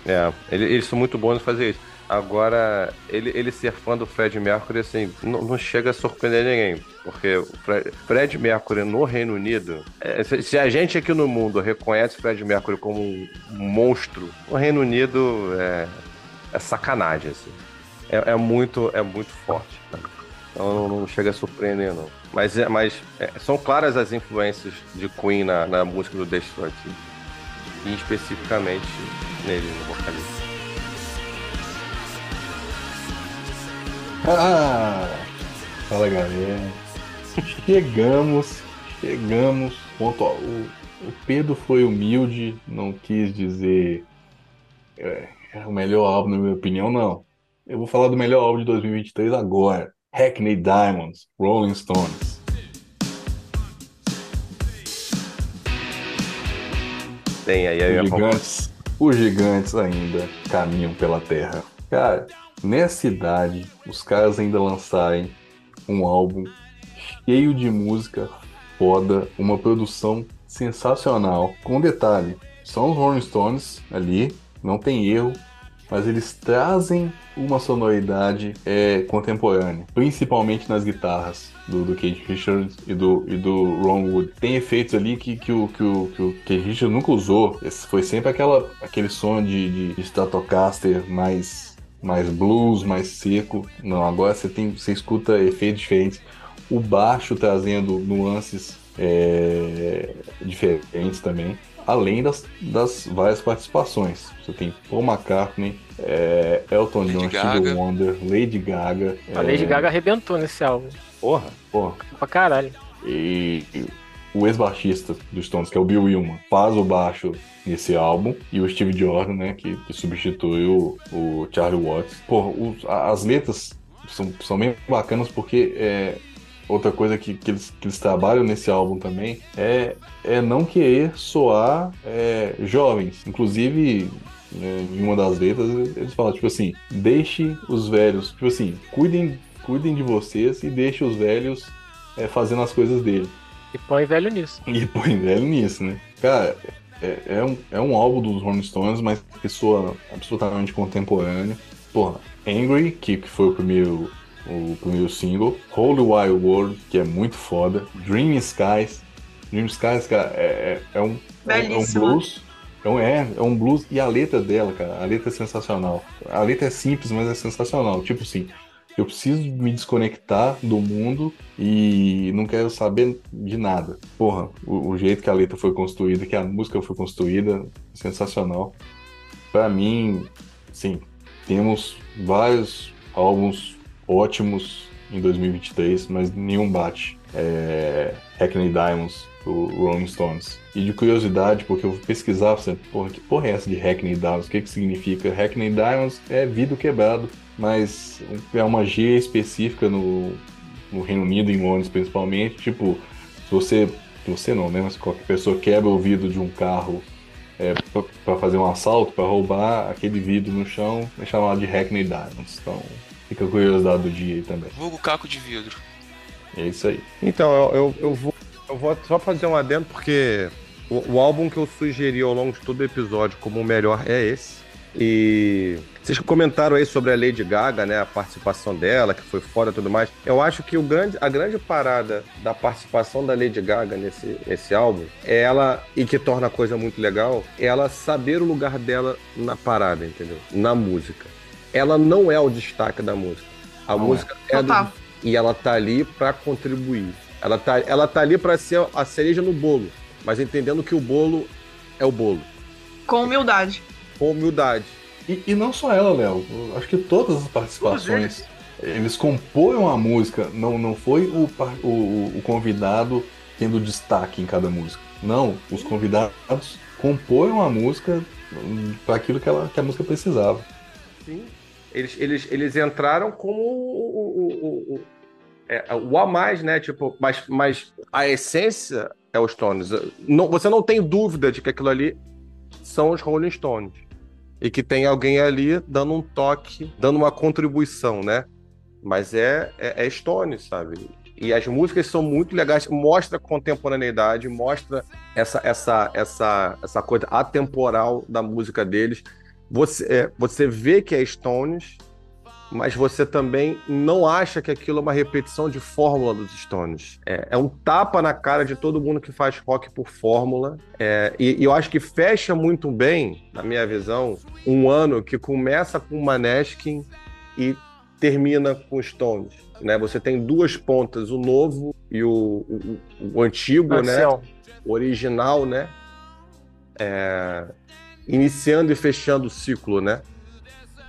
É, eles são muito bons em fazer isso. Agora, ele, ele ser fã do Fred Mercury, assim, não, não chega a surpreender ninguém. Porque o Fred, Fred Mercury no Reino Unido, é, se, se, a gente aqui no mundo reconhece Fred Mercury como um monstro, o Reino Unido é, é sacanagem, assim. É, é, muito, é muito forte. Né? Então não, não, chega a surpreender, não. Mas, é, mas é, são claras as influências de Queen na, na música do Struts. E especificamente nele, no vocalista. Ah! Fala galera. Chegamos, chegamos. Ponto, ó, o, o Pedro foi humilde, não quis dizer é, é o melhor álbum, na minha opinião, não. Eu vou falar do melhor álbum de 2023 agora. Hackney Diamonds, Rolling Stones. Tem aí, aí os gigantes, os gigantes ainda caminham pela terra. Cara, nessa idade, os caras ainda lançarem um álbum cheio de música foda, uma produção sensacional. Com detalhe, são os Rolling Stones ali, não tem erro, mas eles trazem uma sonoridade é, contemporânea, principalmente nas guitarras do, do Keith Richards e do, e do Ron Wood. Tem efeitos ali que, que, o, que, o, que o Keith Richards nunca usou. Esse foi sempre aquela, aquele som de, de, de Stratocaster mais, mais blues, mais seco. Não, agora você, tem, você escuta efeitos diferentes. O baixo trazendo nuances é, diferentes também além das, das várias participações. Você tem Paul McCartney, é, Elton Lady John. Stevie Wonder, Lady Gaga. A é, Lady Gaga arrebentou nesse álbum. Porra. Porra. Pra caralho. E, e o ex-baixista dos Stones, que é o Bill Willman, faz o baixo nesse álbum. E o Steve Jordan, né, que, substitui o, o Charlie Watts. Porra, os- as letras são, são bem bacanas porque é, outra coisa que, que, eles, que eles trabalham nesse álbum também é, é não querer soar é, jovens. Inclusive, né, em uma das letras, eles falam, tipo assim, deixe os velhos, tipo assim, cuidem, cuidem de vocês e deixe os velhos é, fazendo as coisas dele. E põe velho nisso. E põe velho nisso, né? Cara, é, é um, é um álbum dos Rolling Stones, mas que soa absolutamente contemporâneo. Porra, Angry, que, que foi o primeiro, o primeiro single. Holy Wild World, que é muito foda. Dream Skies. Dream Skies, cara, é, é, é um, é, um- é um blues. É um, é, é um blues e a letra dela, cara, a letra é sensacional. A letra é simples, mas é sensacional. Tipo assim, eu preciso me desconectar do mundo e não quero saber de nada. Porra, o, o jeito que a letra foi construída, que a música foi construída, sensacional. Pra mim, sim, temos vários álbuns ótimos em 2023, mas nenhum bate. É, Hackney Diamonds, o Rolling Stones. E de curiosidade, porque eu pesquisar, você, porra, que porra é essa de Hackney Diamonds? O que que significa? Hackney Diamonds é vidro quebrado, mas é uma gíria específica no, no Reino Unido, em Londres principalmente. Tipo, se você, você não, né? Mas qualquer pessoa quebra o vidro de um carro é, para fazer um assalto, para roubar aquele vidro no chão, é chamado de Hackney Diamonds. Então, fica a curiosidade do dia aí também. Vulgo caco de vidro. É isso aí. Então, eu, eu, eu vou, eu vou só fazer um adendo, porque o, o álbum que eu sugeri ao longo de todo o episódio como o melhor é esse. E vocês comentaram aí sobre a Lady Gaga, né? A participação dela, que foi fora e tudo mais. Eu acho que o grande, a grande parada da participação da Lady Gaga nesse, nesse álbum é ela, e que torna a coisa muito legal, é ela saber o lugar dela na parada, entendeu? Na música. Ela não é o destaque da música. A Não é. música é, do, Total. e ela tá ali pra contribuir. Ela tá, ela tá ali pra ser a cereja no bolo, mas entendendo que o bolo é o bolo, Com humildade. Com humildade. E, e não só ela, Léo. Acho que todas as participações. Eles compõem a música, não, não foi o, o, o convidado tendo destaque em cada música. Não, os convidados compõem a música para aquilo que, ela, que a música precisava. Sim. Eles, eles, eles entraram como o, o, o, o, é, o a mais, né? Tipo, mas, mas a essência é os Stones. Não, você não tem dúvida de que aquilo ali são os Rolling Stones. E que tem alguém ali dando um toque, dando uma contribuição, né? Mas é, é, é Stones, sabe? E as músicas são muito legais, mostra contemporaneidade, mostra essa, essa, essa, essa coisa atemporal da música deles. Você, é, você vê que é Stones, mas você também não acha que aquilo é uma repetição de fórmula dos Stones. É, é um tapa na cara de todo mundo que faz rock por fórmula. É, e, e eu acho que fecha muito bem, na minha visão, um ano que começa com Maneskin e termina com Stones. Né? Você tem duas pontas, o novo e o, o, o antigo, né? Ancião. o original, né? É, iniciando e fechando o ciclo, né?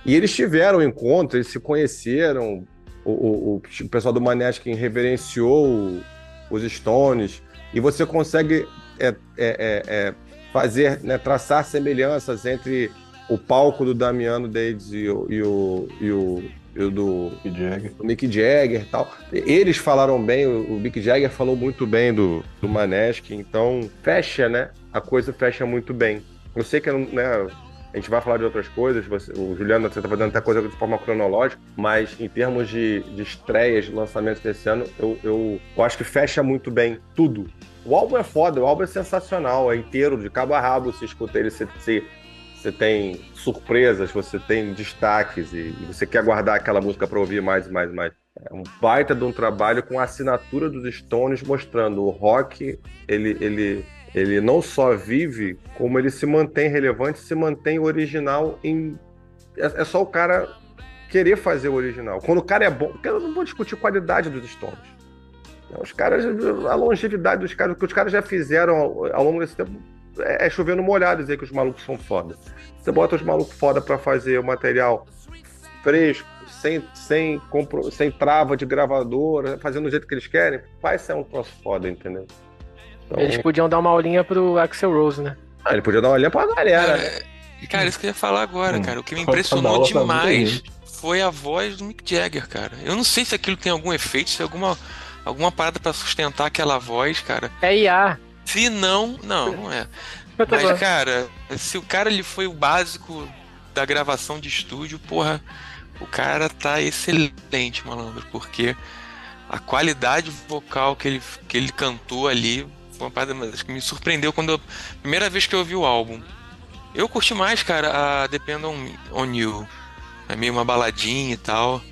E eles tiveram um encontro, eles se conheceram. O, o, o- pessoal do Maneskin reverenciou os Stones. E você consegue é, é, é, é, fazer, né, traçar semelhanças entre o palco do Damiano Davis e o, e o, e o, e o do, Mick Jagger. do Mick Jagger tal. Eles falaram bem, o o Mick Jagger falou muito bem do, do Maneskin, então fecha, né? A coisa fecha muito bem. Eu sei que né, A gente vai falar de outras coisas, você- o Juliano você tá fazendo até coisa de forma cronológica, mas em termos de, de estreias, lançamentos desse ano, eu, eu, eu acho que fecha muito bem tudo. O álbum é foda, o álbum é sensacional, é inteiro, de cabo a rabo, você escuta ele, você, você, tem surpresas, você tem destaques e você quer guardar aquela música para ouvir mais e mais e mais. É um baita de um trabalho com a assinatura dos Stones mostrando o rock, ele, ele, ele não só vive, como ele se mantém relevante, se mantém original em. É, é só o cara querer fazer o original. Quando o cara é bom, porque eu não vou discutir qualidade dos Stones. Os caras, a longevidade dos caras, o que os caras já fizeram ao, longo desse tempo é, é chover no molhado dizer que os malucos são foda. Você bota os malucos foda pra fazer o material fresco, sem, sem, compro- sem trava de gravadora, fazendo do jeito que eles querem, vai ser um troço foda, entendeu? Então, Eles podiam dar uma aulinha pro Axel Rose, né? ah, ele podia dar uma olhada pra galera. né? É, cara, isso que eu ia falar agora, Hum. cara. O que me impressionou demais foi a voz do Mick Jagger, cara. Eu não sei se aquilo tem algum efeito, se é alguma, alguma parada pra sustentar aquela voz, cara. É IA. Se não, não, não é. Mas, cara, se o cara ele foi o básico da gravação de estúdio, porra, o cara tá excelente, malandro, porque a qualidade vocal que ele, que ele cantou ali foi uma parada que me surpreendeu quando eu, primeira vez que eu ouvi o álbum. Eu curti mais, cara, a Depend on, on You. É meio uma baladinha e tal.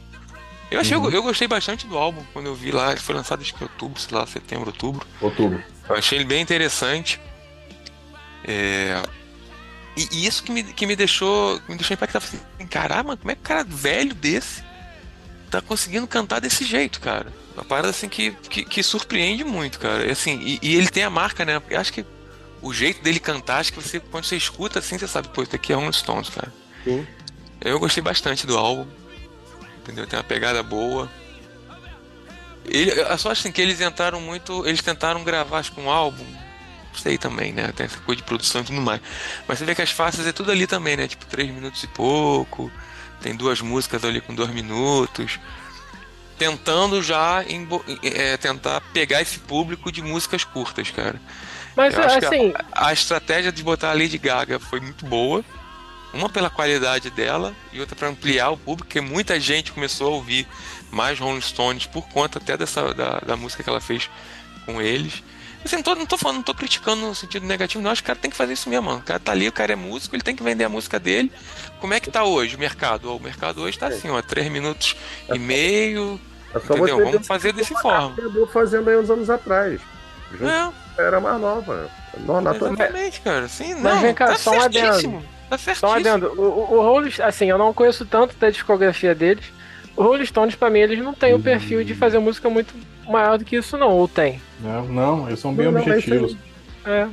Eu achei, eu, gostei bastante do álbum quando eu vi lá, ele foi lançado acho que em outubro, sei lá, setembro, outubro. Outubro. Eu achei ele bem interessante. É, E, e isso que me, que me deixou. me deixou impactado. Assim, Caramba, como é que um cara velho desse tá conseguindo cantar desse jeito, cara? Uma parada assim que, que, que surpreende muito, cara. E, assim, e, e ele tem a marca, né? Eu acho que o jeito dele cantar, acho que você, quando você escuta assim, você sabe, pô, isso aqui é Rolling Stones, cara. Sim. Eu gostei bastante do álbum. Entendeu? Tem uma pegada boa. Ele, eu só acho assim que eles entraram muito. Eles tentaram gravar, acho que um álbum. Não sei também, né? Tem essa coisa de produção e tudo mais. Mas você vê que as faixas é tudo ali também, né? Tipo, três minutos e pouco. Tem duas músicas ali com dois minutos. Tentando já embo- é, tentar pegar esse público de músicas curtas, cara. Mas Eu acho que assim, A estratégia de botar a Lady Gaga foi muito boa. Uma pela qualidade dela e outra para ampliar o público, porque muita gente começou a ouvir mais Rolling Stones por conta até dessa da, da música que ela fez com eles. Assim, não, tô, não tô falando, não tô criticando no sentido negativo, não. Acho que o cara tem que fazer isso mesmo, mano. O cara tá ali, o cara é músico, ele tem que vender a música dele. Como é que tá hoje o mercado? O mercado hoje tá assim, ó, 3 minutos e meio. É só Entendeu? Vamos fazer o forma. Acabou fazendo aí uns anos atrás. Junto É, Era mais nova. Não, naturalmente. exatamente, cara. Sim, Mas não, vem cá, tá só um adendo. certíssimo. Tá só um certíssimo. adendo. O, o, o Rolling, assim, eu não conheço tanto da discografia deles. O Rolling Stones, pra mim, eles não têm o perfil de fazer música muito maior do que isso, não. Ou tem? Não, não, eles são bem Não, não, mas objetivos. É.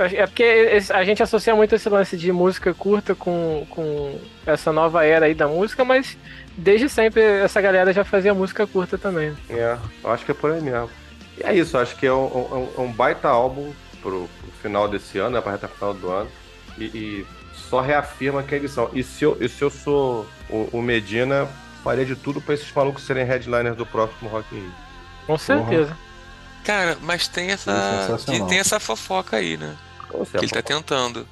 É porque a gente associa muito esse lance de música curta com, com essa nova era aí da música, mas desde sempre essa galera já fazia música curta também. É, eu acho que é por aí mesmo. E é isso, acho que é um, um- um baita álbum pro, pro final desse ano, né, pra reta final do ano. E, e só reafirma quem eles são. E se eu, e se eu sou o, o Medina, faria de tudo pra esses malucos serem headliners do próximo Rock in Rio. Com certeza. Cara, mas tem essa. Sensacional. Tem essa fofoca aí, né? Então, Que ele tá tentando.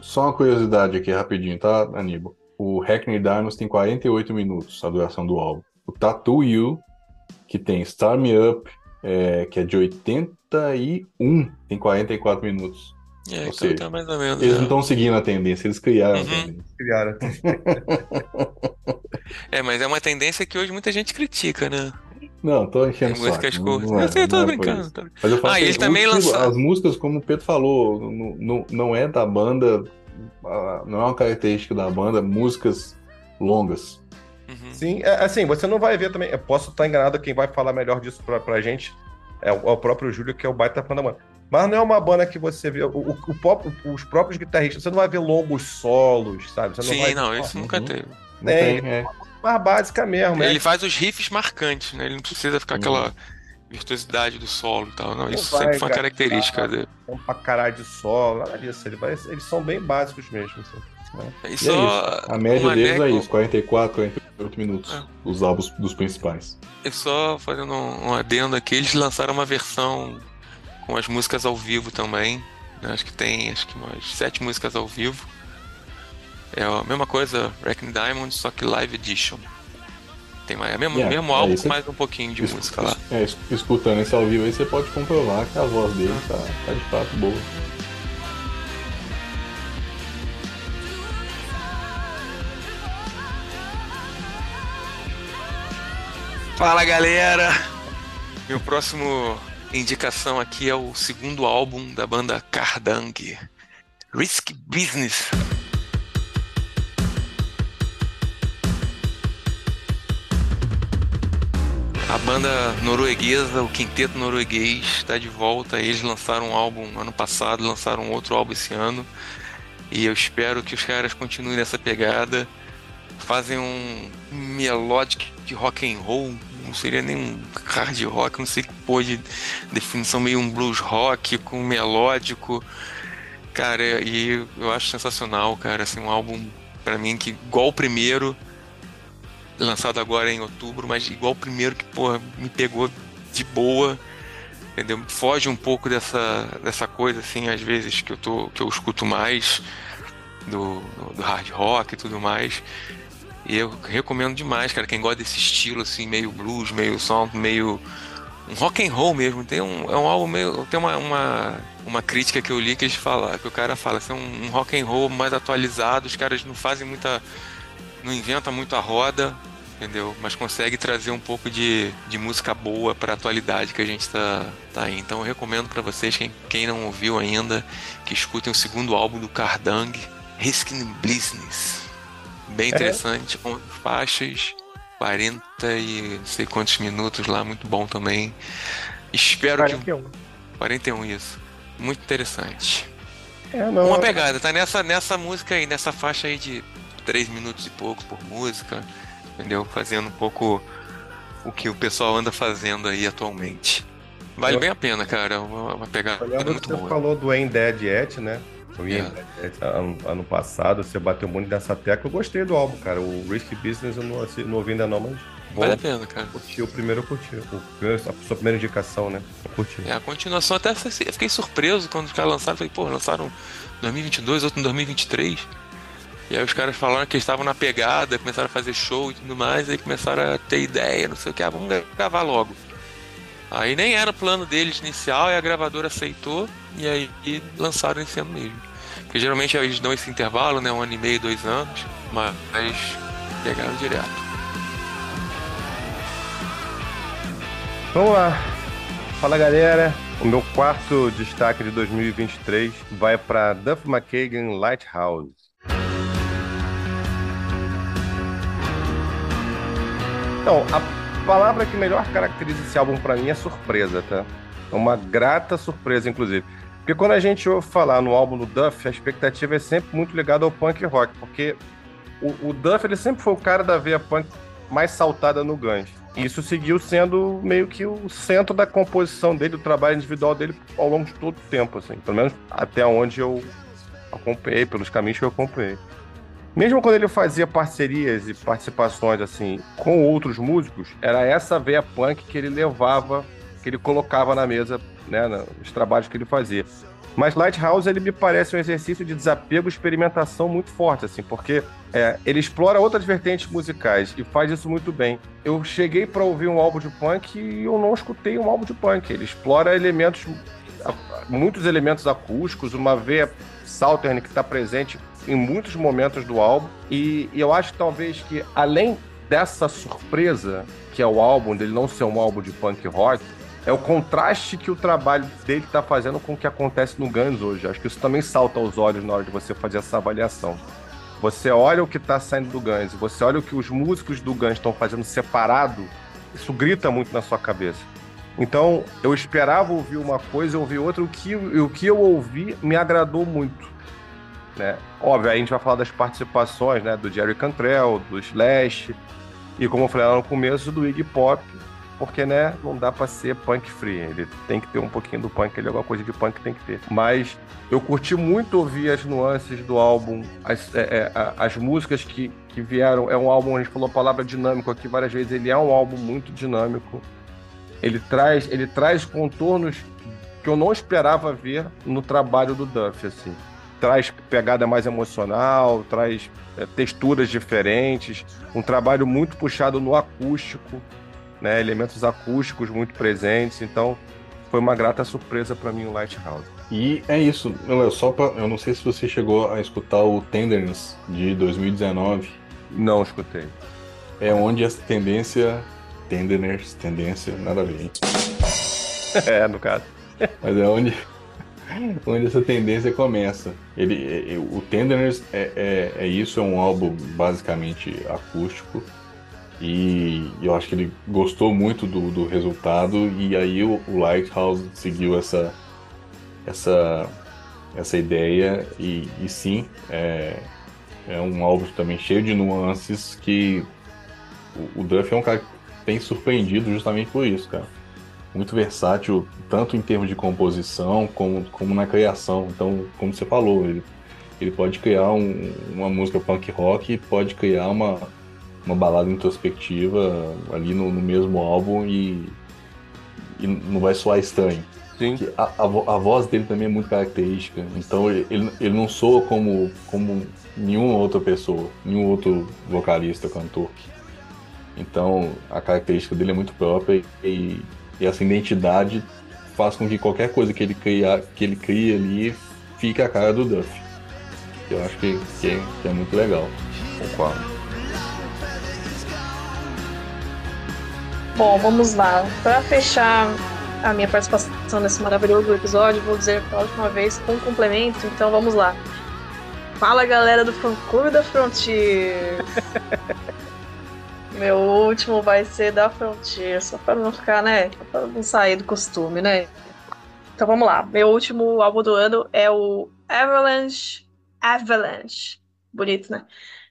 Só uma curiosidade aqui rapidinho, tá, Aníbal? O Hackney Diamonds tem 48 minutos a duração do álbum. O Tattoo You, que tem Star Me Up, é, que é de 81, tem 44 minutos. É, Ou então seja, tá mais ou menos. Eles é. não estão seguindo a tendência, eles criaram Uhum. a tendência. Criaram. [LAUGHS] É, mas é uma tendência que hoje muita gente critica, né? Não, tô enchendo Tem o saco. músicas não- curtas. não é- Eu sei, eu tô não é brincando. tô- Mas eu falo Ah, assim, ele também lançou- As músicas, como o Pedro falou, não, não, não é da banda, não é uma característica da banda, músicas longas. Uhum. Sim, é, assim, você não vai ver também. Eu posso estar enganado, quem vai falar melhor disso pra, pra gente é o, é o próprio Júlio, que é o baita fã da banda. Mas não é uma banda que você vê. O, o- o os próprios guitarristas, você não vai ver longos solos, sabe? Você Sim, vai não, isso nunca Uhum. teve. Não Tem. tem, é. Mais básica mesmo, né? Ele faz os riffs marcantes, né? Ele não precisa ficar aquela virtuosidade do solo e tal. Não, Não isso vai sempre foi uma característica dele. Tem pra caralho de solo, nada disso. Ele vai- eles são bem básicos mesmo. assim. É isso. A média um deles é isso, 44, 48 minutos. É. Os álbuns dos principais. E só fazendo um, um adendo aqui, eles lançaram uma versão com as músicas ao vivo também. né? Acho que tem acho que umas sete músicas ao vivo. É a mesma coisa, Wrecking Diamond, só que Live Edition. Tem mais, é mesmo, Yeah, mesmo é álbum, isso. mais um pouquinho de Es- música lá. É, es- escutando esse ao vivo aí, você pode comprovar que a voz dele tá, tá de fato boa. Fala galera! Meu próximo indicação aqui é o segundo álbum da banda Kardang, Risk Business. A banda norueguesa, o quinteto norueguês, está de volta. Eles lançaram um álbum ano passado, lançaram outro álbum esse ano. E eu espero que os caras continuem nessa pegada. Fazem um melodic de rock and roll, não seria nem um hard rock, não sei que pôr de definição, meio um blues rock com melódico. Cara, e eu acho sensacional, cara, assim, um álbum pra mim que igual o primeiro, lançado agora em outubro, mas igual o primeiro que, porra, me pegou de boa, entendeu? Foge um pouco dessa, dessa coisa, assim, às vezes que eu, tô, que eu escuto mais do, do hard rock e tudo mais. E eu recomendo demais, cara, quem gosta desse estilo, assim, meio blues, meio sound, meio um rock and roll mesmo. Tem um, é um álbum meio. Tem uma, uma, uma crítica que eu li que eles falam, que o cara fala, assim, um, um rock and roll mais atualizado, os caras não fazem muita. Não inventam muito a roda, entendeu? Mas consegue trazer um pouco de, de música boa pra atualidade que a gente tá, tá aí. Então eu recomendo pra vocês, quem, quem não ouviu ainda, que escutem o segundo álbum do Kardang, Risking Business. Bem É. interessante, com faixas, 40 e não sei quantos minutos lá, muito bom também. Espero que. 41. 41, isso. Muito interessante. É, não. Uma pegada, tá nessa, nessa música aí, nessa faixa aí de 3 minutos e pouco por música, entendeu? Fazendo um pouco o que o pessoal anda fazendo aí atualmente. Vale Eu- bem a pena, cara. Uma, uma pegada Eu que muito você boa. falou do Ain't Dead Yet, né? O É. Ain't Dead Yet, ano, ano passado, você bateu muito nessa tecla. Eu gostei do álbum, cara. O Risky Business eu não, não ouvi ainda não, mas bom, Vale a pena, cara. curti. O primeiro eu curti. O primeiro- a sua primeira indicação, né? Eu curti. É, a continuação até eu fiquei surpreso quando os caras lançaram. Falei, pô, lançaram em 2022, outro em 2023. E aí os caras falaram que estavam na pegada, começaram a fazer show e tudo mais, aí começaram a ter ideia, não sei o que, ah, vamos gravar logo. Aí nem era o plano deles inicial, e a gravadora aceitou, e aí e lançaram esse ano mesmo. Porque geralmente eles dão esse intervalo, né? Um ano e meio, dois anos, mas pegaram direto. Vamos lá. Fala galera. O meu quarto destaque de 2023 vai para Duff McKagan Lighthouse. Então, a palavra que melhor caracteriza esse álbum para mim é surpresa, tá? É uma grata surpresa, inclusive. Porque quando a gente ouve falar no álbum do Duff, a expectativa é sempre muito ligada ao punk rock, porque o, o Duff ele sempre foi o cara da veia punk mais saltada no Guns. E isso seguiu sendo meio que o centro da composição dele, do trabalho individual dele ao longo de todo o tempo, assim. Pelo menos até onde eu acompanhei, pelos caminhos que eu acompanhei. Mesmo quando ele fazia parcerias e participações assim com outros músicos, era essa veia punk que ele levava, que ele colocava na mesa, né, nos trabalhos que ele fazia. Mas Lighthouse ele me parece um exercício de desapego e experimentação muito forte, assim, porque é, ele explora outras vertentes musicais e faz isso muito bem. Eu cheguei para ouvir um álbum de punk e eu não escutei um álbum de punk. Ele explora elementos, muitos elementos acústicos, uma veia Southern que está presente em muitos momentos do álbum. E, e eu acho talvez que além dessa surpresa que é o álbum dele não ser um álbum de punk rock, é o contraste que o trabalho dele está fazendo com o que acontece no Guns hoje. Acho que isso também salta aos olhos na hora de você fazer essa avaliação. Você olha o que está saindo do Guns, você olha o que os músicos do Guns estão fazendo separado, isso grita muito na sua cabeça. Então, eu esperava ouvir uma coisa e ouvir outra, o que, o que eu ouvi me agradou muito. Né? Óbvio, aí a gente vai falar das participações né, do Jerry Cantrell, do Slash, e como eu falei lá no começo, do Iggy Pop, porque né, não dá pra ser punk free. Ele tem que ter um pouquinho do punk, ele alguma coisa de punk tem que ter. Mas eu curti muito ouvir as nuances do álbum, as, é, é, as músicas que, que vieram. É um álbum, a gente falou a palavra dinâmico aqui várias vezes, ele é um álbum muito dinâmico. Ele traz, ele traz contornos que eu não esperava ver no trabalho do Duff, assim. Traz pegada mais emocional, traz é, texturas diferentes, um trabalho muito puxado no acústico, né? Elementos acústicos muito presentes, então foi uma grata surpresa para mim o Lighthouse. E é isso, Léo, só pra, eu não sei se você chegou a escutar o Tenderness de 2019. Não escutei. É onde essa tendência, Tenderness, tendência, nada a ver, [LAUGHS] é, no caso. Mas é onde, [LAUGHS] onde essa tendência começa. Ele, é, o Tenderness é, é, é isso, é um álbum basicamente acústico. E eu acho que ele gostou muito do, do resultado e aí o, o Lighthouse seguiu essa essa essa ideia e, e sim é, é um álbum também cheio de nuances que o, o Duff é um cara que tem surpreendido justamente por isso, cara. Muito versátil, tanto em termos de composição como, como na criação. Então, como você falou, ele, ele pode criar um, uma música punk rock pode criar uma, uma balada introspectiva ali no, no mesmo álbum e, e, não vai soar estranho. Sim. A, a, a, voz dele também é muito característica, então ele, ele não soa como, como nenhuma outra pessoa, nenhum outro vocalista, cantor. Então a característica dele é muito própria e, e essa identidade faz com que qualquer coisa que ele cria, que ele cria ali fique a cara do Duff. Eu acho que, que, é, que é muito legal. Concordo. Bom, vamos lá. Para fechar a minha participação nesse maravilhoso episódio, vou dizer pela última vez com um complemento, então vamos lá. Fala galera do Fã Clube da Frontier. [LAUGHS] Meu último vai ser da Frontier, só para não ficar, né? Para não sair do costume, né? Então vamos lá. Meu último álbum do ano é o Avalanche. Avalanche. Bonito, né?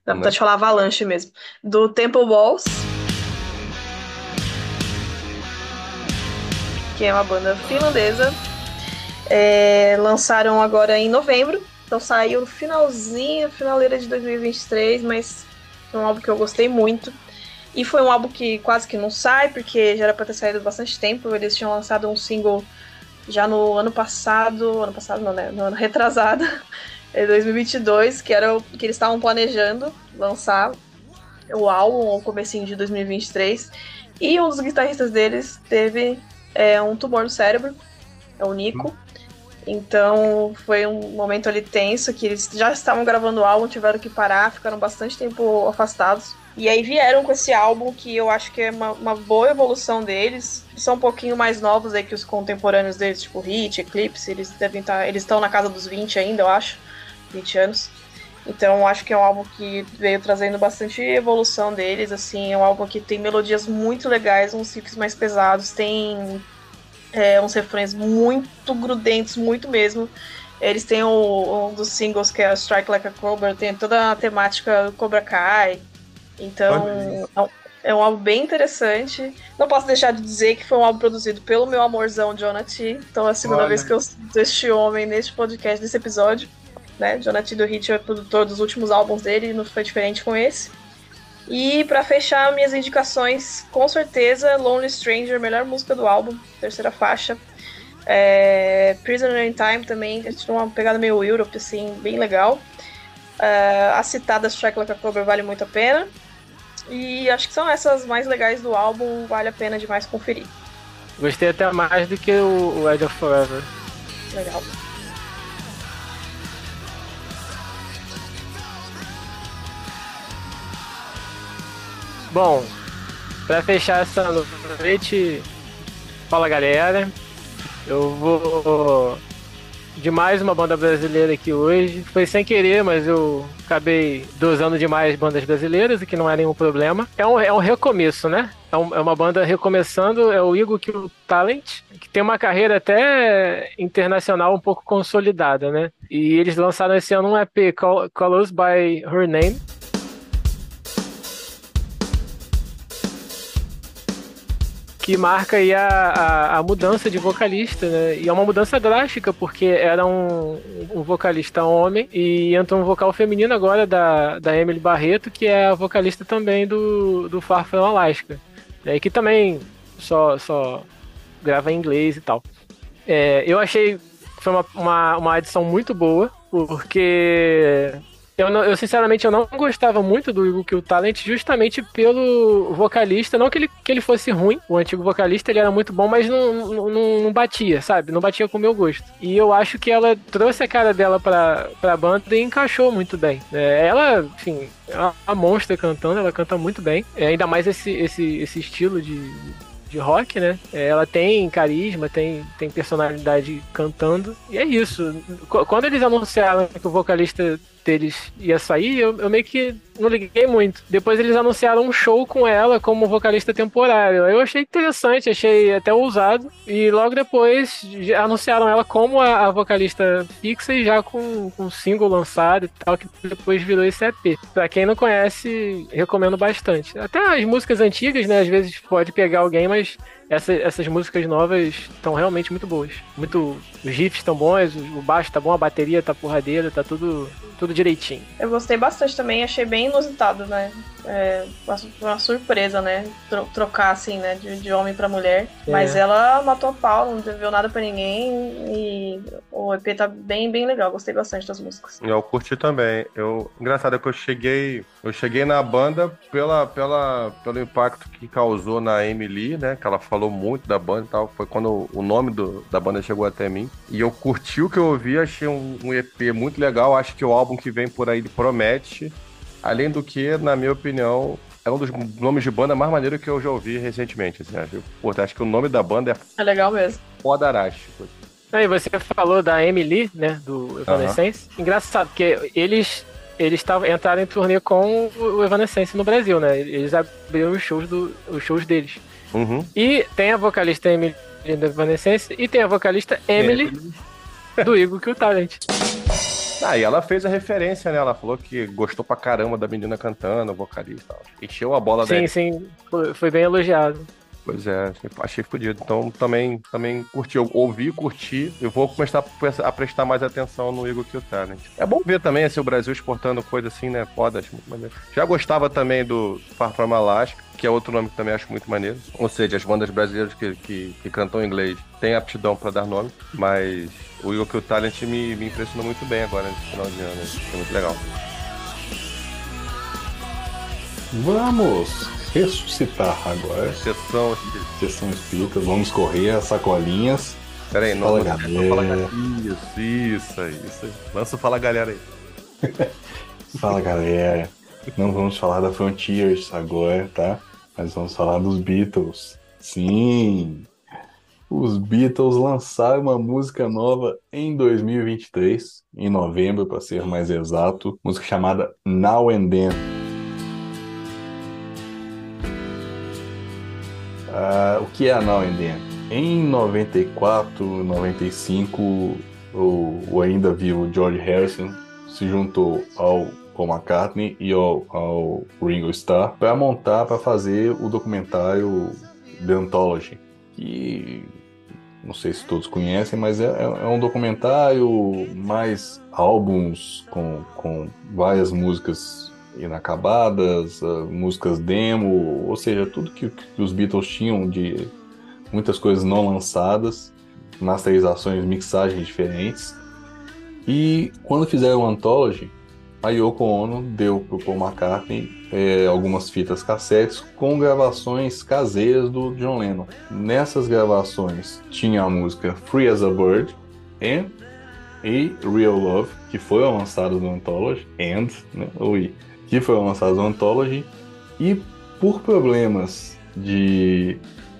Dá vontade de falar Avalanche mesmo. Do Temple Walls. que é uma banda finlandesa. É, lançaram agora em novembro, então saiu no finalzinho, finaleira de 2023, mas foi um álbum que eu gostei muito. E foi um álbum que quase que não sai, porque já era pra ter saído bastante tempo. Eles tinham lançado um single já no ano passado, ano passado não, né? No ano retrasado, [LAUGHS] em 2022, que era o que eles estavam planejando lançar o álbum, o comecinho de 2023. E um dos guitarristas deles teve é um tumor no cérebro, é o Nico. Então foi um momento ali tenso que eles já estavam gravando o álbum, tiveram que parar, ficaram bastante tempo afastados. E aí vieram com esse álbum que eu acho que é uma, uma boa evolução deles. São um pouquinho mais novos aí que os contemporâneos deles, tipo Hit, Eclipse, eles devem estar. Tá, eles estão na casa dos 20 ainda, eu acho. 20 anos. Então acho que é um álbum que veio trazendo bastante evolução deles, assim, é um álbum que tem melodias muito legais, uns riffs mais pesados, tem é, uns refrões muito grudentos, muito mesmo. Eles têm o, um dos singles que é Strike Like a Cobra, tem toda a temática Cobra Kai. Então, é um álbum bem interessante. Não posso deixar de dizer que foi um álbum produzido pelo meu amorzão Jonathan. Então é a segunda Olha. vez que eu cito este homem neste podcast, nesse episódio né? Jonathan do Hit é produtor dos últimos álbuns dele, não foi diferente com esse. E para fechar minhas indicações, com certeza, Lonely Stranger, melhor música do álbum, terceira faixa. É, Prisoner in Time também, que tinha uma pegada meio Europe, assim, bem legal. É, a citada a Cobra vale muito a pena. E acho que são essas mais legais do álbum, vale a pena demais conferir. Gostei até mais do que o, Edge of Forever. Legal. Bom, para fechar essa noite, fala galera. Eu vou de mais uma banda brasileira aqui hoje. Foi sem querer, mas eu acabei dosando demais bandas brasileiras, o que não é nenhum problema. É um, é um recomeço, né? É, um, é uma banda recomeçando, é o Igor Kill Talent, que tem uma carreira até internacional um pouco consolidada, né? E eles lançaram esse ano um EP, Call, Call Us By Her Name que marca aí a, a, a, mudança de vocalista, né? E é uma mudança drástica, porque era um, um vocalista homem e entra um vocal feminino agora da, da Emily Barreto, que é a vocalista também do, do Far From Alaska. Né? Que também só, só grava em inglês e tal. É, eu achei foi uma, uma, uma edição muito boa. Porque eu, não- eu, sinceramente eu não gostava muito do Eagle Kill Talent justamente pelo vocalista. Não que ele, que ele fosse ruim, o antigo vocalista ele era muito bom, mas não, não, não- batia, sabe? Não batia com o meu gosto. E eu acho que ela trouxe a cara dela pra, pra banda e encaixou muito bem. É, ela, enfim, é uma monstra cantando, ela canta muito bem. É, ainda mais esse, esse, esse estilo de, de rock, né? É, Ela tem carisma, tem, tem personalidade cantando. E é isso. Qu- Quando eles anunciaram que o vocalista deles ia sair, eu, eu meio que não liguei muito. Depois eles anunciaram um show com ela como vocalista temporário. Eu achei interessante, achei até ousado. E logo depois anunciaram ela como a, a vocalista fixa e já com, com um single lançado e tal, que depois virou esse EP. Pra quem não conhece, recomendo bastante. Até as músicas antigas, né? Às vezes pode pegar alguém, mas essa- essas músicas novas estão realmente muito boas. Muito, os riffs estão bons, o baixo tá bom, a bateria tá porradeira, tá tudo, tudo direitinho. Eu gostei bastante também, achei bem inusitado, né? É, uma, su- uma surpresa, né? Tro- trocar assim, né? De, de homem pra mulher. É. Mas ela matou a pau, não deveu nada pra ninguém. E o EP tá bem, bem legal. Gostei bastante das músicas. Eu curti também. Eu, engraçado é que eu cheguei, eu cheguei na banda pela, pela, pelo impacto que causou na Emily, né? Que ela falou muito da banda e tal. Foi quando o nome do, da banda chegou até mim. E eu curti o que eu ouvi, achei um, um EP muito legal. Acho que o álbum que vem por aí ele promete. Além do que, na minha opinião, é um dos nomes de banda mais maneiro que eu já ouvi recentemente. Assim, acho, Pô, acho que o nome da banda é É legal mesmo. fodarástico. Aí você falou da Emily, né, do Evanescence. Engraçado, porque eles eles tavam, entraram em turnê com o Evanescence no Brasil, né? Eles abriram os shows, do, os shows deles. Uhum. E tem a vocalista Emily do Evanescence e tem a vocalista Emily do Eagle Kill Talent. [LAUGHS] Ah, e ela fez a referência, né? Ela falou que gostou pra caramba da menina cantando, vocalista. Encheu a bola Sim, dela. sim, foi, foi bem elogiado. Pois é, achei- fodido. Então também, também curti. Eu ouvi, curti. Eu vou começar a pre- a prestar mais atenção no Kill Talent. É bom ver também assim, o Brasil exportando coisa assim, né? Foda, acho muito maneiro. Já gostava também do Far From Alaska, que é outro nome que também acho muito maneiro. Ou seja, as bandas brasileiras que, que, que cantam em inglês têm aptidão pra dar nome, mas o Kill Talent me, me impressionou muito bem agora nesse final de ano. Foi muito legal. Vamos ressuscitar agora. Sessão. Sessão espírita. Vamos correr as sacolinhas. Pera aí, não, Fala, galera. fala, galera. Isso, isso aí, isso aí. Lança o Fala Galera aí. [LAUGHS] Fala galera, não vamos falar da Frontiers agora, tá? Mas vamos falar dos Beatles. Sim! Os Beatles lançaram uma música nova em 2023, em novembro para ser mais exato, música chamada Now and Then. Ah, o que é a Now and Then? Em 94, 95, o, ainda vivo George Harrison se juntou ao Paul McCartney e ao, ao Ringo Starr para montar, para fazer o documentário The Anthology, que não sei se todos conhecem, mas é, é- é um documentário mais álbuns com, com várias músicas inacabadas, ah, músicas demo, ou seja, tudo que, que os Beatles tinham de muitas coisas não lançadas, masterizações, mixagens diferentes. E quando fizeram o Anthology, a Yoko Ono deu pro Paul McCartney eh, algumas fitas cassetes com gravações caseiras do John Lennon. Nessas gravações tinha a música Free as a Bird and e Real Love, que foi lançado no Anthology, and, né, que foi lançado no Anthology, e por problemas de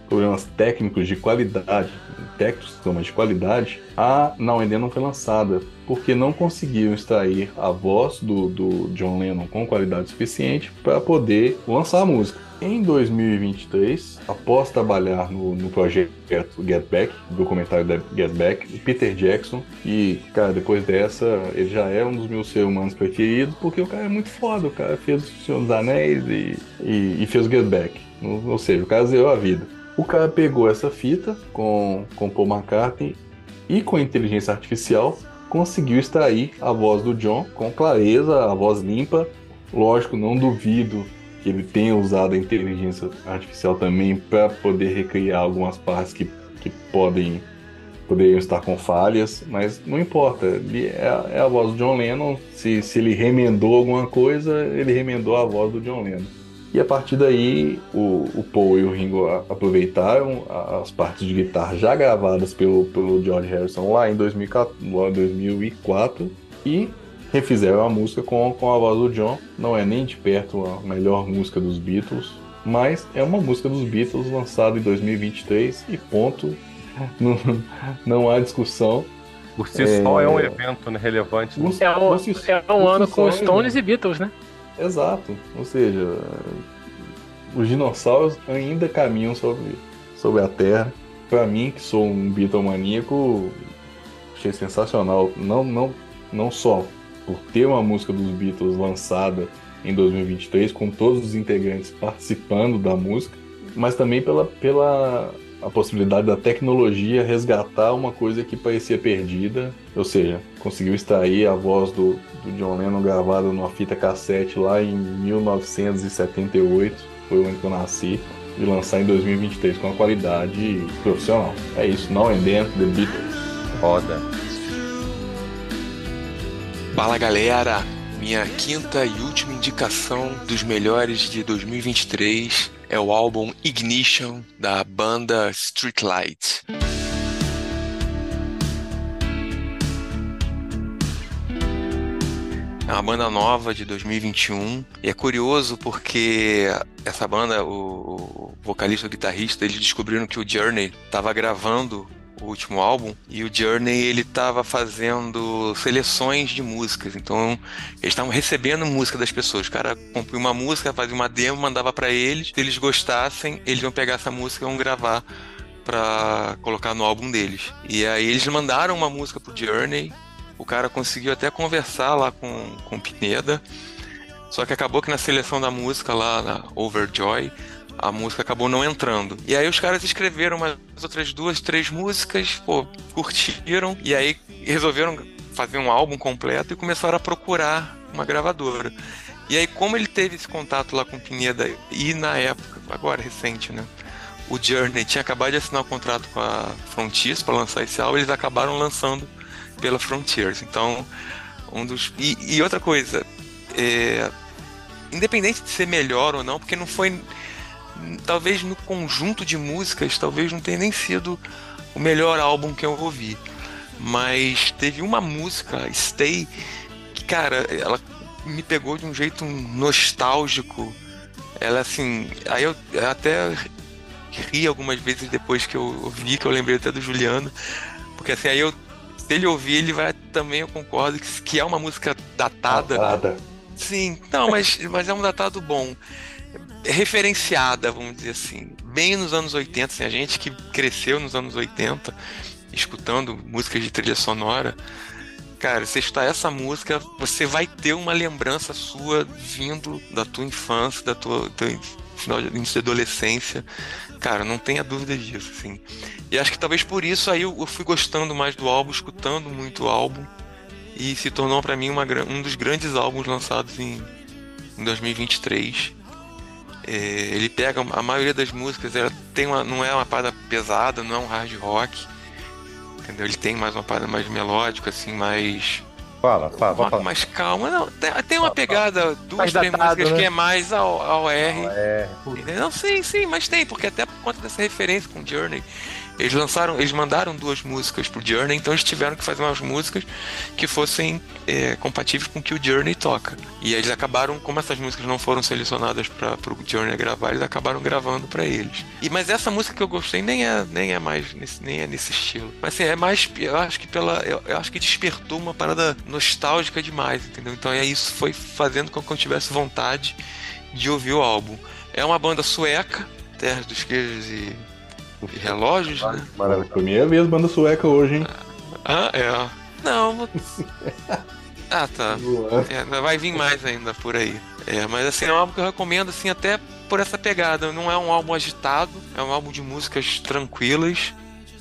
problemas técnicos de qualidade, técnicos de qualidade, a Now and Then não foi lançada, porque não conseguiram extrair a voz do, do John Lennon com qualidade suficiente para poder lançar a música. Em 2023, após trabalhar no, no projeto Get Back, documentário da Get Back, Peter Jackson, e, cara, depois dessa, ele já é um dos meus seres humanos preferidos, porque o cara é muito foda, o cara fez o Senhor dos Anéis e, e, e fez o Get Back. Ou seja, o cara zerou a vida. O cara pegou essa fita com, com Paul McCartney e com inteligência artificial conseguiu extrair a voz do John com clareza, a voz limpa. Lógico, não duvido que ele tenha usado a inteligência artificial também para poder recriar algumas partes que, que podem poderiam estar com falhas, mas não importa. Ele é, é a voz do John Lennon. Se, se ele remendou alguma coisa, ele remendou a voz do John Lennon. E a partir daí, o, o Paul e o Ringo aproveitaram as partes de guitarra já gravadas pelo, pelo George Harrison lá em 2004, lá em 2004 e refizeram a música com, com a voz do John. Não é nem de perto a melhor música dos Beatles, mas é uma música dos Beatles lançada em 2023 e ponto. [LAUGHS] Não, não há discussão. Por si só é um É. evento né, relevante. né? É um, é um ano com você- Stones e Beatles, né? Exato. Ou seja, os dinossauros ainda caminham sobre, sobre a Terra. Pra mim, que sou um Beatlemaníaco, achei sensacional. Não, não, não só por ter uma música dos Beatles lançada em 2023, com todos os integrantes participando da música, mas também pela, pela a possibilidade da tecnologia resgatar uma coisa que parecia perdida, ou seja, conseguiu extrair a voz do, do John Lennon gravada numa fita cassete lá em 1978, foi o ano que eu nasci, e lançar em 2023 com uma qualidade profissional. É isso, Now and Then, The Beatles. Roda. Fala galera, minha quinta e última indicação dos melhores de 2023 é o álbum Ignition da banda Streetlight. É uma banda nova de 2021 e é curioso porque essa banda, o, vocalista o guitarrista, eles descobriram que o Journey estava gravando o último álbum e o Journey ele estava fazendo seleções de músicas, então eles estavam recebendo música das pessoas. O cara compunha uma música, fazia uma demo, mandava para eles. Se eles gostassem, eles iam pegar essa música e iam gravar para colocar no álbum deles. E aí eles mandaram uma música pro Journey. O cara conseguiu até conversar lá com, com o Pineda. Só que acabou que na seleção da música lá, na Overjoy, a música acabou não entrando. E aí os caras escreveram umas outras duas, três músicas, pô, curtiram, e aí resolveram fazer um álbum completo e começaram a procurar uma gravadora. E aí, como ele teve esse contato lá com Pineda, e na época, agora recente, né? O Journey tinha acabado de assinar o contrato com a Frontiers para lançar esse álbum, eles acabaram lançando pela Frontiers. Então, um dos. E, e outra coisa, é, independente de ser melhor ou não, porque não foi. Talvez no conjunto de músicas, talvez não tenha nem sido o melhor álbum que eu ouvi. Mas teve uma música, Stay, que, cara, ela me pegou de um jeito nostálgico. Ela, assim. Aí eu até ri algumas vezes depois que eu ouvi, que eu lembrei até do Juliano. Porque, assim, aí eu. Se ele ouvir, ele vai também, eu concordo, que, que é uma música datada. Nada. Sim, não, mas, mas é um datado bom. Referenciada, vamos dizer assim. Bem nos anos 80, assim, a gente que cresceu nos anos 80, escutando músicas de trilha sonora. Cara, você escutar essa música, você vai ter uma lembrança sua vindo da tua infância, da tua, do final de início da adolescência. Cara, não tenha dúvida disso, assim. E acho que talvez por isso aí eu, eu fui gostando mais do álbum, escutando muito o álbum e se tornou para mim uma, um dos grandes álbuns lançados em, em 2023. É, ele pega a maioria das músicas, ela tem uma, não é uma parada pesada, não é um hard rock, entendeu? Ele tem mais uma parada mais melódica, assim, mais Fala, fala, uma- falar. mais calma. Não, tem, tem uma pegada, duas, Mais três músicas né? que é mais ao, ao R. É, Não, sim, sim, mas tem, porque até por conta dessa referência com o Journey, eles lançaram, eles mandaram duas músicas pro Journey, então eles tiveram que fazer umas músicas que fossem é, compatíveis com o que o Journey toca. E eles acabaram, como essas músicas não foram selecionadas para pro Journey gravar, eles acabaram gravando para eles. E mas essa música que eu gostei nem é nem é mais nesse, nem é nesse estilo. Mas assim, é mais, eu acho que pela, eu, eu acho que despertou uma parada nostálgica demais, entendeu? Então é isso foi fazendo com que eu tivesse vontade de ouvir o álbum. É uma banda sueca, Terra dos Queijos e, e Relógios, né? maravilhoso. Primeira vez banda sueca hoje, hein? Ah, é. Não, [LAUGHS] Ah, tá. É, vai vir mais ainda por aí. É, mas assim, é um álbum que eu recomendo, assim, até por essa pegada. Não é um álbum agitado, é um álbum de músicas tranquilas,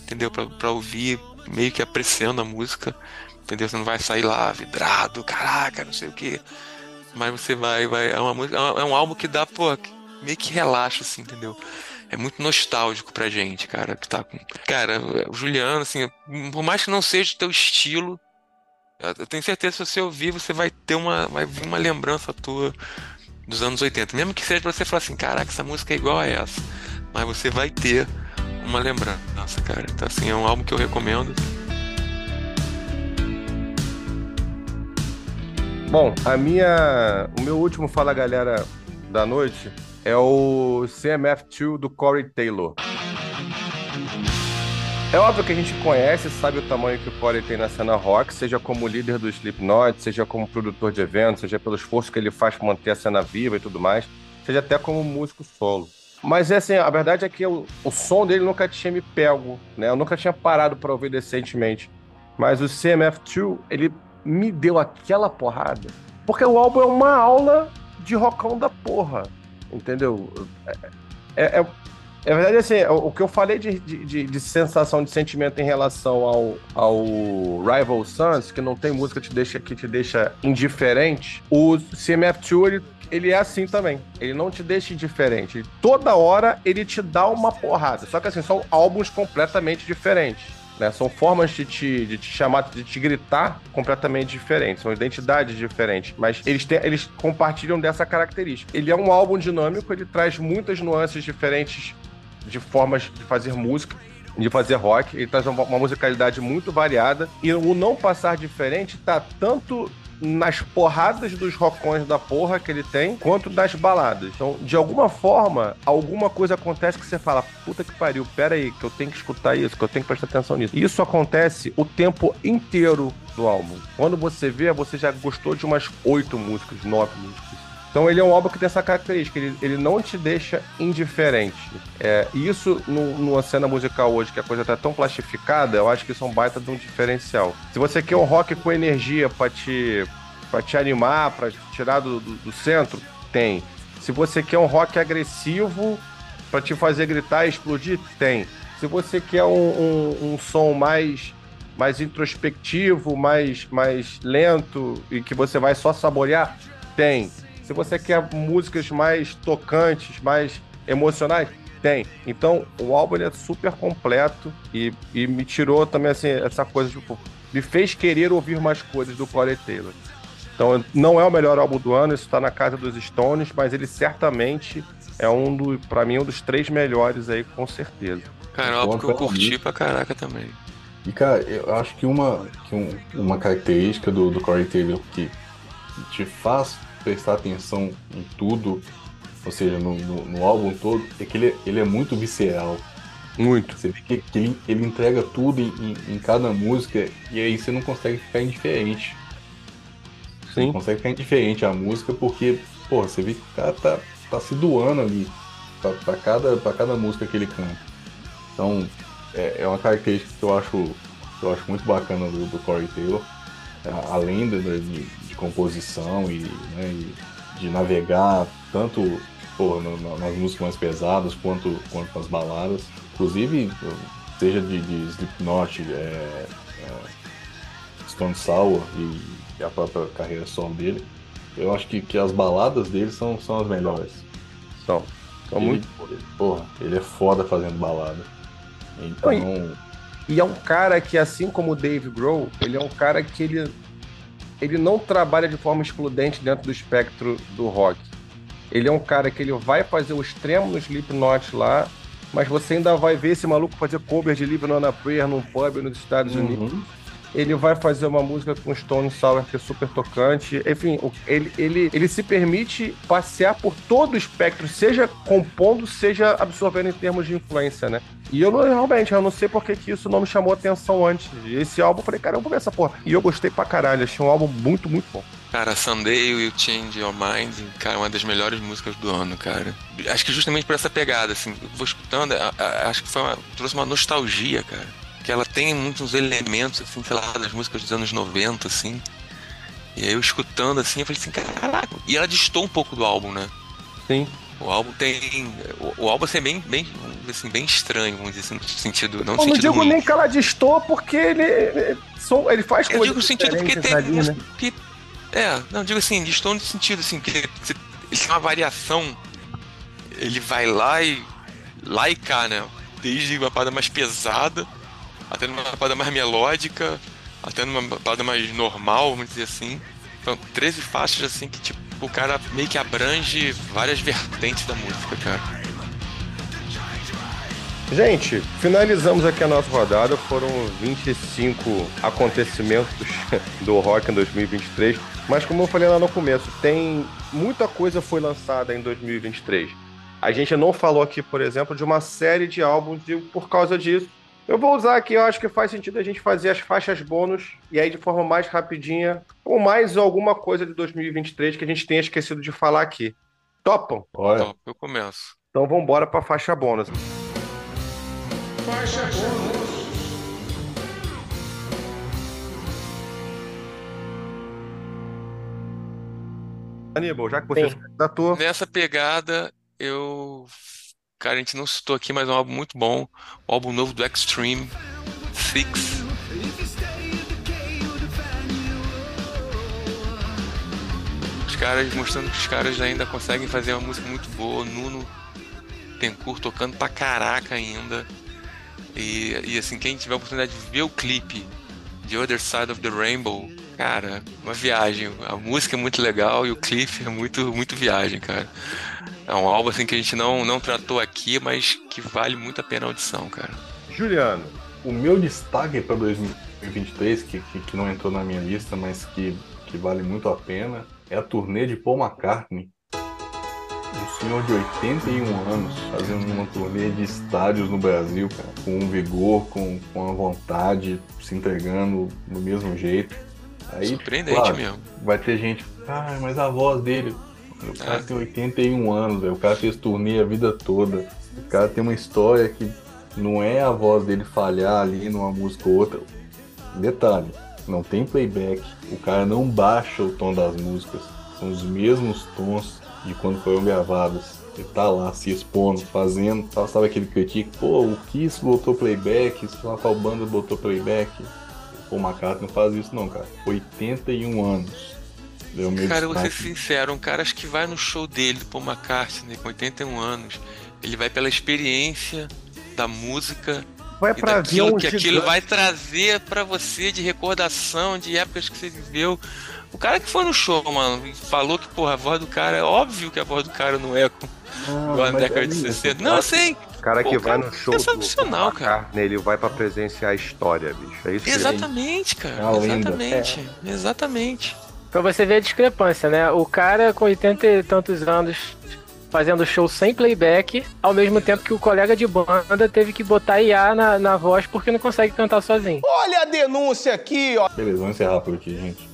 entendeu? Pra, pra ouvir meio que apreciando a música, entendeu? Você não vai sair lá vidrado, caraca, não sei o que. Mas você vai, vai. É, uma música, é um álbum que dá, pô, meio que relaxa, assim, entendeu? É muito nostálgico pra gente, cara, que tá com. Cara, o Juliano, assim, por mais que não seja o teu estilo, eu tenho certeza que se você ouvir, você vai ter uma. Vai uma lembrança tua dos anos 80. Mesmo que seja pra você falar assim, caraca, essa música é igual a essa. Mas você vai ter uma lembrança, cara. Então, assim, é um álbum que eu recomendo. Bom, a minha. O meu último Fala Galera da noite é o CMF2 do Corey Taylor. É óbvio que a gente conhece, sabe o tamanho que o Corey tem na cena rock, seja como líder do Slipknot, seja como produtor de eventos, seja pelo esforço que ele faz para manter a cena viva e tudo mais, seja até como músico solo. Mas é assim, a verdade é que o, o som dele nunca tinha me pego, né? Eu nunca tinha parado para ouvir decentemente. Mas o CMF2, ele me deu aquela porrada. Porque o álbum é uma aula de rockão da porra. Entendeu? É, é, é verdade, assim, o, que eu falei de, de, de, sensação, de sentimento em relação ao, ao Rival Sons, que não tem música que te deixa, que te deixa indiferente, o CMF2, ele, ele é assim também. Ele não te deixa indiferente. Toda hora ele te dá uma porrada. Só que assim, são álbuns completamente diferentes. Né? São formas de te, de te chamar, de te gritar completamente diferentes, são identidades diferentes, mas eles, eles compartilham dessa característica. Ele é um álbum dinâmico, ele traz muitas nuances diferentes de formas de fazer música, de fazer rock, ele traz uma, uma musicalidade muito variada, e o não passar diferente tá tanto nas porradas dos rocões da porra que ele tem, quanto das baladas. Então, de alguma forma, alguma coisa acontece que você fala, puta que pariu, pera aí, que eu tenho que escutar isso, que eu tenho que prestar atenção nisso. Isso acontece o tempo inteiro do álbum. Quando você vê, você já gostou de umas oito músicas, nove músicas. Então ele é um álbum que tem essa característica, ele, ele não te deixa indiferente. É, isso no, numa cena musical hoje, que a coisa tá tão plastificada, eu acho que isso é um baita de um diferencial. Se você quer um rock com energia para te, te animar, para tirar do, do, do centro, tem. Se você quer um rock agressivo para te fazer gritar e explodir, tem. Se você quer um, um, um som mais mais introspectivo, mais, mais lento e que você vai só saborear, tem. Se você quer músicas mais tocantes, mais emocionais, tem. Então, o álbum é super completo e, e me tirou também, assim, essa coisa, tipo, me fez querer ouvir mais coisas do Corey Taylor. Então, não é o melhor álbum do ano, isso está na casa dos Stones, mas ele certamente é um do, para mim, um dos três melhores aí, com certeza. Cara, é um álbum que eu curti pra caraca também. E, cara, eu acho que uma, que um, uma característica do, do Corey Taylor que te faz prestar atenção em tudo, ou seja, no, no, no álbum todo, é que ele, ele é muito visceral. Muito. Você vê que, que ele, ele, entrega tudo em, em, cada música e aí você não consegue ficar indiferente. Sim. Você não consegue ficar indiferente à música porque, pô, você vê que o cara tá, tá se doando ali pra, pra, cada, pra cada música que ele canta. Então, é, é uma característica que eu acho, que eu acho muito bacana do, do Corey Taylor. É, além de, de, composição e, né, e de navegar tanto pô, nas músicas mais pesadas quanto, quanto nas baladas. Inclusive, seja de, de Slipknot, é, é, Stone Sour e, e, a própria carreira solo dele, eu acho que, que as baladas dele são, são as melhores. São. São ele, muito. Porra, ele é foda fazendo balada. Então. E, e é um cara que, assim como o Dave Grohl, ele é um cara que ele ele não trabalha de forma excludente dentro do espectro do rock. Ele é um cara que ele vai fazer o extremo no Slipknot lá, mas você ainda vai ver esse maluco fazer cover de Live on a Prayer num pub nos Estados uhum. Unidos. Ele vai fazer uma música com Stone Sour que é super tocante. Enfim, ele, ele, ele se permite passear por todo o espectro, seja compondo, seja absorvendo em termos de influência, né? E eu não, realmente, eu não sei porque que isso não me chamou atenção antes. Esse álbum, eu falei, cara, eu vou ver essa porra. E eu gostei pra caralho, achei um álbum muito, muito bom. Cara, Sunday Will Change Your Mind, cara, uma das melhores músicas do ano, cara. Acho que justamente por essa pegada, assim, vou escutando, a, a, acho que foi uma, trouxe uma nostalgia, cara. Que ela tem muitos elementos, assim, sei lá, das músicas dos anos 90, assim. E aí eu escutando, assim, eu falei assim, caraca. E ela distou um pouco do álbum, né? Sim. O álbum tem. O, o álbum assim, é bem, bem, assim, bem estranho, vamos dizer assim, no sentido. Não, eu não digo ruim. nem que ela distou, porque ele. Ele, ele faz coisas. Eu digo no sentido porque tem. Ali, né? que, é, não, digo assim, distou no sentido assim, que tem uma variação ele vai lá e. lá e cá, né? Desde uma parada mais pesada, até numa parada mais melódica, até numa parada mais normal, vamos dizer assim. São 13 faixas assim que tipo, o cara meio que abrange várias vertentes da música, cara. Gente, finalizamos aqui a nossa rodada. Foram 25 acontecimentos [LAUGHS] do rock em 2023. Mas como eu falei lá no começo, tem muita coisa foi lançada em 2023. A gente não falou aqui, por exemplo, de uma série de álbuns e por causa disso, eu vou usar aqui, eu acho que faz sentido a gente fazer as faixas bônus e aí de forma mais rapidinha, ou mais alguma coisa de 2023 que a gente tenha esquecido de falar aqui. Topam? Olha, Top, eu começo. Então vamos embora para faixa bônus. Faixa bônus. Aníbal, já que você Sim. se candidatou, Nessa pegada, eu. Cara, a gente não citou aqui, mas é um álbum muito bom. O álbum novo do Extreme, Six. Os caras mostrando que os caras ainda conseguem fazer uma música muito boa. Nuno Tencourt tocando pra caraca ainda. E, e assim, quem tiver a oportunidade de ver o clipe The Other Side of the Rainbow, cara, uma viagem. A música é muito legal e o clipe é muito, muito viagem, cara. É um álbum assim que a gente não, não tratou aqui, mas que vale muito a pena a audição, cara. Juliano. o meu destaque para 2023, que, que, que não entrou na minha lista, mas que, que vale muito a pena, é a turnê de Paul McCartney. Um senhor de 81 anos fazendo uma turnê de estádios no Brasil, cara, com um vigor, com, com a vontade, se entregando do mesmo jeito. Aí, Surpreendente claro, mesmo. vai ter gente, ah, mas a voz dele. O cara É. tem 81 anos, velho. o cara fez turnê a vida toda. O cara tem uma história que não é a voz dele falhar ali numa música ou outra. Detalhe, não tem playback. O cara não baixa o tom das músicas. São os mesmos tons de quando foram gravadas. Ele tá lá se expondo, fazendo. Sabe, sabe aquele critique? Pô, o Kiss botou playback, só qual banda botou playback. O McCartney não faz isso não, cara. 81 anos. Deu meu Cara, eu vou ser sincero, um cara acho que vai no show dele, do Paul McCartney, com 81 anos, ele vai pela experiência da música Vai pra ver um que aquilo gigante. vai trazer pra você de recordação, de épocas que você viveu. O cara que foi no show, mano, falou que, porra, a voz do cara, é óbvio que a voz do cara não é com igual na mas década é de isso. 60. Não, eu sei. O cara que vai cara no show é do sensacional, cara. McCartney, ele vai pra presenciar a história, bicho. É isso que ele- Exatamente, É cara. a lenda. Exatamente. Exatamente. Pra você ver a discrepância, né? O cara com 80 e tantos anos fazendo show sem playback, ao mesmo tempo que o colega de banda teve que botar IA na, na voz porque não consegue cantar sozinho. Olha a denúncia aqui, ó. Beleza, vamos encerrar por aqui, gente.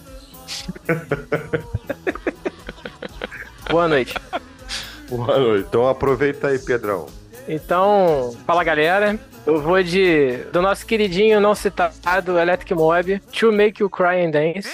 [LAUGHS] Boa noite. Boa noite. Então aproveita aí, Pedrão. Então, fala galera. Eu vou de do nosso queridinho não citado Electric Mob, To Make You Cry and Dance.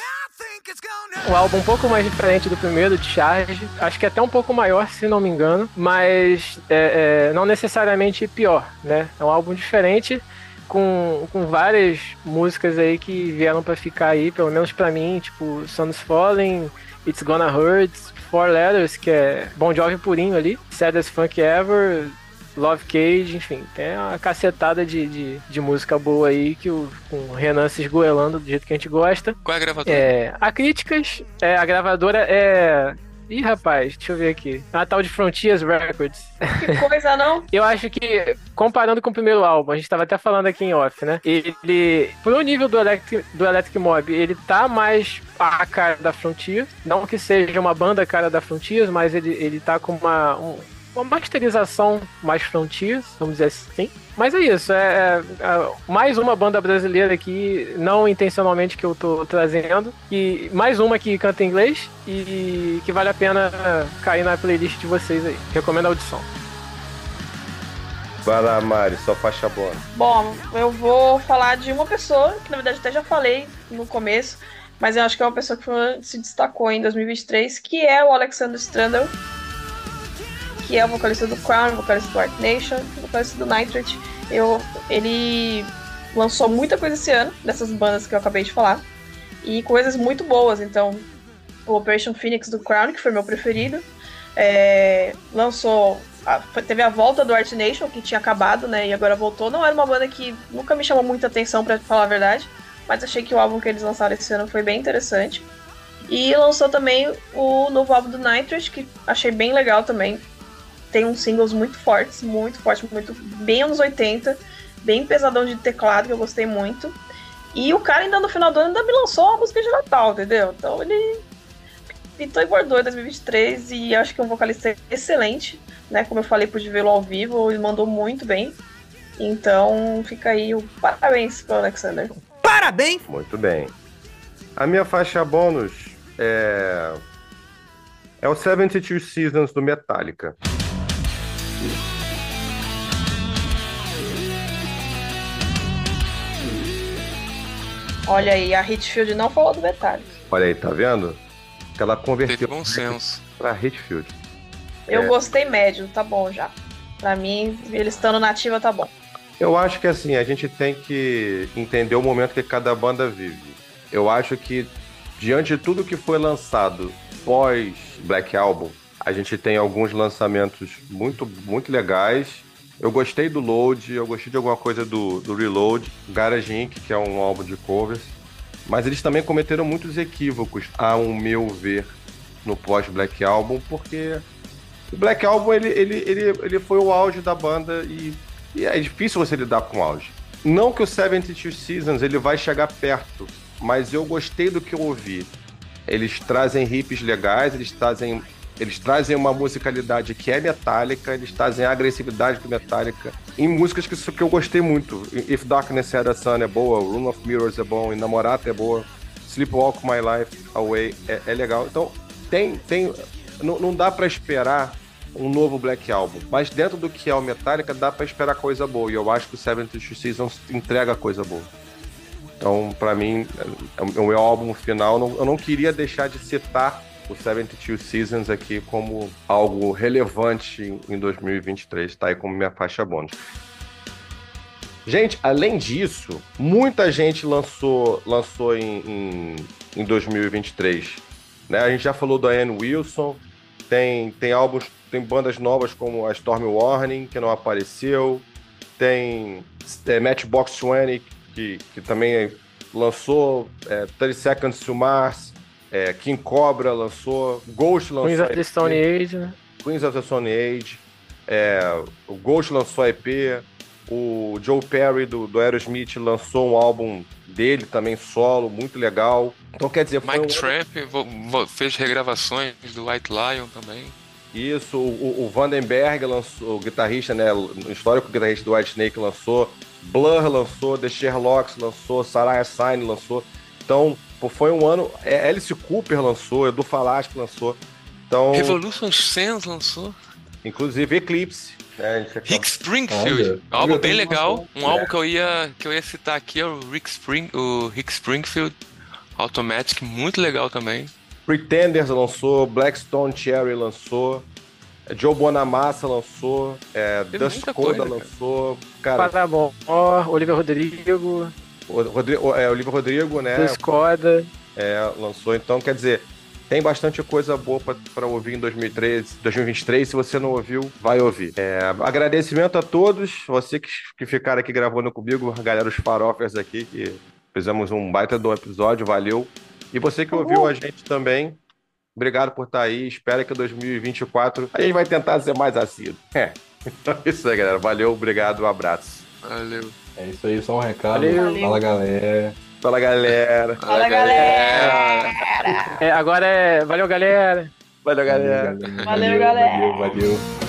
Um álbum um pouco mais diferente do primeiro, de Charge. Acho que até um pouco maior, se não me engano. Mas é, é, não necessariamente pior, né? É um álbum diferente, com, com várias músicas aí que vieram pra ficar aí, pelo menos pra mim, tipo Sun's Falling, It's Gonna Hurt, Four Letters, que é Bon Jovi purinho ali, Saddest Funk Ever, Love Cage, enfim, tem uma cacetada de, de, de música boa aí que o, com o Renan se esgoelando do jeito que a gente gosta. Qual é a gravadora? É, a críticas, é, a gravadora é. Ih, rapaz, deixa eu ver aqui. A tal de Frontiers Records. Que coisa, não? [LAUGHS] Eu acho que, comparando com o primeiro álbum, a gente tava até falando aqui em off, né? Ele, pro nível do Electric, do Electric Mob, ele tá mais a cara da Frontiers. Não que seja uma banda cara da Frontiers, mas ele, ele tá com uma, um- uma masterização mais Frontiers, vamos dizer assim. Mas é isso, é, é- é mais uma banda brasileira aqui, não intencionalmente que eu tô trazendo, e mais uma que canta em inglês e que vale a pena cair na playlist de vocês aí. Recomendo a audição. Vai lá, Mari, sua faixa bônus. Bom, eu vou falar de uma pessoa, que na verdade até já falei no começo, mas eu acho que é uma pessoa que foi- se destacou em 2023, que é o Alexander Strandel, que é o vocalista do Crown, vocalista do Art Nation, vocalista do Nitrate. Eu, ele lançou muita coisa esse ano, dessas bandas que eu acabei de falar, e coisas muito boas, então o Operation Phoenix do Crown, que foi meu preferido, é, lançou a- teve a volta do Art Nation, que tinha acabado, né? E agora voltou. Não era uma banda que nunca me chamou muita atenção, pra falar a verdade. Mas achei que o álbum que eles lançaram esse ano foi bem interessante. E lançou também o novo álbum do Nitrous, que achei bem legal também. Tem uns singles muito fortes, muito fortes, muito bem anos 80, bem pesadão de teclado, que eu gostei muito. E o cara ainda no final do ano ainda me lançou uma música de Natal, entendeu? Então ele pintou e bordou em 2023 e acho que é um vocalista excelente, né? Como eu falei, pude vê-lo ao vivo, ele mandou muito bem. Então fica aí o parabéns pro Alexander. Parabéns! Muito bem. A minha faixa bônus é. É o 72 Seasons do Metallica. Olha aí, a Hitfield não falou do Metallica. Olha aí, tá vendo? Que ela Teve converteu bom senso. pra Hitfield. Eu É. gostei médio, tá bom já. Pra mim, ele estando nativa tá bom. Eu acho que assim, a gente tem que entender o momento que cada banda vive. Eu acho que, diante de tudo que foi lançado pós Black Album, a gente tem alguns lançamentos muito, muito legais. Eu gostei do Load, eu gostei de alguma coisa do, do Reload, Garage Inc., que é um álbum de covers. Mas eles também cometeram muitos equívocos, a meu ver, no pós-Black Album, porque o Black Album ele, ele, ele, ele foi o auge da banda e, e é difícil você lidar com o auge. Não que o 72 Seasons ele vai chegar perto, mas eu gostei do que eu ouvi. Eles trazem riffs legais, eles trazem, eles trazem uma musicalidade que é metálica, eles trazem a agressividade do Metallica em músicas que, que eu gostei muito. If Darkness Had a Sun é boa, Room of Mirrors é bom, Inamorata é boa, Sleepwalk My Life Away é, é legal. Então, tem, tem, não, dá pra esperar um novo Black Album, mas dentro do que é o Metallica dá pra esperar coisa boa, e eu acho que o 72 Seasons entrega coisa boa. Então, pra mim, é o meu álbum final. Eu não queria deixar de citar o 72 Seasons aqui como algo relevante em- em 2023, tá aí como minha faixa bônus. Gente, além disso, muita gente lançou, lançou em, em, em 2023. Né? A gente já falou da Anne Wilson, tem, tem álbuns, tem bandas novas como a Storm Warning, que não apareceu, tem é, Matchbox 20, que, que também lançou, é, 30 Seconds to Mars, é, King Cobra lançou, Ghost lançou. Queens of the EP. Stone Age, né? Queens of the Stone Age, é, o Ghost lançou EP, o Joe Perry do, do Aerosmith lançou um álbum dele também solo, muito legal. Então quer dizer, Mike um- Tramp fez regravações do White Lion também. Isso, o, o Vandenberg lançou, o guitarrista, né, o histórico guitarrista do White Snake lançou, Blur lançou, The Sherlocks lançou, Sarah Sign lançou. Então, pô, foi um ano, é, Alice Cooper lançou, Edu Falaschi lançou. Então, Revolution Sands lançou. inclusive Eclipse. Gente Rick Springfield. Um álbum bem legal. Um álbum É. que eu ia que eu ia citar aqui é o Rick Spring, o Rick Springfield Automatic, muito legal também. Pretenders lançou, Blackstone Cherry lançou, Joe Bonamassa lançou, é, Dust Coda coisa, cara. lançou, cara, Parabon, ó, Oliver Rodrigo, o Rodrigo, é, Olívio Rodrigo, né, Chris Coda. é, lançou. Então, quer dizer, tem bastante coisa boa pra- pra ouvir em 2013, 2023. Se você não ouviu, vai ouvir. É, agradecimento a todos, você que, que ficaram aqui gravando comigo, a galera, os farofers aqui, que fizemos um baita do episódio, valeu. E você que ouviu a gente também, obrigado por estar aí. Espero que 2024 a gente vai tentar ser mais assíduo. É. [LAUGHS] Então é isso aí, galera. Valeu, obrigado, um abraço. Valeu. É isso aí, só um recado. Valeu. Fala, galera. Fala, galera. Fala, galera! É, agora é. Valeu, galera. Valeu, galera. Valeu, galera. Valeu, valeu.